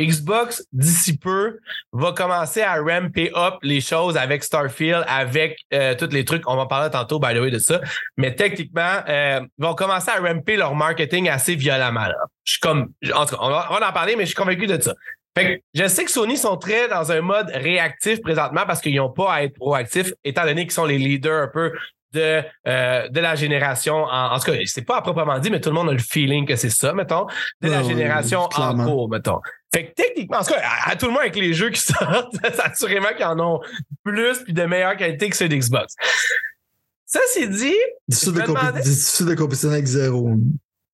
Xbox, d'ici peu, va commencer à ramper up les choses avec Starfield, avec euh, tous les trucs. On va en parler tantôt, by the way, de ça. Mais techniquement, euh, ils vont commencer à ramper leur marketing assez violemment. Là. Je suis comme, en tout cas, on va, on va en parler, mais je suis convaincu de ça. Fait que je sais que Sony sont très dans un mode réactif présentement parce qu'ils n'ont pas à être proactifs, étant donné qu'ils sont les leaders un peu de, euh, de la génération. En, en tout cas, c'est pas à proprement dit, mais tout le monde a le feeling que c'est ça, mettons, de la génération en cours, mettons. Fait que techniquement, en tout cas, à, à tout le monde avec les jeux qui <laughs> sortent, c'est assurément qu'ils en ont plus puis de meilleure qualité que ceux d'Xbox. Ça, c'est dit, Difficile de, demandais- de compétitionner avec zéro.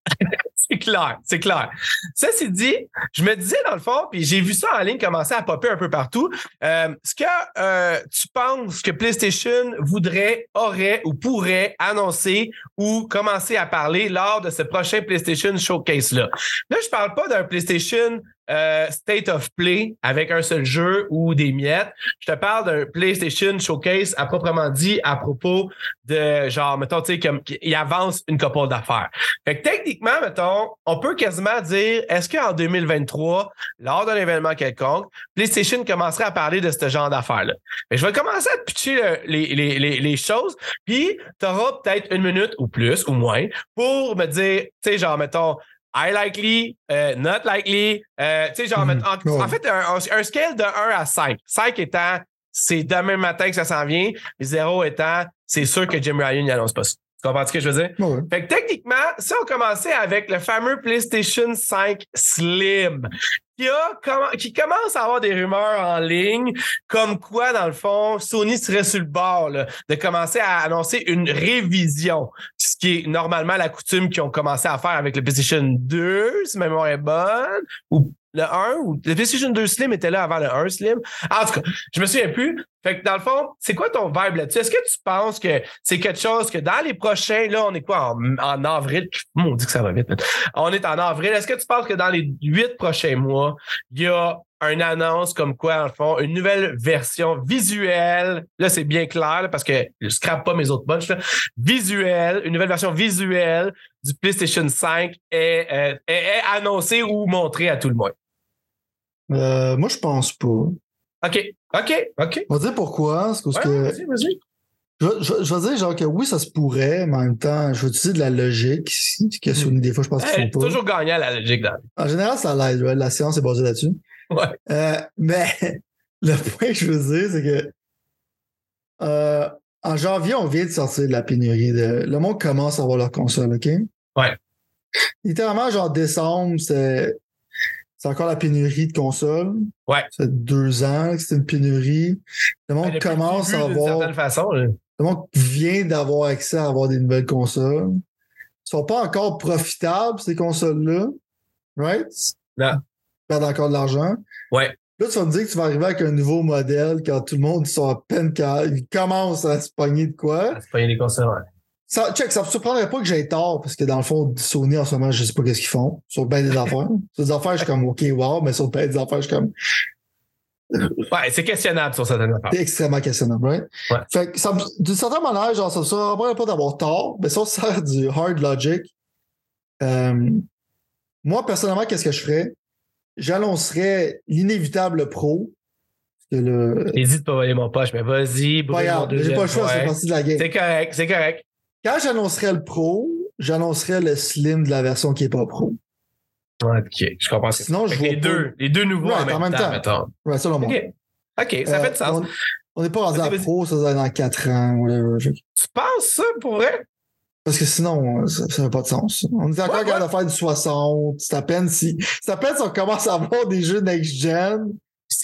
<laughs> C'est clair, c'est clair. Ça, c'est dit, je me disais dans le fond, puis j'ai vu ça en ligne commencer à popper un peu partout. Euh, ce que euh, tu penses que PlayStation voudrait, aurait ou pourrait annoncer ou commencer à parler lors de ce prochain PlayStation Showcase-là? Là, je parle pas d'un PlayStation euh, State of Play avec un seul jeu ou des miettes. Je te parle d'un PlayStation Showcase à proprement dit à propos de genre, mettons, tu sais, comme il avance une couple d'affaires. Fait que techniquement, mettons, on peut quasiment dire, est-ce qu'en 2023, lors d'un événement quelconque, PlayStation commencerait à parler de ce genre d'affaires-là? Je vais commencer à te pitcher le- les, les, les, les choses, puis tu auras peut-être une minute ou plus ou moins pour me dire, tu sais, genre, mettons, I likely, euh, not likely, euh, tu sais, genre, mettons, en, en fait, un, un- scale de 1 à 5. 5 étant, c'est demain matin que ça s'en vient, et 0 étant, c'est sûr que Jim Ryan n'annonce pas ça. Tu comprends ce que je veux dire? Ouais. Fait que techniquement, si on commençait avec le fameux PlayStation 5 Slim, qui, a, qui commence à avoir des rumeurs en ligne, comme quoi, dans le fond, Sony serait sur le bord là, de commencer à annoncer une révision, ce qui est normalement la coutume qu'ils ont commencé à faire avec le PlayStation 2, si ma mémoire est bonne, ou le 1, ou le PlayStation 2 Slim était là avant le 1 Slim. En tout cas, je me souviens plus. Fait que dans le fond, c'est quoi ton vibe là-dessus? Est-ce que tu penses que c'est quelque chose que dans les prochains, là, on est quoi en, en avril? On dit que ça va vite. On est en avril. Est-ce que tu penses que dans les huit prochains mois, il y a une annonce comme quoi, en fond, une nouvelle version visuelle? Là, c'est bien clair parce que je scrape pas mes autres bunches. là. Visuelle, une nouvelle version visuelle du PlayStation 5 est, euh, est annoncée ou montrée à tout le monde. Euh, moi, je pense pas. OK. OK. OK. On va dire pourquoi. C'est parce Ouais, que vas-y, vas-y. je, vais- je je vais dire genre que oui, ça se pourrait, mais en même temps, je vais utiliser de la logique. Que Sony, des fois, je pense qu'ils Hey, font pas. toujours gagnant la logique dans En général, ça l'aide. ouais. La science est basée là-dessus. Ouais. Euh, mais <laughs> le point que je veux dire, c'est que euh, en janvier, on vient de sortir de la pénurie. De, le monde commence à avoir leur console, OK? Ouais. Littéralement, genre décembre, c'est c'est encore la pénurie de consoles. Ouais. Ça fait deux ans que c'est une pénurie. Le monde commence à avoir. certaine façon. là. Le monde vient d'avoir accès à avoir des nouvelles consoles. Ils sont pas encore profitables, ces consoles-là. Right? Non. Ils perdent encore de l'argent. Ouais. Là, tu vas me dire que tu vas arriver avec un nouveau modèle quand tout le monde ils sont à peine ils commencent à se pogner de quoi? C'est pas des consoles. ouais. Ça, check, ça me surprendrait pas que j'aie tort, parce que dans le fond, Sony en ce moment, je sais pas qu'est-ce qu'ils font. Sur bien des affaires. <laughs> Sur des affaires, je suis comme OK, wow, mais sur bien des affaires, je suis comme Ouais, c'est questionnable sur certaines affaires. C'est extrêmement questionnable, right? Ouais. Fait que ça d'une certaine manière, genre, ça me surprendrait pas d'avoir tort, mais si on sert du hard logic, euh, moi, personnellement, qu'est-ce que je ferais? J'annoncerais l'inévitable pro. Le. J'ai de pas voler mon poche, mais vas-y, Pas brûle mon grave, j'ai deuxième pas le choix, c'est partie de la game. C'est correct, c'est correct. Quand j'annoncerais le pro, j'annoncerais le slim de la version qui est pas pro. Ok, je comprends. Sinon, je vois les pas- deux, les deux nouveaux Ouais, en même, temps, mettons. Ouais, selon moi. OK. Ça Euh, fait du sens. On n'est pas rendu à pro, ça va être dans 4 ans, whatever. Tu penses ça pour vrai? Parce que sinon, ça n'a pas de sens. On est encore capable de faire du 60. C'est à peine si, c'est à peine si on commence à avoir des jeux next-gen.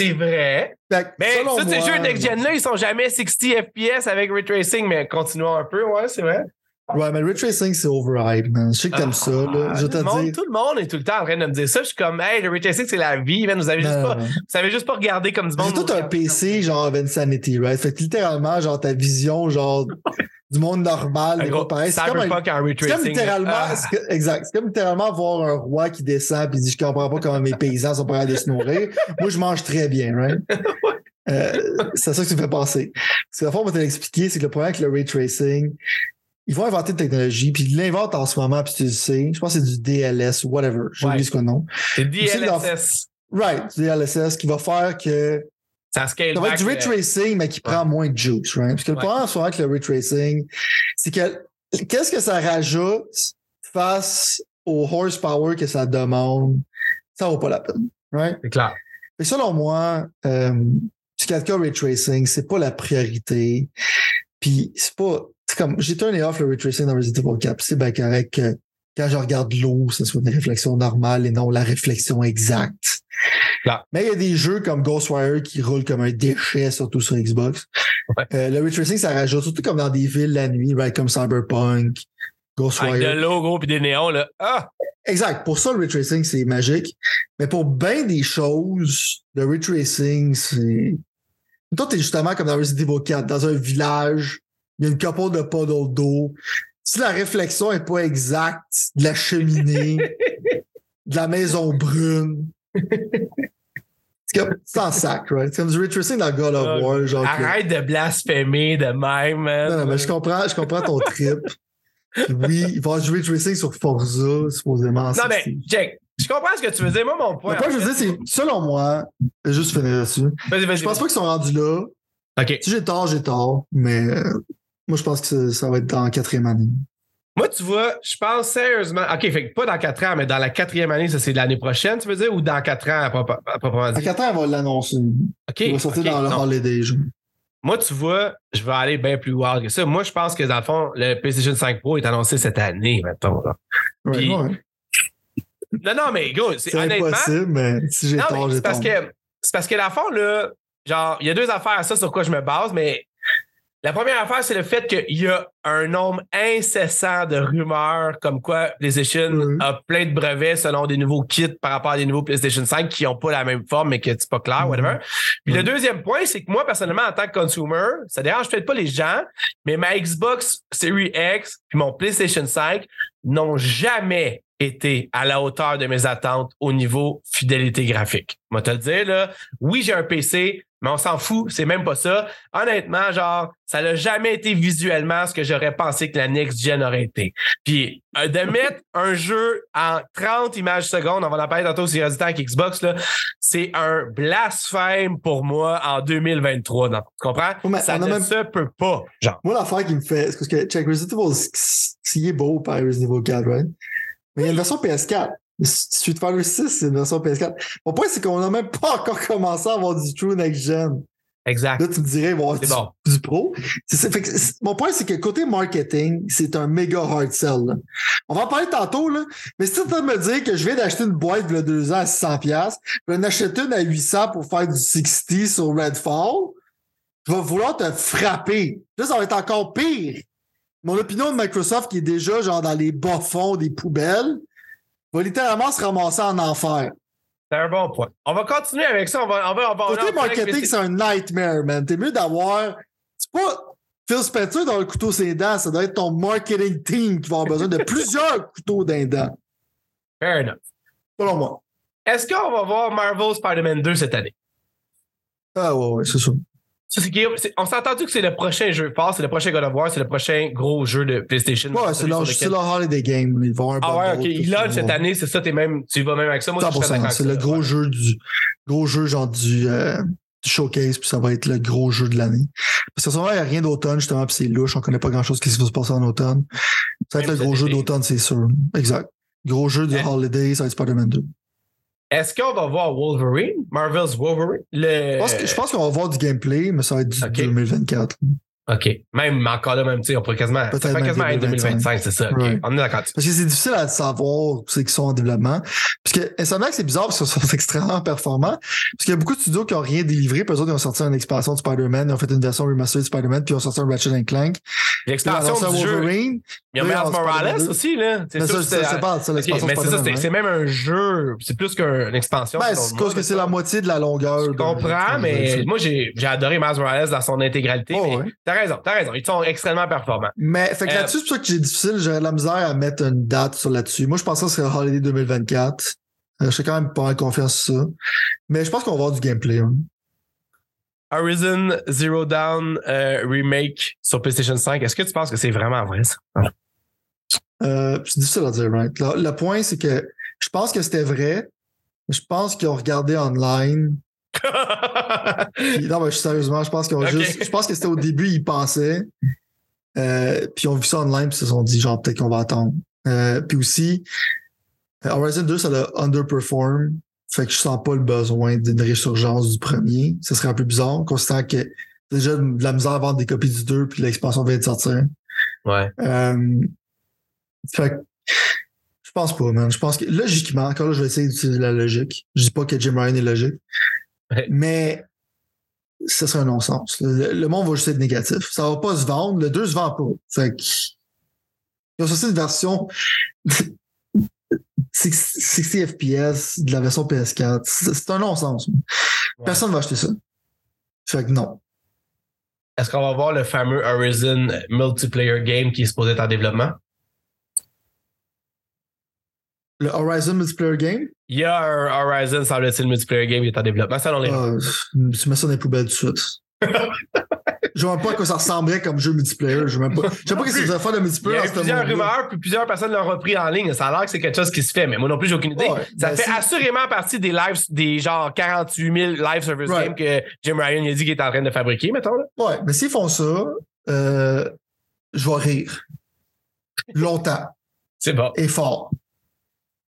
C'est vrai. Mais ça, ces jeux next-gen-là, ils sont jamais 60 FPS avec ray tracing, mais continuons un peu, ouais, c'est vrai. Ouais, mais le ray tracing, c'est overhyped, man. Je sais que t'aimes ça, là. Je tout, le monde, dire. tout le monde est tout le temps en train de me dire ça. Je suis comme, hey, le ray tracing, c'est la vie, man. Vous avez juste pas, non. vous savez juste pas regarder comme du monde. J'ai tout un PC, genre, Insanity, right? Fait que littéralement, genre, ta vision, genre, du monde normal gros pareil. C'est comme, comme littéralement, Ah. que- exact. C'est comme littéralement voir un roi qui descend puis dit, je comprends pas comment mes paysans sont pas capables de se nourrir. Moi, je mange très bien, right? <laughs> Euh, c'est ça que tu me fais penser. Parce que la fois, on va te l'expliquer, c'est que le problème avec le ray tracing, ils vont inventer une technologie, puis ils l'inventent en ce moment, puis tu le sais. Je pense que c'est du DLS ou whatever. J'ai oublié ce qu'on nom. C'est DLSS. Right, du DLSS qui va faire que Ça scale ça va être du ray euh, mais qui prend moins de juice, right? Parce que le Ouais. problème souvent avec le ray tracing, c'est que qu'est-ce que ça rajoute face au horsepower que ça demande? Ça vaut pas la peine, right? C'est clair. Selon moi, euh, du 4K ray tracing, c'est pas la priorité. Puis c'est pas. C'est comme j'ai turné off le ray tracing dans Resident Evil 4. puis C'est bien correct que quand je regarde l'eau, ce soit une réflexion normale et non la réflexion exacte. Mais il y a des jeux comme Ghostwire qui roulent comme un déchet, surtout sur Xbox. Ouais. Euh, le ray tracing, ça rajoute, surtout comme dans des villes la nuit, right, comme Cyberpunk, Ghostwire. Avec de l'eau, gros, puis des néons, là. Ah! Exact. Pour ça, le ray tracing, c'est magique. Mais pour bien des choses, le ray tracing, c'est. Toi, t'es justement comme dans Resident Evil 4, dans un village, il y a une couple de puddle d'eau. Si la réflexion est pas exacte de la cheminée, <laughs> de la maison brune, c'est sac, right? C'est comme du ray tracing dans God of War, genre. que- Arrête de blasphémer de même, man. non, non, mais je comprends, je comprends ton trip. Oui, il va y avoir du ray tracing sur Forza, supposément. Non, mais, Jack, je comprends ce que tu veux dire. Moi, mon point. Je veux dire, c'est, selon moi, je vais juste finir là-dessus. Vas-y, vas-y. Je pense pas qu'ils sont rendus là. OK. Si j'ai tort, j'ai tort. Mais euh, moi, je pense que ça, ça va être dans la quatrième année. Moi, tu vois, je pense sérieusement. OK, fait que pas dans 4 ans, mais dans la quatrième année, ça c'est de l'année prochaine, tu veux dire, ou dans 4 ans à proprement dit? quatre ans, on va l'annoncer. OK. Il va sortir dans le non. holiday. genre. Moi, tu vois, je vais aller bien plus wild que ça. Moi, je pense que dans le fond, le PlayStation 5 Pro est annoncé cette année, mettons. là. Ouais, Puis, ouais. Non, non, mais gros, c'est C'est honnêtement. impossible, mais si j'ai tort, j'ai c'est parce tort. que c'est parce que la fond, là, genre, il y a deux affaires à ça sur quoi je me base, mais la première affaire, c'est le fait qu'il y a un nombre incessant de rumeurs comme quoi PlayStation Mhm. a plein de brevets selon des nouveaux kits par rapport à des nouveaux PlayStation 5 qui n'ont pas la même forme, mais que c'est pas clair, Mhm. whatever. Puis le Mhm. deuxième point, c'est que moi, personnellement, en tant que consumer, ça dérange peut-être pas les gens, mais ma Xbox Series X puis mon PlayStation 5 n'ont jamais été à la hauteur de mes attentes au niveau fidélité graphique. Moi, te le dire, là, oui, j'ai un PC, mais on s'en fout, c'est même pas ça. Honnêtement, genre, ça n'a jamais été visuellement ce que j'aurais pensé que la next gen aurait été. Puis, euh, de <laughs> mettre un jeu en 30 images secondes, on va en parler tantôt si temps avec Xbox, là, c'est un blasphème pour moi en 2023. non. Tu comprends? Ouais, ça ne même- se peut pas, genre. Moi, l'affaire qui me fait, c'est parce que check Resident Evil, s'il est beau par Resident Evil 4, right? Mais il y a une version PS4. Street Fighter 6, c'est une version PS4. Mon point, c'est qu'on n'a même pas encore commencé à avoir du true next gen. Exact. Là, tu me dirais, bon, C'est du, bon. du pro. Fait que mon point, c'est que côté marketing, c'est un méga hard sell. là. On va en parler tantôt, là. Mais si tu de me dire que je viens d'acheter une boîte a deux ans à 600$, je vais en acheter une à 800$ pour faire du 60 sur Redfall, je vais vouloir te frapper. Là, ça va être encore pire. Mon opinion de Microsoft, qui est déjà genre dans les bas-fonds des poubelles, va littéralement se ramasser en enfer. C'est un bon point. On va continuer avec ça. On va, on va, on va- Côté marketing, c'est un nightmare, man. T'es mieux d'avoir. C'est pas Phil Spencer dans le couteau ses dents, ça doit être ton marketing team qui va avoir besoin de <laughs> plusieurs couteaux d'un dent. Fair enough. Selon moi. Est-ce qu'on va voir Marvel Spider-Man 2 cette année? Ah ouais, ouais, c'est ça. On s'est entendu que c'est le prochain jeu fort, c'est le prochain God of War, c'est le prochain gros jeu de PlayStation. Ouais, c'est leur, lequel- leur holiday game. Ils vont un Ah ouais, ok. Il lâche cette année, c'est ça, t'es même, tu vas même avec ça. Moi, je suis très 100%. d'accord C'est le gros ouais. jeu du gros jeu genre du, euh, du showcase, puis ça va être le gros jeu de l'année. Parce que souvent, il n'y a rien d'automne, justement, puis c'est louche, on connaît pas grand chose qui va se passer en automne. Ça va être Même le gros jeu d'automne, c'est sûr. Exact. Gros jeu du Eh. holiday, ça va être Spider-Man 2. Est-ce qu'on va voir Wolverine? Marvel's Wolverine? Le... Je pense, qu'on va voir du gameplay, mais ça va être du Ok. 2024. OK. Même encore là, même, tu sais, on pourrait quasiment, ça Peut-être quasiment être 2025, c'est ça. OK. Ouais. On est d'accord. Parce que c'est difficile à savoir c'est qu'ils sont en développement. Parce que Insomniac, c'est bizarre parce qu'ils sont <laughs> extrêmement performants. Parce qu'il y a beaucoup de studios qui n'ont rien délivré. Puis eux autres, ils ont sorti une expansion de Spider-Man, ils ont fait une version remastered de Spider-Man, puis ils ont sorti un Ratchet Clank. L'expansion du jeu. Wolverine. Il y a Miles Morales 2. aussi, là. C'est ça, c'est pas, OK, l'expansion mais c'est ça, c'est même un jeu. C'est plus qu'une expansion. Ben, c'est cause que c'est la moitié de la longueur. Je comprends, mais moi, j'ai j'ai adoré Miles Morales dans son intégralité. Raison, t'as raison. Ils sont extrêmement performants. Mais fait que Euh, là-dessus, c'est pour ça que j'ai difficile, j'aurais de la misère à mettre une date sur là-dessus. Moi, je pensais que ce serait Holiday 2024. Euh, je suis quand même pas mal confiance sur ça. Mais je pense qu'on va avoir du gameplay. hein. Horizon Zero Dawn euh, Remake sur PlayStation 5, est-ce que tu penses que c'est vraiment vrai, ça? Euh, c'est difficile à dire, right? Le, le point, c'est que je pense que c'était vrai. Je pense qu'ils ont regardé online. Non, mais sérieusement, je pense qu'ils ont juste. Je pense que c'était au début, ils pensaient. Euh, puis ils ont vu ça online, puis ils se sont dit, genre, peut-être qu'on va attendre. Euh, puis aussi, euh, Horizon 2, ça a underperform. Fait que je sens pas le besoin d'une résurgence du premier. Ce serait un peu bizarre, considérant que déjà de la misère à vendre des copies du 2, puis l'expansion vient de sortir. ouais. Euh, fait que, je pense pas, man. Je pense que, logiquement, encore là, je vais essayer d'utiliser la logique. Je dis pas que Jim Ryan est logique. Ouais. Mais, ça serait un non-sens. Le, le monde va juste être négatif. Ça va pas se vendre. Le 2 se vend pas. Fait que, ils ont sorti une version <laughs> 60 FPS de la version PS4. C'est c'est un non-sens. Ouais. Personne va acheter ça. Fait que non. Est-ce qu'on va voir le fameux Horizon Multiplayer Game qui est supposé être en développement? Le Horizon Multiplayer Game, Il y a un Horizon, semble-t-il, Multiplayer Game qui est en développement. Ça, on les Ah, tu mets ça dans les poubelles tout de suite. <laughs> je vois pas à quoi ça ressemblerait comme jeu multiplayer. Je sais pas. Je sais pas qu'est-ce que ça de Il y multiplayer a plusieurs rumeurs, puis plusieurs personnes l'ont repris en ligne. Ça a l'air que c'est quelque chose qui se fait, mais moi non plus, j'ai aucune idée. Ouais, ça ben, fait assurément partie des lives, des genre 48 000 live service Right. games que Jim Ryan a dit qu'il est en train de fabriquer, mettons. Là. Ouais, mais s'ils font ça, euh, je vais rire. Longtemps C'est bon. et fort.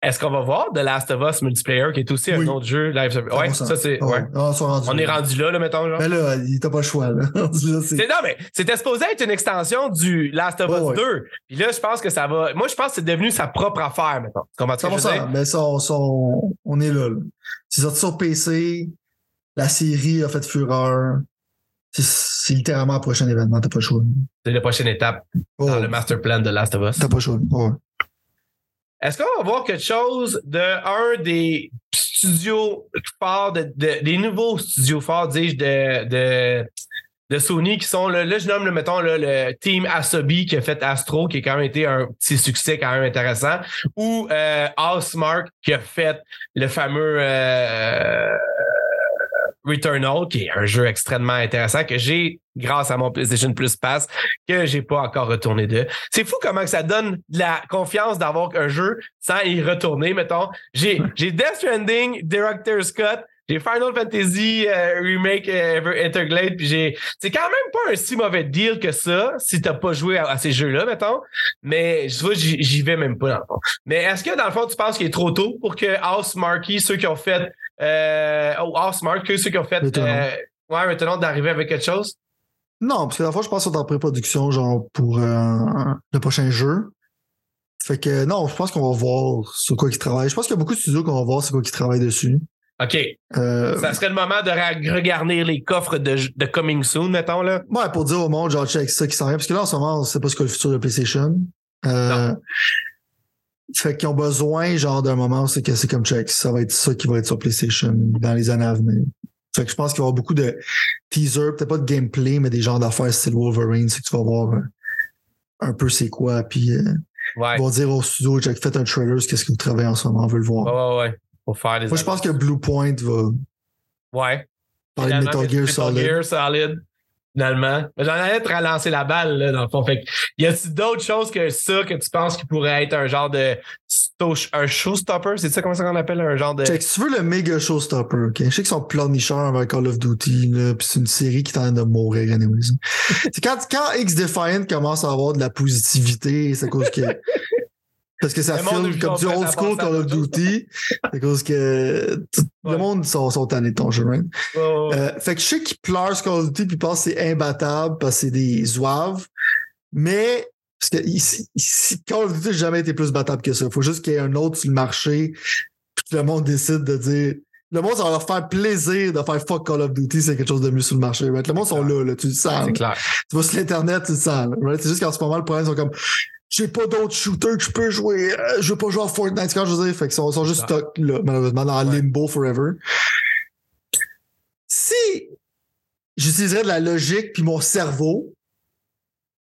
Est-ce qu'on va voir The Last of Us Multiplayer, qui est aussi Oui. un autre jeu live service? Ouais, 100%. ça c'est. Ouais. Ouais. Ah, On est là. rendu là, là, mettons. Genre. Mais là, il t'a pas le choix. Là. <laughs> Là, c'est- non, mais c'était supposé être une extension du Last of Us Ouais, ouais. 2. Puis là, je pense que ça va. Moi, je pense que c'est devenu sa propre affaire, mettons. Tu veux 100%. dire? Mais ça, on, ça, on- on est là. là. C'est sorti sur PC. La série a fait fureur. C'est- C'est littéralement le prochain événement. T'as pas le choix. C'est la prochaine étape Oh, dans le master plan de Last of Us. T'as pas le choix. Ouais. Est-ce qu'on va voir quelque chose de un des studios forts, de, de- des nouveaux studios forts, dis-je, de, de, Sony qui sont, là, là, je nomme, le, mettons, le team Asobi qui a fait Astro, qui a quand même été un petit succès quand même intéressant, ou euh, Housemark qui a fait le fameux euh, Returnal, qui est un jeu extrêmement intéressant que j'ai grâce à mon PlayStation Plus Pass que j'ai pas encore retourné de. C'est fou comment que ça donne de la confiance d'avoir un jeu sans y retourner, mettons. J'ai, j'ai Death Stranding, Director's Cut, j'ai Final Fantasy euh, Remake euh, Ever Interglade, puis j'ai. C'est quand même pas un si mauvais deal que ça, si t'as pas joué à, à ces jeux-là, mettons. Mais je vois, j'y, vais même pas dans le fond. Mais est-ce que dans le fond, tu penses qu'il est trop tôt pour que House Marquee, ceux qui ont fait euh, oh, House Mark, ceux qui ont fait euh, ouais, maintenant d'arriver avec quelque chose? Non, parce que la fois, je pense qu'ils sont en pré-production, genre, pour euh, le prochain jeu. Fait que non, je pense qu'on va voir sur quoi ils travaillent. Je pense qu'il y a beaucoup de studios qu'on va voir sur quoi ils travaillent dessus. OK. Euh, Ça serait le moment de regarder les coffres de, de Coming Soon, mettons, là. Ouais, pour dire au monde, genre, check ça qui s'en vient. Parce que là, en ce moment, on sait pas ce que le futur de PlayStation. Euh, fait qu'ils ont besoin, genre, d'un moment c'est que c'est comme check. Ça va être ça qui va être sur PlayStation dans les années à venir. Fait que je pense qu'il va y avoir beaucoup de teasers, peut-être pas de gameplay, mais des genres d'affaires style Wolverine. C'est que tu vas voir euh, un peu c'est quoi. Puis, euh, Ouais. ils vont dire au studio, check, faites un trailer, qu'est-ce que vous travaillez en ce moment, on veut le voir. Ouais, ouais, ouais. Pour faire les Moi, je pense que Blue Point va Ouais. parler de Metal Gear Metal Solid. Gear Solid. Finalement. J'en allais te relancer la balle, là, dans le fond. Fait que, y a-t-il d'autres choses que ça que tu penses qui pourrait être un genre de un showstopper? C'est ça comment ça qu'on appelle un genre de. Check, si tu veux le méga showstopper, ok? Je sais qu'ils sont pleurnicheurs avec Call of Duty, là, pis c'est une série qui train de mourir, anyways. <laughs> c'est quand, quand X-Defiant commence à avoir de la positivité, c'est à cause que. Parce que ça Le monde filme est comme du old school Call of. Duty. C'est à cause que Le monde sont, sont tannés de ton jeu, right? Oh, Euh, fait que je sais qu'ils pleurent sur Call of Duty puis pensent que c'est imbattable parce que c'est des zouaves. Mais parce que ici, ici, Call of Duty n'a jamais été plus battable que ça. Il faut juste qu'il y ait un autre sur le marché puis que le monde décide de dire. Le monde, ça va leur faire plaisir de faire fuck Call of Duty, c'est quelque chose de mieux sur le marché. right? Le monde sont là, là, tu le sens. c'est clair. Tu vas sur l'Internet, tu le sens. right? C'est juste qu'en ce moment, le problème, ils sont comme j'ai pas d'autres shooters que je peux jouer. euh, je veux pas jouer à Fortnite. Quand je veux dire, fait qu'ils sont, sont juste Ouais. stuck là, malheureusement, dans Ouais. limbo forever. Si j'utiliserais de la logique puis mon cerveau,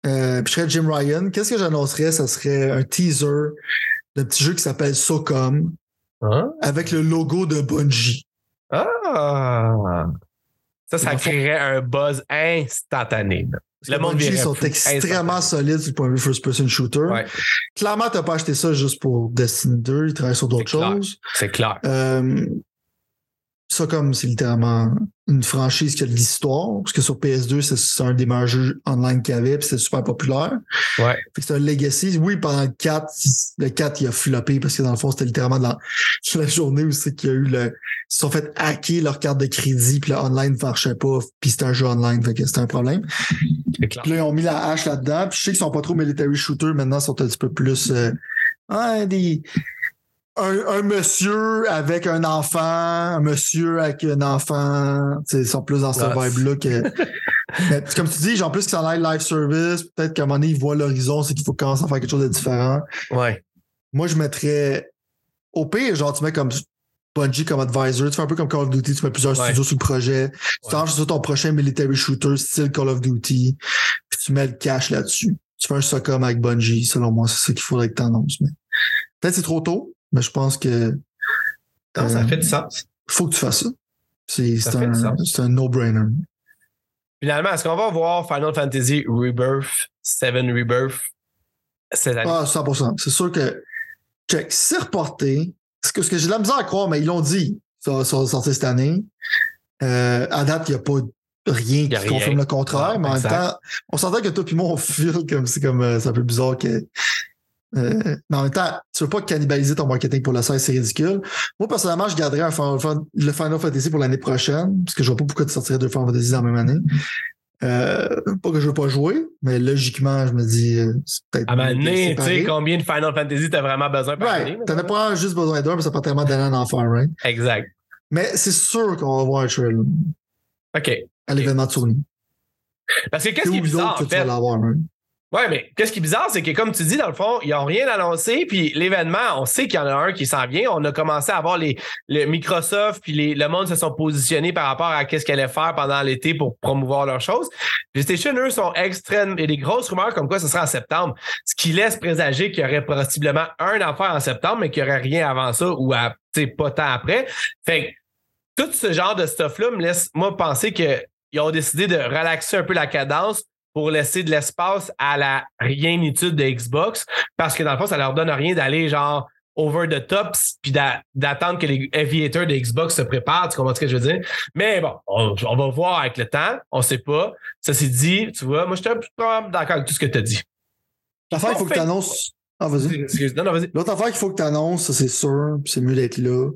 euh, puis je serais Jim Ryan, qu'est-ce que j'annoncerais? Ça serait un teaser d'un petit jeu qui s'appelle SOCOM Hein? avec le logo de Bungie. Ah! Ça, ça créerait un buzz instantané. là. Le monde Bungie sont fou extrêmement solides le point de vue first-person shooter. Ouais, Clairement, t'as pas acheté ça juste pour Destiny 2, ils travaillent sur d'autres choses. c'est clair. Euh, ça, comme c'est littéralement une franchise qui a de l'histoire, parce que sur PS2, c'est- c'est un des meilleurs jeux online qu'il y avait, puis c'était super populaire. Ouais. C'est un legacy. Oui, pendant le 4, le 4, il a floppé parce que dans le fond, c'était littéralement dans <laughs> la journée où c'est qu'il y a eu le. Ils se sont fait hacker leur carte de crédit, puis le online ne marchait pas, puis c'était un jeu online, fait que c'était un problème. C'est clair. Puis là, ils ont mis la hache là-dedans. Puis je sais qu'ils sont pas trop military shooter. Maintenant, ils sont un petit peu plus. euh, ah, des. Un, un monsieur avec un enfant, un monsieur avec un enfant. Ils sont plus dans ce Ah, vibe-là que. <laughs> Mais comme tu dis, genre, en plus qu'ils s'en aillent live service, peut-être qu'à un moment donné, ils voient l'horizon, c'est qu'il faut commencer à faire quelque chose de différent. Ouais. Moi, je mettrais. Au pire, genre, tu mets comme Bungie comme advisor, tu fais un peu comme Call of Duty, tu mets plusieurs Ouais. studios sur le projet, tu Ouais. sur ton prochain military shooter style Call of Duty, puis tu mets le cash là-dessus. Tu fais un SOCOM avec Bungie, selon moi, c'est ça qu'il faudrait que tu annonces. Mais... Peut-être c'est trop tôt, mais je pense que Non, ça Euh, fait du sens. faut que tu fasses ça. C'est un, un no-brainer. Finalement, est-ce qu'on va voir Final Fantasy Rebirth, 7 Rebirth cette année? Ah, 100%. C'est sûr que, check, c'est reporté, ce que, que j'ai de la misère à croire, mais ils l'ont dit, ça, ça va sortir cette année. Euh, à date, il n'y a pas rien a qui rien. confirme le contraire, mais en même temps, on s'entend que toi et moi, on file comme c'est comme euh, c'est un peu bizarre que. Euh, mais en même temps, tu veux pas cannibaliser ton marketing pour le 16, c'est ridicule. Moi, personnellement, je garderais un Final Fan- le Final Fantasy pour l'année prochaine, parce que je vois pas pourquoi tu sortirais deux Final Fantasy dans la même année. Euh, pas que je veux pas jouer, mais logiquement, je me dis, euh, c'est peut-être. À tu sais combien de Final Fantasy t'as vraiment besoin par année? Ouais, là, t'en as pas juste besoin d'un, mais ça peut tellement donner un enfant, right? Exact. Mais c'est sûr qu'on va voir un trailer OK. à l'événement de tournée. Parce que qu'est-ce qui est bizarre, en fait? Ouais, mais qu'est-ce qui est bizarre, c'est que comme tu dis, dans le fond, ils n'ont rien annoncé, puis l'événement, on sait qu'il y en a un qui s'en vient. On a commencé à voir les, les Microsoft, puis les, le monde se sont positionnés par rapport à qu'est-ce qu'elle allait faire pendant l'été pour promouvoir leurs choses. PlayStation, eux, sont extrêmes. Il y a des grosses rumeurs comme quoi ce sera en septembre, ce qui laisse présager qu'il y aurait possiblement un affaire en septembre, mais qu'il n'y aurait rien avant ça ou à, pas tant après. Fait que tout ce genre de stuff-là me laisse, moi, penser qu'ils ont décidé de relaxer un peu la cadence pour laisser de l'espace à la rienitude de Xbox parce que dans le fond, ça leur donne rien d'aller genre over the top puis d'a- d'attendre que les heavy hitters de Xbox se préparent. Tu comprends ce que je veux dire? Mais bon, on, on va voir avec le temps. On sait pas. Ça c'est dit, tu vois. Moi, je suis un peu d'accord avec tout ce que tu as dit. L'affaire, il faut que tu annonces. Ah, vas-y. Non, non, vas-y. L'autre affaire qu'il faut que tu annonces, ça c'est sûr, c'est mieux d'être là.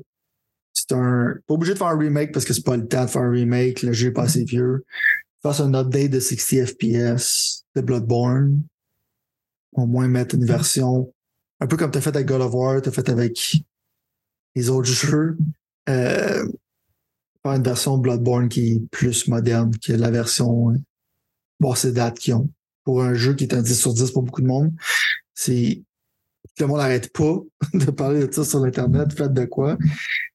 C'est un. Pas obligé de faire un remake parce que c'est pas le temps de faire un remake, le jeu est pas assez vieux. Fasse un update de 60 FPS de Bloodborne. Au moins mettre une version. Un peu comme tu as fait avec God of War, tu as fait avec les autres jeux. Euh, faire une version Bloodborne qui est plus moderne que la version euh, bon, date qu'ils ont. Pour un jeu qui est un 10 sur 10 pour beaucoup de monde, c'est que le monde n'arrête pas <laughs> de parler de ça sur l'Internet, faites de quoi.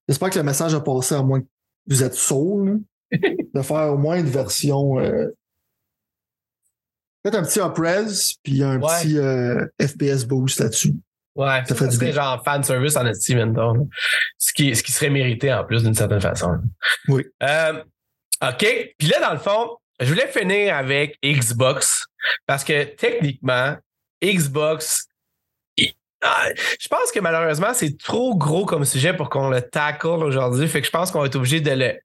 J'espère que le message a passé à moins que vous êtes sourd, <laughs> de faire au moins une version. Euh, Faites un petit upres, puis un Ouais. petit euh, FPS boost là-dessus. Ouais, ça, fait ça du serait genre fan service en estime. Ce qui, ce qui serait mérité en plus d'une certaine façon. Oui. Euh, OK. Puis là, dans le fond, je voulais finir avec Xbox parce que techniquement, Xbox, ah, je pense que malheureusement, c'est trop gros comme sujet pour qu'on le tackle aujourd'hui. Fait que je pense qu'on va être obligé de le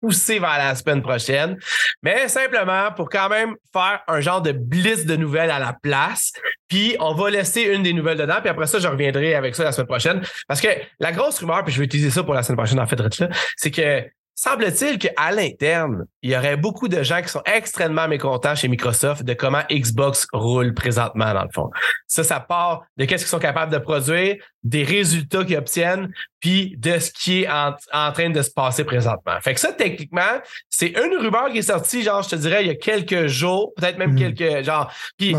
pousser vers la semaine prochaine. Mais simplement pour quand même faire un genre de blitz de nouvelles à la place. Puis on va laisser une des nouvelles dedans, puis après ça, je reviendrai avec ça la semaine prochaine. Parce que la grosse rumeur, puis je vais utiliser ça pour la semaine prochaine en fait, c'est que semble-t-il qu'à l'interne, il y aurait beaucoup de gens qui sont extrêmement mécontents chez Microsoft de comment Xbox roule présentement, dans le fond. Ça, ça part de qu'est-ce qu'ils sont capables de produire, des résultats qu'ils obtiennent, puis de ce qui est en, train de se passer présentement. Fait que ça, techniquement, c'est une rumeur qui est sortie, genre, je te dirais, il y a quelques jours, peut-être même hmm. quelques, genre, puis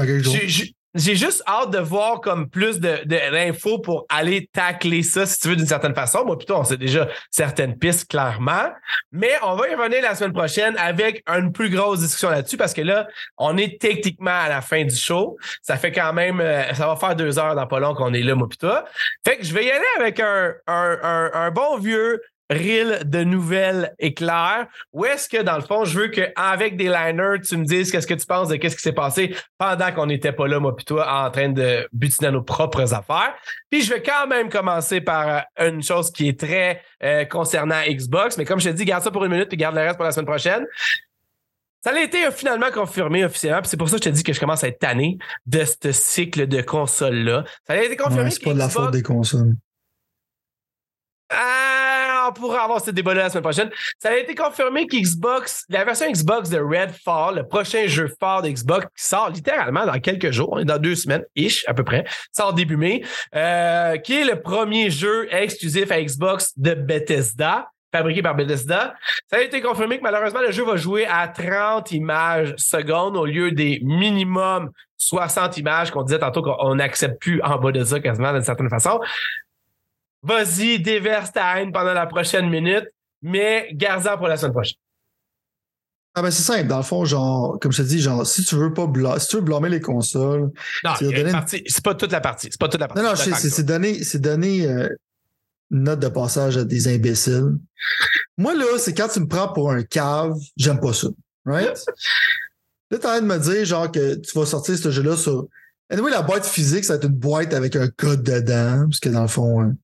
j'ai juste hâte de voir comme plus de, d'infos pour aller tacler ça, si tu veux, d'une certaine façon. Moi, plutôt, on sait déjà certaines pistes, clairement. Mais on va y revenir la semaine prochaine avec une plus grosse discussion là-dessus parce que là, on est techniquement à la fin du show. Ça fait quand même, euh, ça va faire deux heures dans pas long qu'on est là, moi, plutôt. Fait que je vais y aller avec un, un, un bon vieux reel de nouvelles éclairs ou est-ce que dans le fond, je veux qu'avec des liners, tu me dises qu'est-ce que tu penses de qu'est-ce qui s'est passé pendant qu'on n'était pas là, moi puis toi, en train de butiner nos propres affaires. Puis je vais quand même commencer par euh, une chose qui est très euh, concernant Xbox, mais comme je te dis, garde ça pour une minute et garde le reste pour la semaine prochaine. Ça a été euh, finalement confirmé officiellement, puis c'est pour ça que je te dis que je commence à être tanné de ce cycle de consoles-là. Ça a été confirmé. c'est pas de la faute des consoles. Ah, pourra avoir ce débat-là la semaine prochaine. Ça a été confirmé qu'Xbox, la version Xbox de Redfall, le prochain jeu fort d'Xbox, qui sort littéralement dans quelques jours, dans deux semaines, ish, à peu près, sort début mai, euh, qui est le premier jeu exclusif à Xbox de Bethesda fabriqué par Bethesda. Ça a été confirmé que malheureusement, le jeu va jouer à 30 images secondes au lieu des minimum 60 images qu'on disait tantôt qu'on n'accepte plus en bas de ça quasiment d'une certaine façon vas-y, déverse ta haine pendant la prochaine minute, mais garde-en pour la semaine prochaine. Ah ben c'est simple, dans le fond, genre, comme je te dis, genre, si tu veux pas si tu veux blâmer les consoles. Non, c'est pas toute la partie. C'est pas toute la partie. Non, non, c'est donner, c'est donner euh, une note de passage à des imbéciles. Moi, là, c'est quand tu me prends pour un cave, j'aime pas ça. Right? là, t'as envie de me dire, genre, que tu vas sortir ce jeu-là sur. Anyway, la boîte physique, ça va être une boîte avec un code dedans, parce que dans le fond, hein,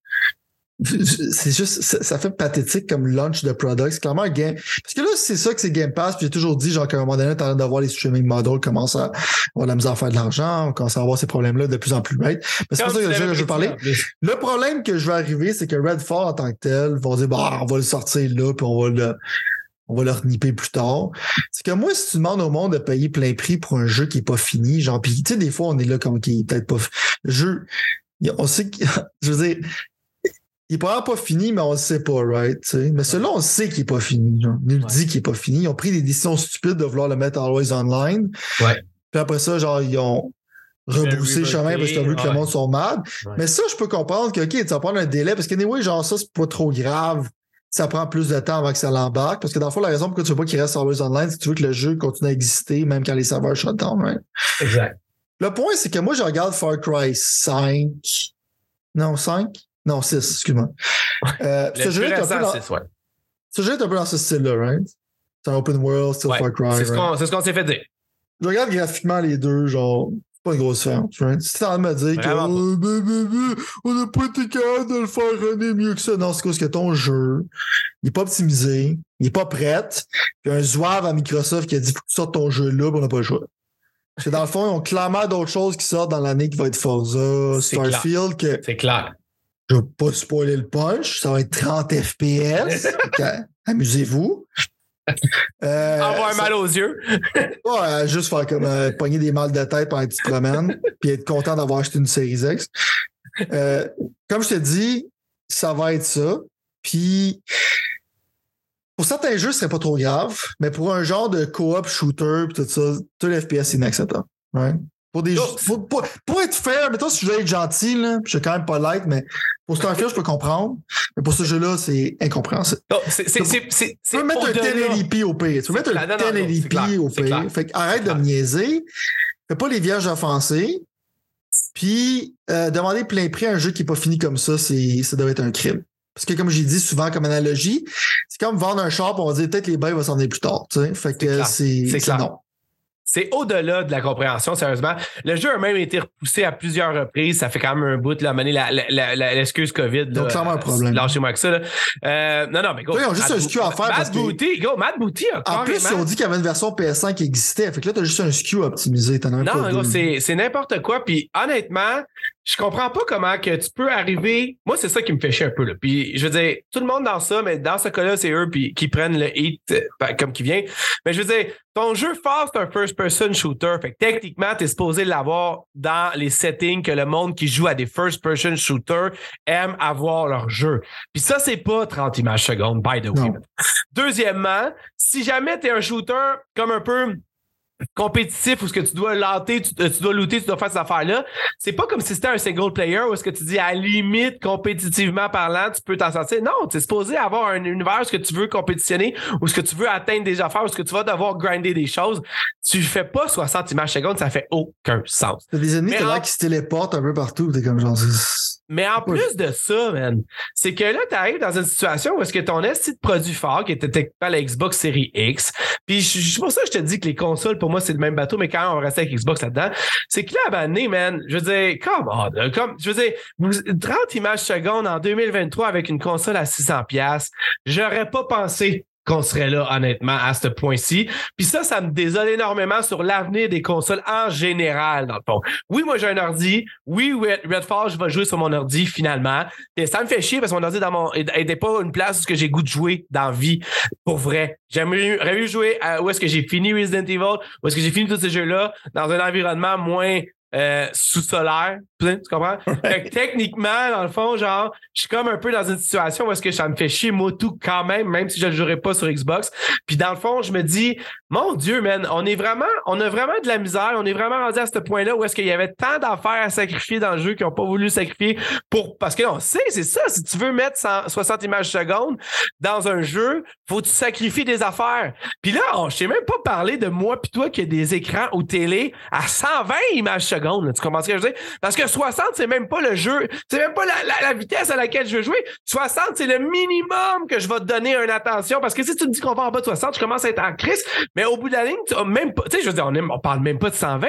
c'est juste, ça, fait pathétique comme launch de product. C'est clairement un game. Parce que là, c'est ça que c'est Game Pass. Puis j'ai toujours dit, genre, qu'à un moment donné, t'as d'avoir les streaming models commencent à avoir la misère à faire de l'argent, on commence à avoir ces problèmes-là de plus en plus, right? Mais c'est pour ça que je, je veux parler. Le problème que je vais arriver, c'est que Redfall en tant que tel va dire, bah, on va le sortir là, puis on va le, on va le reniper plus tard. C'est que moi, si tu demandes au monde de payer plein prix pour un jeu qui est pas fini, genre, puis tu sais, des fois, on est là comme qui est peut-être pas, le jeu, on sait que, <laughs> je veux dire, il est probablement pas fini, mais on le sait pas, right? Mais celui-là, on sait qu'il est pas fini. Genre. Il nous dit qu'il est pas fini. Ils ont pris des décisions stupides de vouloir le mettre always online. Ouais. Puis après ça, genre, ils ont rebroussé le chemin parce qu'ils ont vu que le monde sont mad. Mais ça, je peux comprendre que, OK, tu vas prendre un délai parce que, anyway, genre, ça, c'est pas trop grave. Ça prend plus de temps avant que ça l'embarque. Parce que dans le fond, la raison pour laquelle tu veux pas qu'il reste always online, c'est que tu veux que le jeu continue à exister même quand les serveurs shut down, right? Exact. Le point, c'est que moi, je regarde Far Cry 5. Non, 5? Non, 6, excuse-moi. Euh, ce jeu est un peu dans... Ce jeu est un peu dans ce style-là, right? C'est un open world, still Far Cry. C'est ce qu'on s'est fait dire. Je regarde graphiquement les deux, genre, c'est pas une grosse différence, right? Si t'es en train de me dire que oh, on n'a pas été capable de le faire runner mieux que ça, non, c'est parce que ton jeu, il est pas optimisé, il est pas prêt, puis un zouave à Microsoft qui a dit faut que tu sortes ton jeu là, on n'a pas le choix. Parce que dans le fond, ils ont clairement d'autres choses qui sortent dans l'année qui va être Forza, Starfield. <laughs> C'est clair. Je ne vais pas spoiler le punch. Ça va être 30 FPS. <laughs> Amusez-vous. Euh, Avoir mal aux yeux. ouais, juste faire comme euh, pogner des mal de tête pendant que tu te promènes, <laughs> puis être content d'avoir acheté une série X. Euh, comme je te dis, ça va être ça. Puis pour certains jeux, ce serait pas trop grave, mais pour un genre de co-op shooter, tout ça, tout le FPS, c'est inacceptable. Right? Pour, des, pour, pour, être fair, mettons si je veux être gentil, là, je suis quand même pas light, mais pour Starfield, je peux comprendre. Mais pour ce jeu-là, c'est incompréhensible. Tu peux mettre un 1080p au pire. Tu peux mettre un 1080p au pire. Fait arrête de me niaiser. Fais pas les vierges offensées. Puis euh, demander plein prix à un jeu qui n'est pas fini comme ça, c'est ça doit être un crime. Parce que comme j'ai dit souvent comme analogie, c'est comme vendre un char, on va dire peut-être les bails vont s'en aller plus tard. Tu sais? Fait que c'est non. C'est au-delà de la compréhension, sérieusement. Le jeu a même été repoussé à plusieurs reprises. Ça fait quand même un bout, là, à l'excuse COVID. Donc, clairement un problème. Lâchez-moi que ça, là. Euh, non, non, mais go. ils ont juste un SKU à faire. Matt Booty, go, Matt Booty En plus, ils ont dit qu'il y avait une version PS5 qui existait. Fait que là, t'as juste un SKU optimisé. As non, c'est n'importe quoi. Puis honnêtement, je comprends pas comment que tu peux arriver. Moi, c'est ça qui me fait chier un peu. Là. Puis je veux dire, tout le monde dans ça, mais dans ce cas-là, c'est eux puis, qui prennent le hit euh, ben, comme qui vient. Mais je veux dire, ton jeu fast, c'est un first-person shooter. Fait que techniquement, tu es supposé l'avoir dans les settings que le monde qui joue à des first-person shooters aime avoir leur jeu. Puis ça, c'est pas 30 images secondes, by the way. Deuxièmement, si jamais tu es un shooter comme un peu compétitif où ce que tu dois looter, tu, tu, dois looter, tu dois faire ces affaires-là. C'est pas comme si c'était un single player où est-ce que tu dis à limite compétitivement parlant, tu peux t'en sortir. Non, tu es supposé avoir un univers où ce que tu veux compétitionner, où ce que tu veux atteindre des affaires, où ce que tu vas devoir grinder des choses. Tu fais pas 60 images secondes, ça fait aucun sens. T'as des ennemis là qui se téléportent un peu partout, t'es comme genre. Mais en plus de ça, man, c'est que là, tu arrives dans une situation où est-ce que ton esti de produit fort, qui était pas la Xbox Series X, puis c'est pour ça que je te dis que les consoles, pour moi, c'est le même bateau, mais quand même, on reste avec Xbox là-dedans, c'est que là, à man, je veux dire, come on, comme, je veux dire, 30 images secondes en 2023 avec une console à 600$, j'aurais pas pensé qu'on serait là, honnêtement, à ce point-ci. Puis ça, ça me désole énormément sur l'avenir des consoles en général, dans le fond. Oui, moi, j'ai un ordi. Oui, Redfall, je vais jouer sur mon ordi, finalement. Et ça me fait chier parce que mon ordi dans n'était pas une place où j'ai goût de jouer dans la vie, pour vrai. J'aimerais mieux jouer à où est-ce que j'ai fini Resident Evil, où est-ce que j'ai fini tous ces jeux-là, dans un environnement moins euh, sous-solaire. Tu comprends? techniquement, dans le fond, genre, je suis comme un peu dans une situation où est-ce que ça me fait chier tout quand même, même si je ne le jouerais pas sur Xbox. Puis dans le fond, je me dis, mon Dieu, man, on est vraiment, on a vraiment de la misère. On est vraiment rendu à ce point-là où est-ce qu'il y avait tant d'affaires à sacrifier dans le jeu qu'ils n'ont pas voulu sacrifier pour, parce que on sait, c'est ça. Si tu veux mettre 60 images secondes dans un jeu, faut que tu sacrifies des affaires. Puis là, je sais même pas parler de moi puis toi qui a des écrans ou télé à 120 images secondes tu comprends ce que je veux dire? Parce que 60, c'est même pas le jeu, c'est même pas la, vitesse à laquelle je veux jouer. 60, c'est le minimum que je vais te donner une attention. Parce que si tu me dis qu'on va en bas de 60, je commence à être en crise. Mais au bout de la ligne, tu même pas, tu sais, je veux dire, on, parle même pas de 120,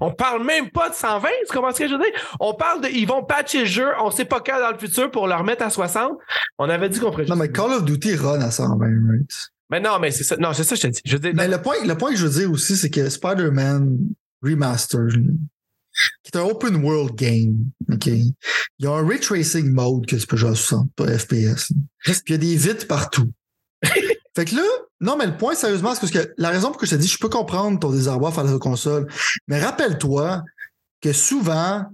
On parle même pas de 120. Tu comprends ce que je veux dire? On parle de, ils vont patcher le jeu, on sait pas quand dans le futur pour le remettre à 60. On avait dit qu'on ferait Non, mais Call of Duty run à 120, right? Mais non, mais c'est ça. Non, c'est ça, je te dis. Je mais le point, le point que je veux dire aussi, c'est que Spider-Man Remastered, qui est un open world game. OK? Il y a un ray tracing mode que tu peux jouer à 60, pas FPS. Puis il y a des vitres partout. <laughs> fait que là, non, mais le point, sérieusement, c'est que la raison pour que je te dis, je peux comprendre ton désarroi faire la console, mais rappelle-toi que souvent,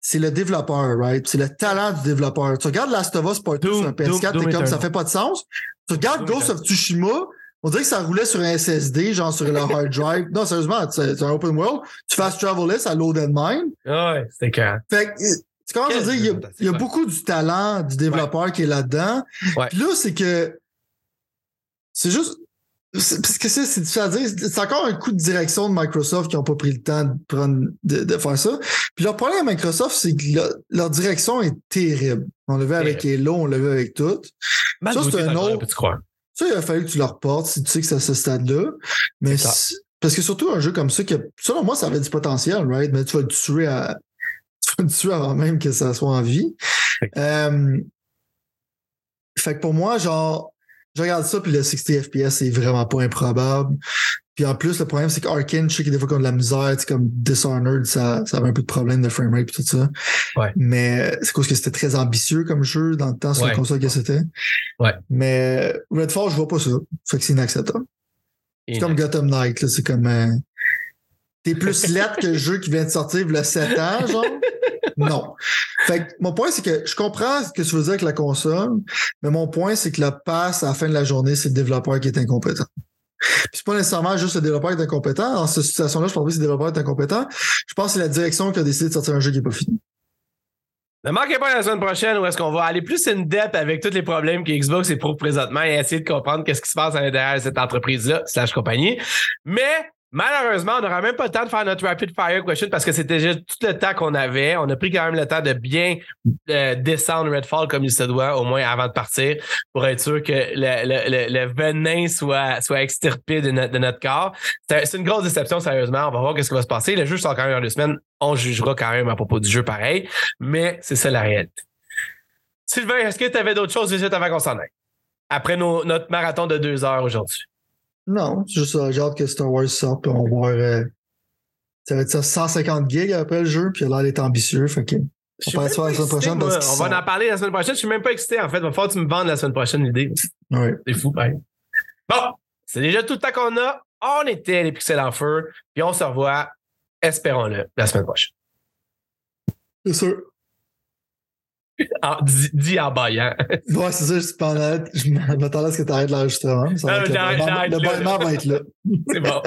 c'est le développeur, right? C'est le talent du développeur. Tu regardes Last of Us Part 2 sur un PS4, t'es comme, ça fait pas de sens. Tu regardes Ghost of Tsushima, on dirait que ça roulait sur un SSD, genre sur le hard drive. Non, sérieusement, c'est un open world. Tu fais travel ça load and mine. Ouais, c'était clair. Fait que, tu commences à dire, il y, a, il y a beaucoup du talent du développeur qui est là-dedans. Puis là, c'est que c'est juste. Parce que c'est difficile à dire. C'est encore un coup de direction de Microsoft qui n'ont pas pris le temps de, prendre, de, faire ça. Puis leur problème à Microsoft, c'est que leur, direction est terrible. On l'a vu avec Halo, on l'a vu avec tout. ça, c'est un autre. Ça, il a fallu que tu le reportes si tu sais que c'est à ce stade-là. Mais parce que surtout un jeu comme ça, qui selon moi, ça avait du potentiel, right? Mais tu vas le tuer à. <laughs> Tu vas le tuer avant même que ça soit en vie. Euh, fait que pour moi, genre, je regarde ça, puis le 60 FPS, c'est vraiment pas improbable. Puis en plus, le problème, c'est qu'Arkane, je sais que des fois, quand de la misère, c'est comme Dishonored, ça, ça avait un peu de problème de framerate et tout ça. Ouais. Mais c'est cause que c'était très ambitieux comme jeu dans le temps sur la console que c'était. Ouais. Mais Redfall, je vois pas ça. Fait que c'est inacceptable. C'est comme Gotham Knight, là. C'est comme. Euh, T'es plus <laughs> lettre que le jeu qui vient de sortir il y a 7 ans, genre? Non. Fait que mon point, c'est que je comprends ce que tu veux dire avec la console, mais mon point, c'est que le pass à la fin de la journée, c'est le développeur qui est incompétent. Puis c'est pas nécessairement juste le développeur qui est incompétent. Dans cette situation-là, je pense pas que le développeur est incompétent. Je pense que c'est la direction qui a décidé de sortir un jeu qui n'est pas fini. Ne manquez pas la semaine prochaine où est-ce qu'on va aller plus in depth avec tous les problèmes que Xbox éprouve présentement et essayer de comprendre qu'est-ce qui se passe à l'intérieur de cette entreprise-là, slash compagnie. Mais Malheureusement, on n'aura même pas le temps de faire notre rapid fire question parce que c'était juste tout le temps qu'on avait. On a pris quand même le temps de bien euh, descendre Redfall comme il se doit, au moins avant de partir, pour être sûr que le, venin soit, soit extirpé de, notre, corps. C'est une grosse déception, sérieusement. On va voir ce qui va se passer. Le jeu sort quand même en deux semaines. On jugera quand même à propos du jeu pareil, mais c'est ça la réalité. Sylvain, est-ce que tu avais d'autres choses juste avant qu'on s'en aille? Après notre marathon de deux heures aujourd'hui. Non, c'est juste ça. J'ai hâte que Star Wars sorte, puis on va voir. Euh, ça va être ça 150 gigs après le jeu, puis il a l'air d'être ambitieux. Fait que. On, va la semaine prochaine on va en parler la semaine prochaine. Je suis même pas excité, en fait. Il va falloir que tu me vendes la semaine prochaine l'idée. Oui. C'est fou, pareil. Bon, c'est déjà tout le temps qu'on a. On était les pixels en feu, puis on se revoit, espérons-le, la semaine prochaine. C'est sûr. <laughs> Dis, en baillant. <laughs> ouais, c'est ça, je, pendant, je m'attendais à ce que tu arrêtes l'enregistrement. Le, le, le, va être là. <laughs> C'est bon.